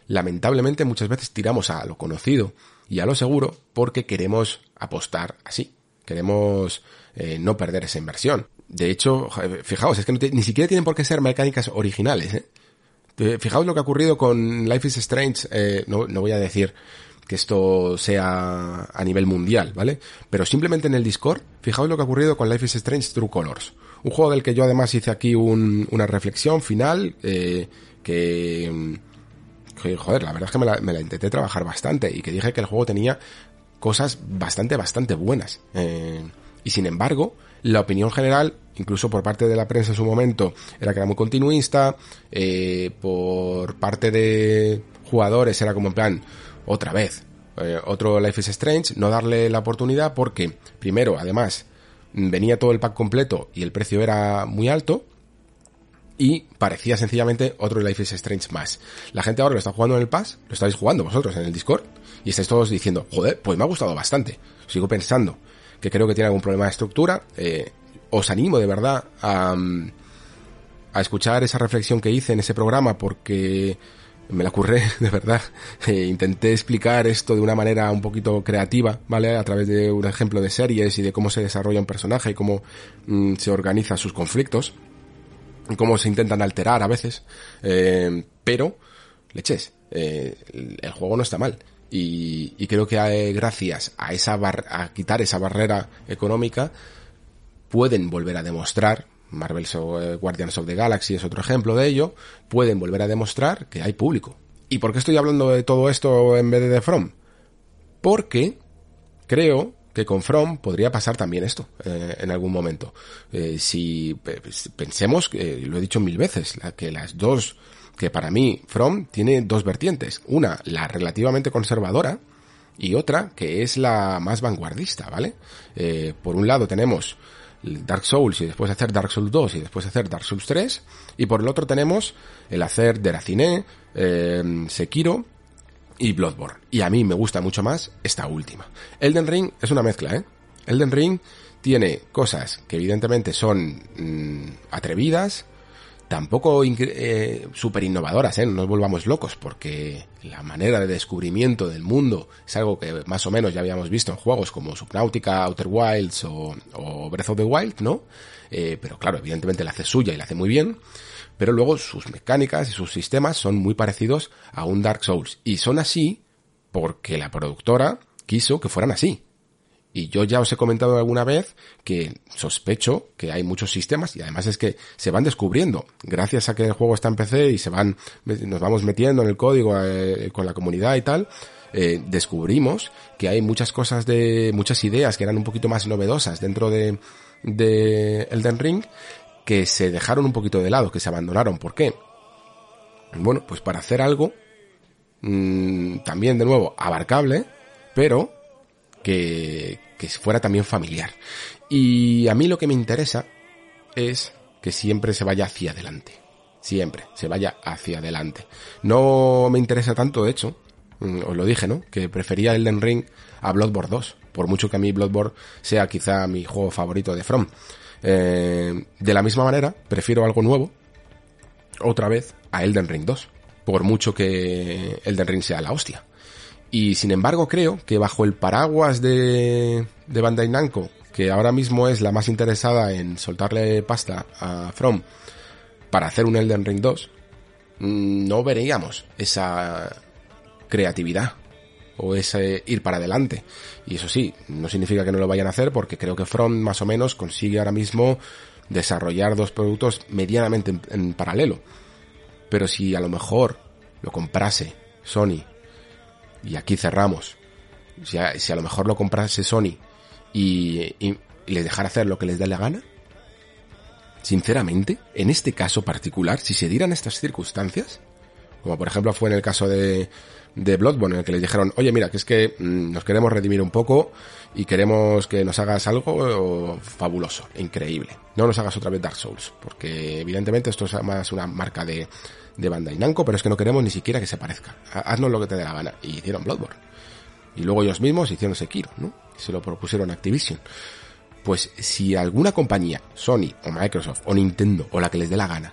lamentablemente muchas veces tiramos a lo conocido y a lo seguro porque queremos apostar así. Queremos eh, no perder esa inversión. De hecho, fijaos, es que ni siquiera tienen por qué ser mecánicas originales. ¿eh? Fijaos lo que ha ocurrido con Life is Strange. Eh, no, no voy a decir que esto sea a nivel mundial, ¿vale? Pero simplemente en el Discord, fijaos lo que ha ocurrido con Life is Strange True Colors. Un juego del que yo además hice aquí un, una reflexión final, eh, que, que, joder, la verdad es que me la, intenté trabajar bastante y que dije que el juego tenía cosas bastante, bastante buenas. Eh, y sin embargo, la opinión general, incluso por parte de la prensa en su momento, era que era muy continuista, eh, por parte de jugadores era como en plan, otra vez, eh, otro Life is Strange, no darle la oportunidad porque, primero, además, venía todo el pack completo y el precio era muy alto, y parecía sencillamente otro Life is Strange más. La gente ahora lo está jugando en el Pass, lo estáis jugando vosotros en el Discord, y estáis todos diciendo, joder, pues me ha gustado bastante. Sigo pensando que creo que tiene algún problema de estructura. Eh, os animo de verdad a, a escuchar esa reflexión que hice en ese programa porque me la curré, de verdad. Eh, intenté explicar esto de una manera un poquito creativa, ¿vale? A través de un ejemplo de series y de cómo se desarrolla un personaje y cómo mm, se organiza sus conflictos. Y cómo se intentan alterar a veces. Eh, pero, leches, eh, el juego no está mal. Y, y creo que hay, gracias a esa bar a quitar esa barrera económica, pueden volver a demostrar Marvel's o Guardians of the Galaxy es otro ejemplo de ello, pueden volver a demostrar que hay público. ¿Y por qué estoy hablando de todo esto en vez de de From? Porque creo que con From podría pasar también esto eh, en algún momento. Eh, si pensemos, que lo he dicho mil veces, que las dos, que para mí From tiene dos vertientes. Una, la relativamente conservadora, y otra, que es la más vanguardista, ¿vale? Eh, por un lado tenemos Dark Souls y después hacer Dark Souls 2 y después hacer Dark Souls 3. Y por el otro tenemos el hacer Deracine, eh, Sekiro y Bloodborne. Y a mí me gusta mucho más esta última. Elden Ring es una mezcla, ¿eh? Elden Ring tiene cosas que evidentemente son mmm, atrevidas, tampoco eh, súper innovadoras, ¿eh? no nos volvamos locos, porque la manera de descubrimiento del mundo es algo que más o menos ya habíamos visto en juegos como Subnautica, Outer Wilds o, o Breath of the Wild, ¿no? Eh, pero claro, evidentemente la hace suya y la hace muy bien, pero luego sus mecánicas y sus sistemas son muy parecidos a un Dark Souls, y son así porque la productora quiso que fueran así. Y yo ya os he comentado alguna vez que sospecho que hay muchos sistemas y además es que se van descubriendo. Gracias a que el juego está en PC y se van, nos vamos metiendo en el código eh, con la comunidad y tal, eh, descubrimos que hay muchas cosas de, muchas ideas que eran un poquito más novedosas dentro de, de Elden Ring que se dejaron un poquito de lado, que se abandonaron. ¿Por qué? Bueno, pues para hacer algo, mmm, también de nuevo, abarcable, pero que, que fuera también familiar. Y a mí lo que me interesa es que siempre se vaya hacia adelante. Siempre se vaya hacia adelante. No me interesa tanto, de hecho, os lo dije, ¿no? Que prefería Elden Ring a Bloodborne 2. Por mucho que a mí Bloodborne sea quizá mi juego favorito de From. Eh, de la misma manera, prefiero algo nuevo, otra vez, a Elden Ring 2. Por mucho que Elden Ring sea la hostia. Y sin embargo creo que bajo el paraguas de, de Bandai Namco, que ahora mismo es la más interesada en soltarle pasta a From para hacer un Elden Ring 2, no veríamos esa creatividad o ese ir para adelante. Y eso sí, no significa que no lo vayan a hacer porque creo que From más o menos consigue ahora mismo desarrollar dos productos medianamente en, paralelo. Pero si a lo mejor lo comprase Sony y aquí cerramos. Si a, si a lo mejor lo comprase Sony y, y, y, les dejara hacer lo que les dé la gana, sinceramente, en este caso particular, si se dieran estas circunstancias, como por ejemplo fue en el caso de de Bloodborne, en el que les dijeron, oye, mira, que es que mm, nos queremos redimir un poco y queremos que nos hagas algo fabuloso, increíble. No nos hagas otra vez Dark Souls, porque evidentemente esto es más una marca de, de Bandai Namco, pero es que no queremos ni siquiera que se parezca. Haznos lo que te dé la gana. Y hicieron Bloodborne. Y luego ellos mismos hicieron Sekiro, ¿no? Se lo propusieron Activision. Pues si alguna compañía, Sony o Microsoft o Nintendo o la que les dé la gana,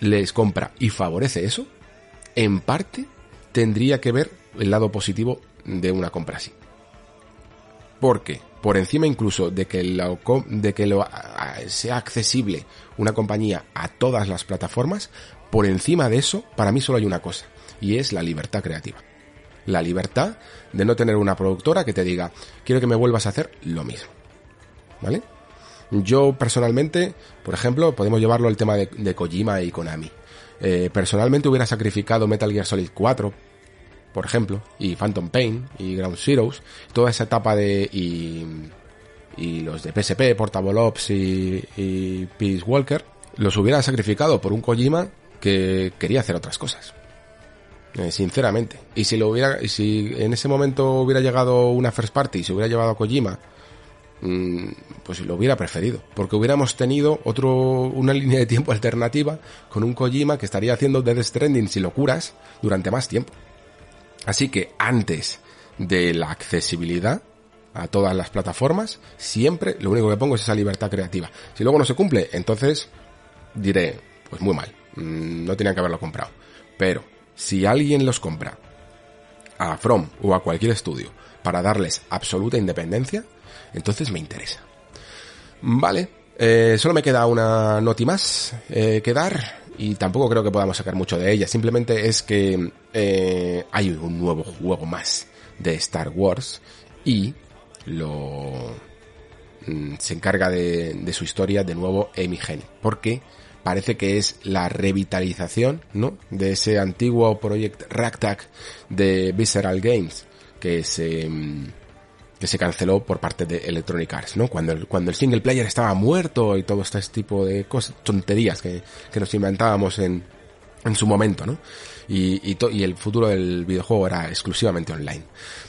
les compra y favorece eso, en parte tendría que ver el lado positivo de una compra así. Porque por encima incluso de que, lo, de que lo, sea accesible una compañía a todas las plataformas, por encima de eso, para mí solo hay una cosa, y es la libertad creativa. La libertad de no tener una productora que te diga, quiero que me vuelvas a hacer lo mismo. ¿Vale? Yo personalmente, por ejemplo, podemos llevarlo al tema de, Kojima y Konami. Eh, personalmente hubiera sacrificado Metal Gear Solid 4, por ejemplo, y Phantom Pain y Ground Zeroes, toda esa etapa de y, y los de PSP, Portable Ops y, y Peace Walker, los hubiera sacrificado por un Kojima que quería hacer otras cosas. Eh, sinceramente. Y si lo hubiera, si en ese momento hubiera llegado una first party y se hubiera llevado a Kojima, pues lo hubiera preferido. Porque hubiéramos tenido otro, una línea de tiempo alternativa con un Kojima que estaría haciendo Dead Stranding y locuras durante más tiempo. Así que antes de la accesibilidad a todas las plataformas, siempre lo único que pongo es esa libertad creativa. Si luego no se cumple, entonces diré, pues muy mal, mm, no tenían que haberlo comprado. Pero si alguien los compra a From o a cualquier estudio para darles absoluta independencia, entonces me interesa. Vale, eh, solo me queda una noti más eh, que dar y tampoco creo que podamos sacar mucho de ella. Simplemente es que eh, hay un nuevo juego más de Star Wars y lo mm, se encarga de, su historia de nuevo Amy Hennig. Porque parece que es la revitalización, ¿no? De ese antiguo proyecto Ragtag de Visceral Games que se mm, que se canceló por parte de Electronic Arts, ¿no? Cuando el, cuando el single player estaba muerto y todo este tipo de cosas, tonterías que, que nos inventábamos en, en su momento, ¿no? Y, y, y, el futuro del videojuego era exclusivamente online.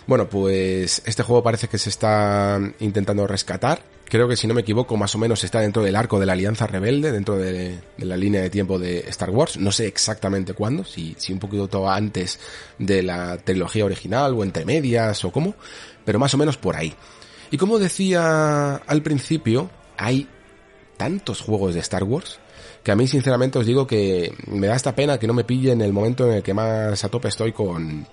Bueno, pues este juego parece que se está intentando rescatar creo que si no me equivoco, más o menos está dentro del arco de la Alianza Rebelde, dentro de, la línea de tiempo de Star Wars. No sé exactamente cuándo, si, si un poquito todo antes de la trilogía original o entre medias o cómo, pero más o menos por ahí. Y como decía al principio, hay tantos juegos de Star Wars que a mí sinceramente os digo que me da esta pena que no me pille en el momento en el que más a tope estoy con,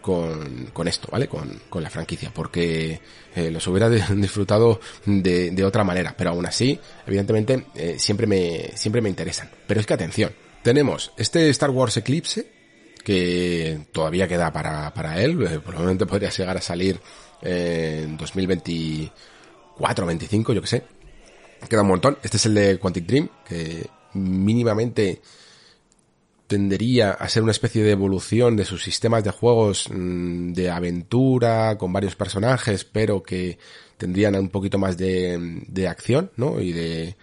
con, con esto, ¿vale? Con, con la franquicia, porque eh, los hubiera disfrutado de, de, otra manera, pero aún así, evidentemente, eh, siempre me, siempre me interesan. Pero es que atención, tenemos este Star Wars Eclipse, que todavía queda para, para él, eh, probablemente podría llegar a salir en 2024, 25, yo que sé. Queda un montón. Este es el de Quantic Dream, que mínimamente tendería a ser una especie de evolución de sus sistemas de juegos mm, de aventura con varios personajes, pero que tendrían un poquito más de, de acción, ¿no? Y de,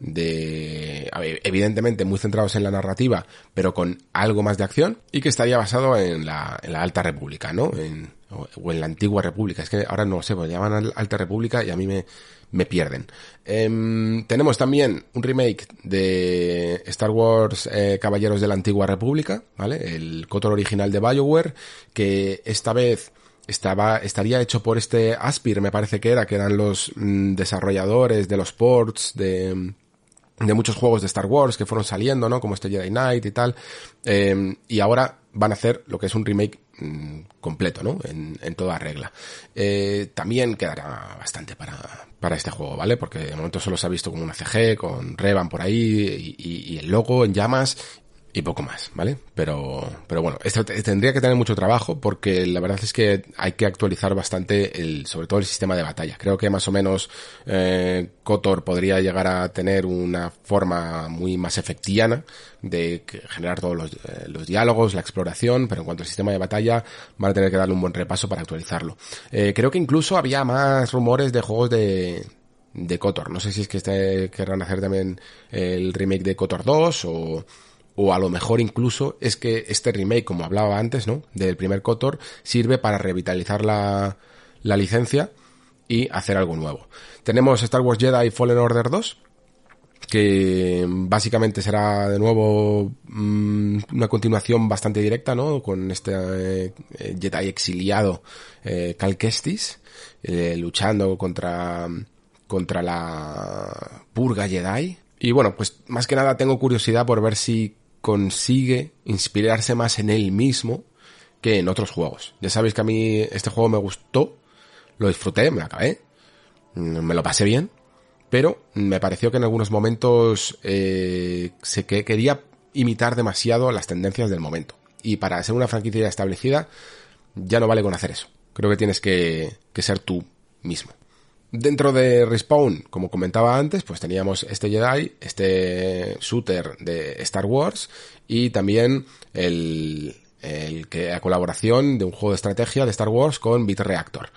de evidentemente muy centrados en la narrativa, pero con algo más de acción y que estaría basado en la, en la Alta República, ¿no? En, o en la Antigua República. Es que ahora no sé, pues llaman Alta República y a mí me, me pierden. Em, tenemos también un remake de Star Wars eh, Caballeros de la Antigua República, ¿vale? El Cotor original de BioWare, que esta vez estaba, estaría hecho por este Aspir, me parece que era, que eran los mm, desarrolladores de los ports de, de muchos juegos de Star Wars que fueron saliendo, ¿no? Como este Jedi Knight y tal. Em, y ahora van a hacer lo que es un remake mm, completo, ¿no? En, en toda regla. Eh, también quedará bastante para, para este juego, ¿vale? Porque de momento solo se ha visto como una CG, con Revan por ahí y, y el logo en llamas y poco más, ¿vale? Pero, pero bueno, esto tendría que tener mucho trabajo porque la verdad es que hay que actualizar bastante el, sobre todo el sistema de batalla. Creo que más o menos eh, Kotor podría llegar a tener una forma muy más efectiana de generar todos los, eh, los, diálogos, la exploración, pero en cuanto al sistema de batalla van a tener que darle un buen repaso para actualizarlo. Eh, creo que incluso había más rumores de juegos de, de Kotor. No sé si es que este querrán hacer también el remake de Kotor 2 o o a lo mejor incluso es que este remake, como hablaba antes, ¿no? Del primer Kotor, sirve para revitalizar la, la licencia y hacer algo nuevo. Tenemos Star Wars Jedi Fallen Order 2, que básicamente será de nuevo mm, una continuación bastante directa, ¿no? Con este eh, Jedi exiliado eh, Cal Kestis, eh, luchando contra, contra la purga Jedi. Y bueno, pues más que nada tengo curiosidad por ver si consigue inspirarse más en él mismo que en otros juegos. Ya sabéis que a mí este juego me gustó, lo disfruté, me acabé, mm, me lo pasé bien, pero me pareció que en algunos momentos eh, se que quería imitar demasiado las tendencias del momento. Y para ser una franquicia establecida, ya no vale con hacer eso. Creo que tienes que, que ser tú mismo. Dentro de Respawn, como comentaba antes, pues teníamos este Jedi, este shooter de Star Wars y también el, el que a colaboración de un juego de estrategia de Star Wars con Bitreactor.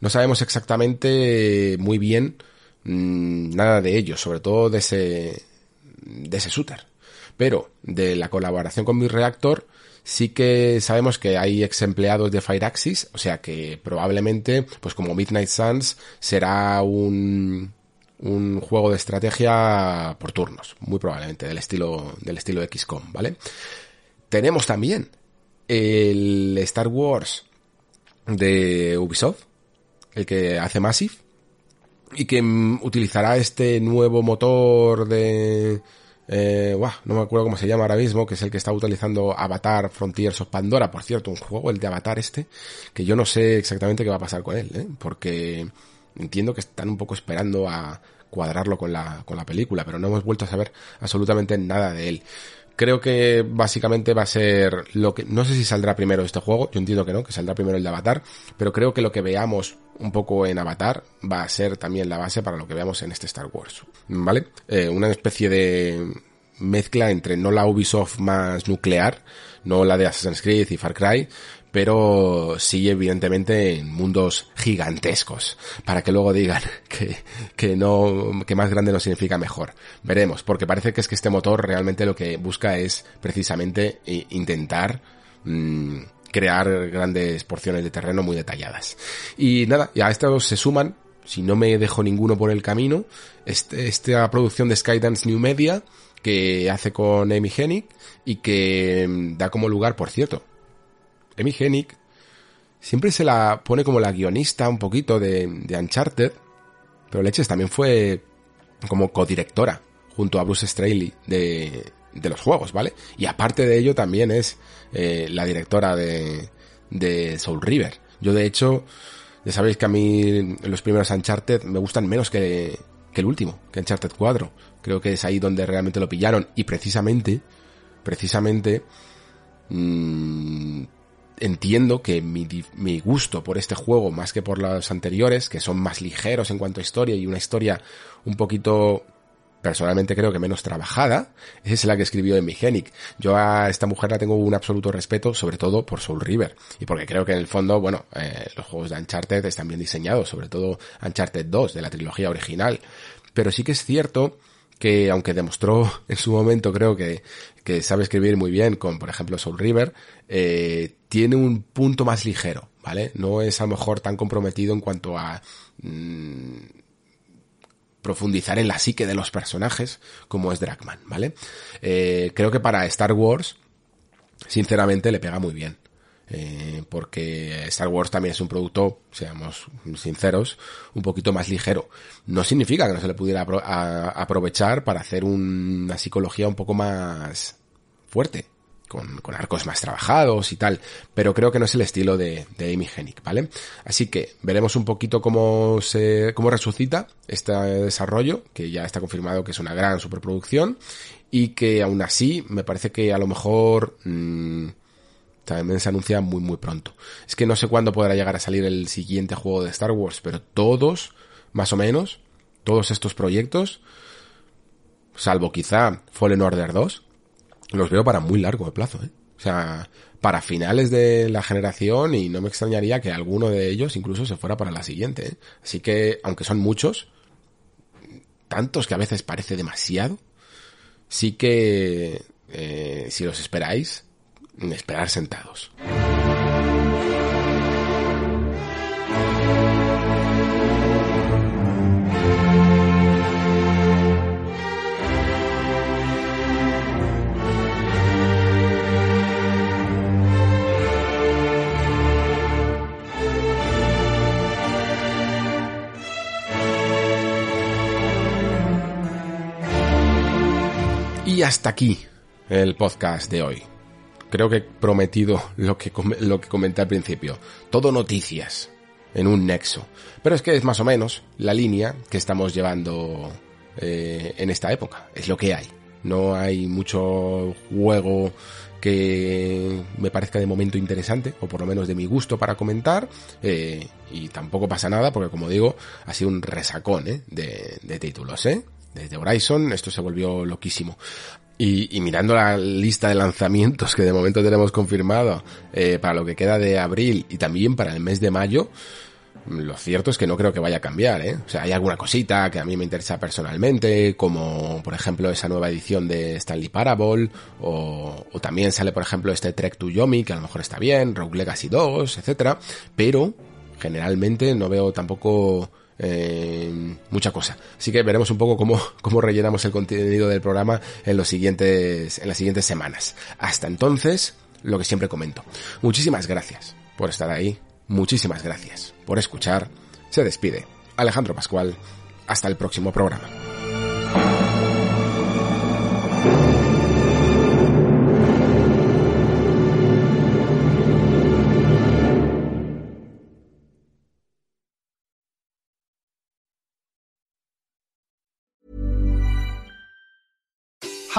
No sabemos exactamente muy bien mmm, nada de ello, sobre todo de ese de ese shooter. Pero de la colaboración con Bitreactor sí que sabemos que hay ex empleados de Fireaxis, o sea que probablemente, pues como Midnight Suns, será un, un juego de estrategia por turnos, muy probablemente, del estilo, del estilo XCOM, ¿vale? Tenemos también el Star Wars de Ubisoft, el que hace Massive, y que utilizará este nuevo motor de, eh, no me acuerdo cómo se llama ahora mismo, que es el que está utilizando Avatar Frontiers of Pandora, por cierto, un juego, el de Avatar este, que yo no sé exactamente qué va a pasar con él, ¿eh? porque entiendo que están un poco esperando a cuadrarlo con la, con la película, pero no hemos vuelto a saber absolutamente nada de él. Creo que básicamente va a ser lo que, no sé si saldrá primero este juego, yo entiendo que no, que saldrá primero el de Avatar, pero creo que lo que veamos un poco en Avatar va a ser también la base para lo que veamos en este Star Wars, ¿vale? Eh, una especie de mezcla entre no la Ubisoft más nuclear, no la de Assassin's Creed y Far Cry, pero sí evidentemente en mundos gigantescos, para que luego digan que, que no, que más grande no significa mejor. Veremos, porque parece que es que este motor realmente lo que busca es precisamente intentar mmm, crear grandes porciones de terreno muy detalladas. Y nada, ya a estos se suman, si no me dejo ninguno por el camino, este, esta producción de Skydance New Media, que hace con Amy Hennig y que mm, da como lugar, por cierto, Amy Hennig siempre se la pone como la guionista un poquito de, de Uncharted, pero Leches también fue como codirectora junto a Bruce Straley de, los juegos, ¿vale? Y aparte de ello también es eh, la directora de, de Soul River. Yo de hecho, ya sabéis que a mí los primeros Uncharted me gustan menos que, que el último, que Uncharted 4. Creo que es ahí donde realmente lo pillaron y precisamente, precisamente, mmm, entiendo que mi, mi, gusto por este juego, más que por los anteriores, que son más ligeros en cuanto a historia y una historia un poquito, personalmente creo que menos trabajada, es la que escribió en Genic. Yo a esta mujer la tengo un absoluto respeto, sobre todo por Soul River, y porque creo que en el fondo, bueno, eh, los juegos de Uncharted están bien diseñados, sobre todo Uncharted 2 de la trilogía original. Pero sí que es cierto que aunque demostró en su momento creo que, que sabe escribir muy bien con, por ejemplo, Soul River, eh, tiene un punto más ligero, ¿vale? No es a lo mejor tan comprometido en cuanto a mmm, profundizar en la psique de los personajes como es Dragman, ¿vale? Eh, creo que para Star Wars, sinceramente, le pega muy bien. Eh, porque Star Wars también es un producto, seamos sinceros, un poquito más ligero. No significa que no se le pudiera aprovechar para hacer un, una psicología un poco más fuerte, con, arcos más trabajados y tal, pero creo que no es el estilo de, de Amy Hennig, ¿vale? Así que veremos un poquito cómo se, cómo resucita este desarrollo, que ya está confirmado que es una gran superproducción, y que aún así me parece que a lo mejor mmm, también se anuncia muy muy pronto. Es que no sé cuándo podrá llegar a salir el siguiente juego de Star Wars, pero todos, más o menos, todos estos proyectos, salvo quizá Fallen Order 2, los veo para muy largo de plazo, ¿eh? O sea, para finales de la generación y no me extrañaría que alguno de ellos incluso se fuera para la siguiente. ¿eh? Así que, aunque son muchos, tantos que a veces parece demasiado, sí que eh, si los esperáis, esperar sentados. Y hasta aquí el podcast de hoy. Creo que he prometido lo que, lo que comenté al principio. Todo noticias en un nexo. Pero es que es más o menos la línea que estamos llevando eh, en esta época. Es lo que hay. No hay mucho juego que me parezca de momento interesante, o por lo menos de mi gusto para comentar, eh, y tampoco pasa nada, porque como digo, ha sido un resacón ¿eh? de, de títulos. Desde Horizon esto se volvió loquísimo. Y, y, mirando la lista de lanzamientos que de momento tenemos confirmado eh, para lo que queda de abril y también para el mes de mayo, lo cierto es que no creo que vaya a cambiar, ¿eh? O sea, hay alguna cosita que a mí me interesa personalmente, como por ejemplo esa nueva edición de Stanley Parable, o, o también sale por ejemplo este Trek to Yomi, que a lo mejor está bien, Rogue Legacy 2, etcétera, pero generalmente no veo tampoco eh, mucha cosa. Así que veremos un poco cómo, cómo rellenamos el contenido del programa en los siguientes, en las siguientes semanas. Hasta entonces, lo que siempre comento. Muchísimas gracias por estar ahí. Muchísimas gracias por escuchar. Se despide Alejandro Pascual. Hasta el próximo programa.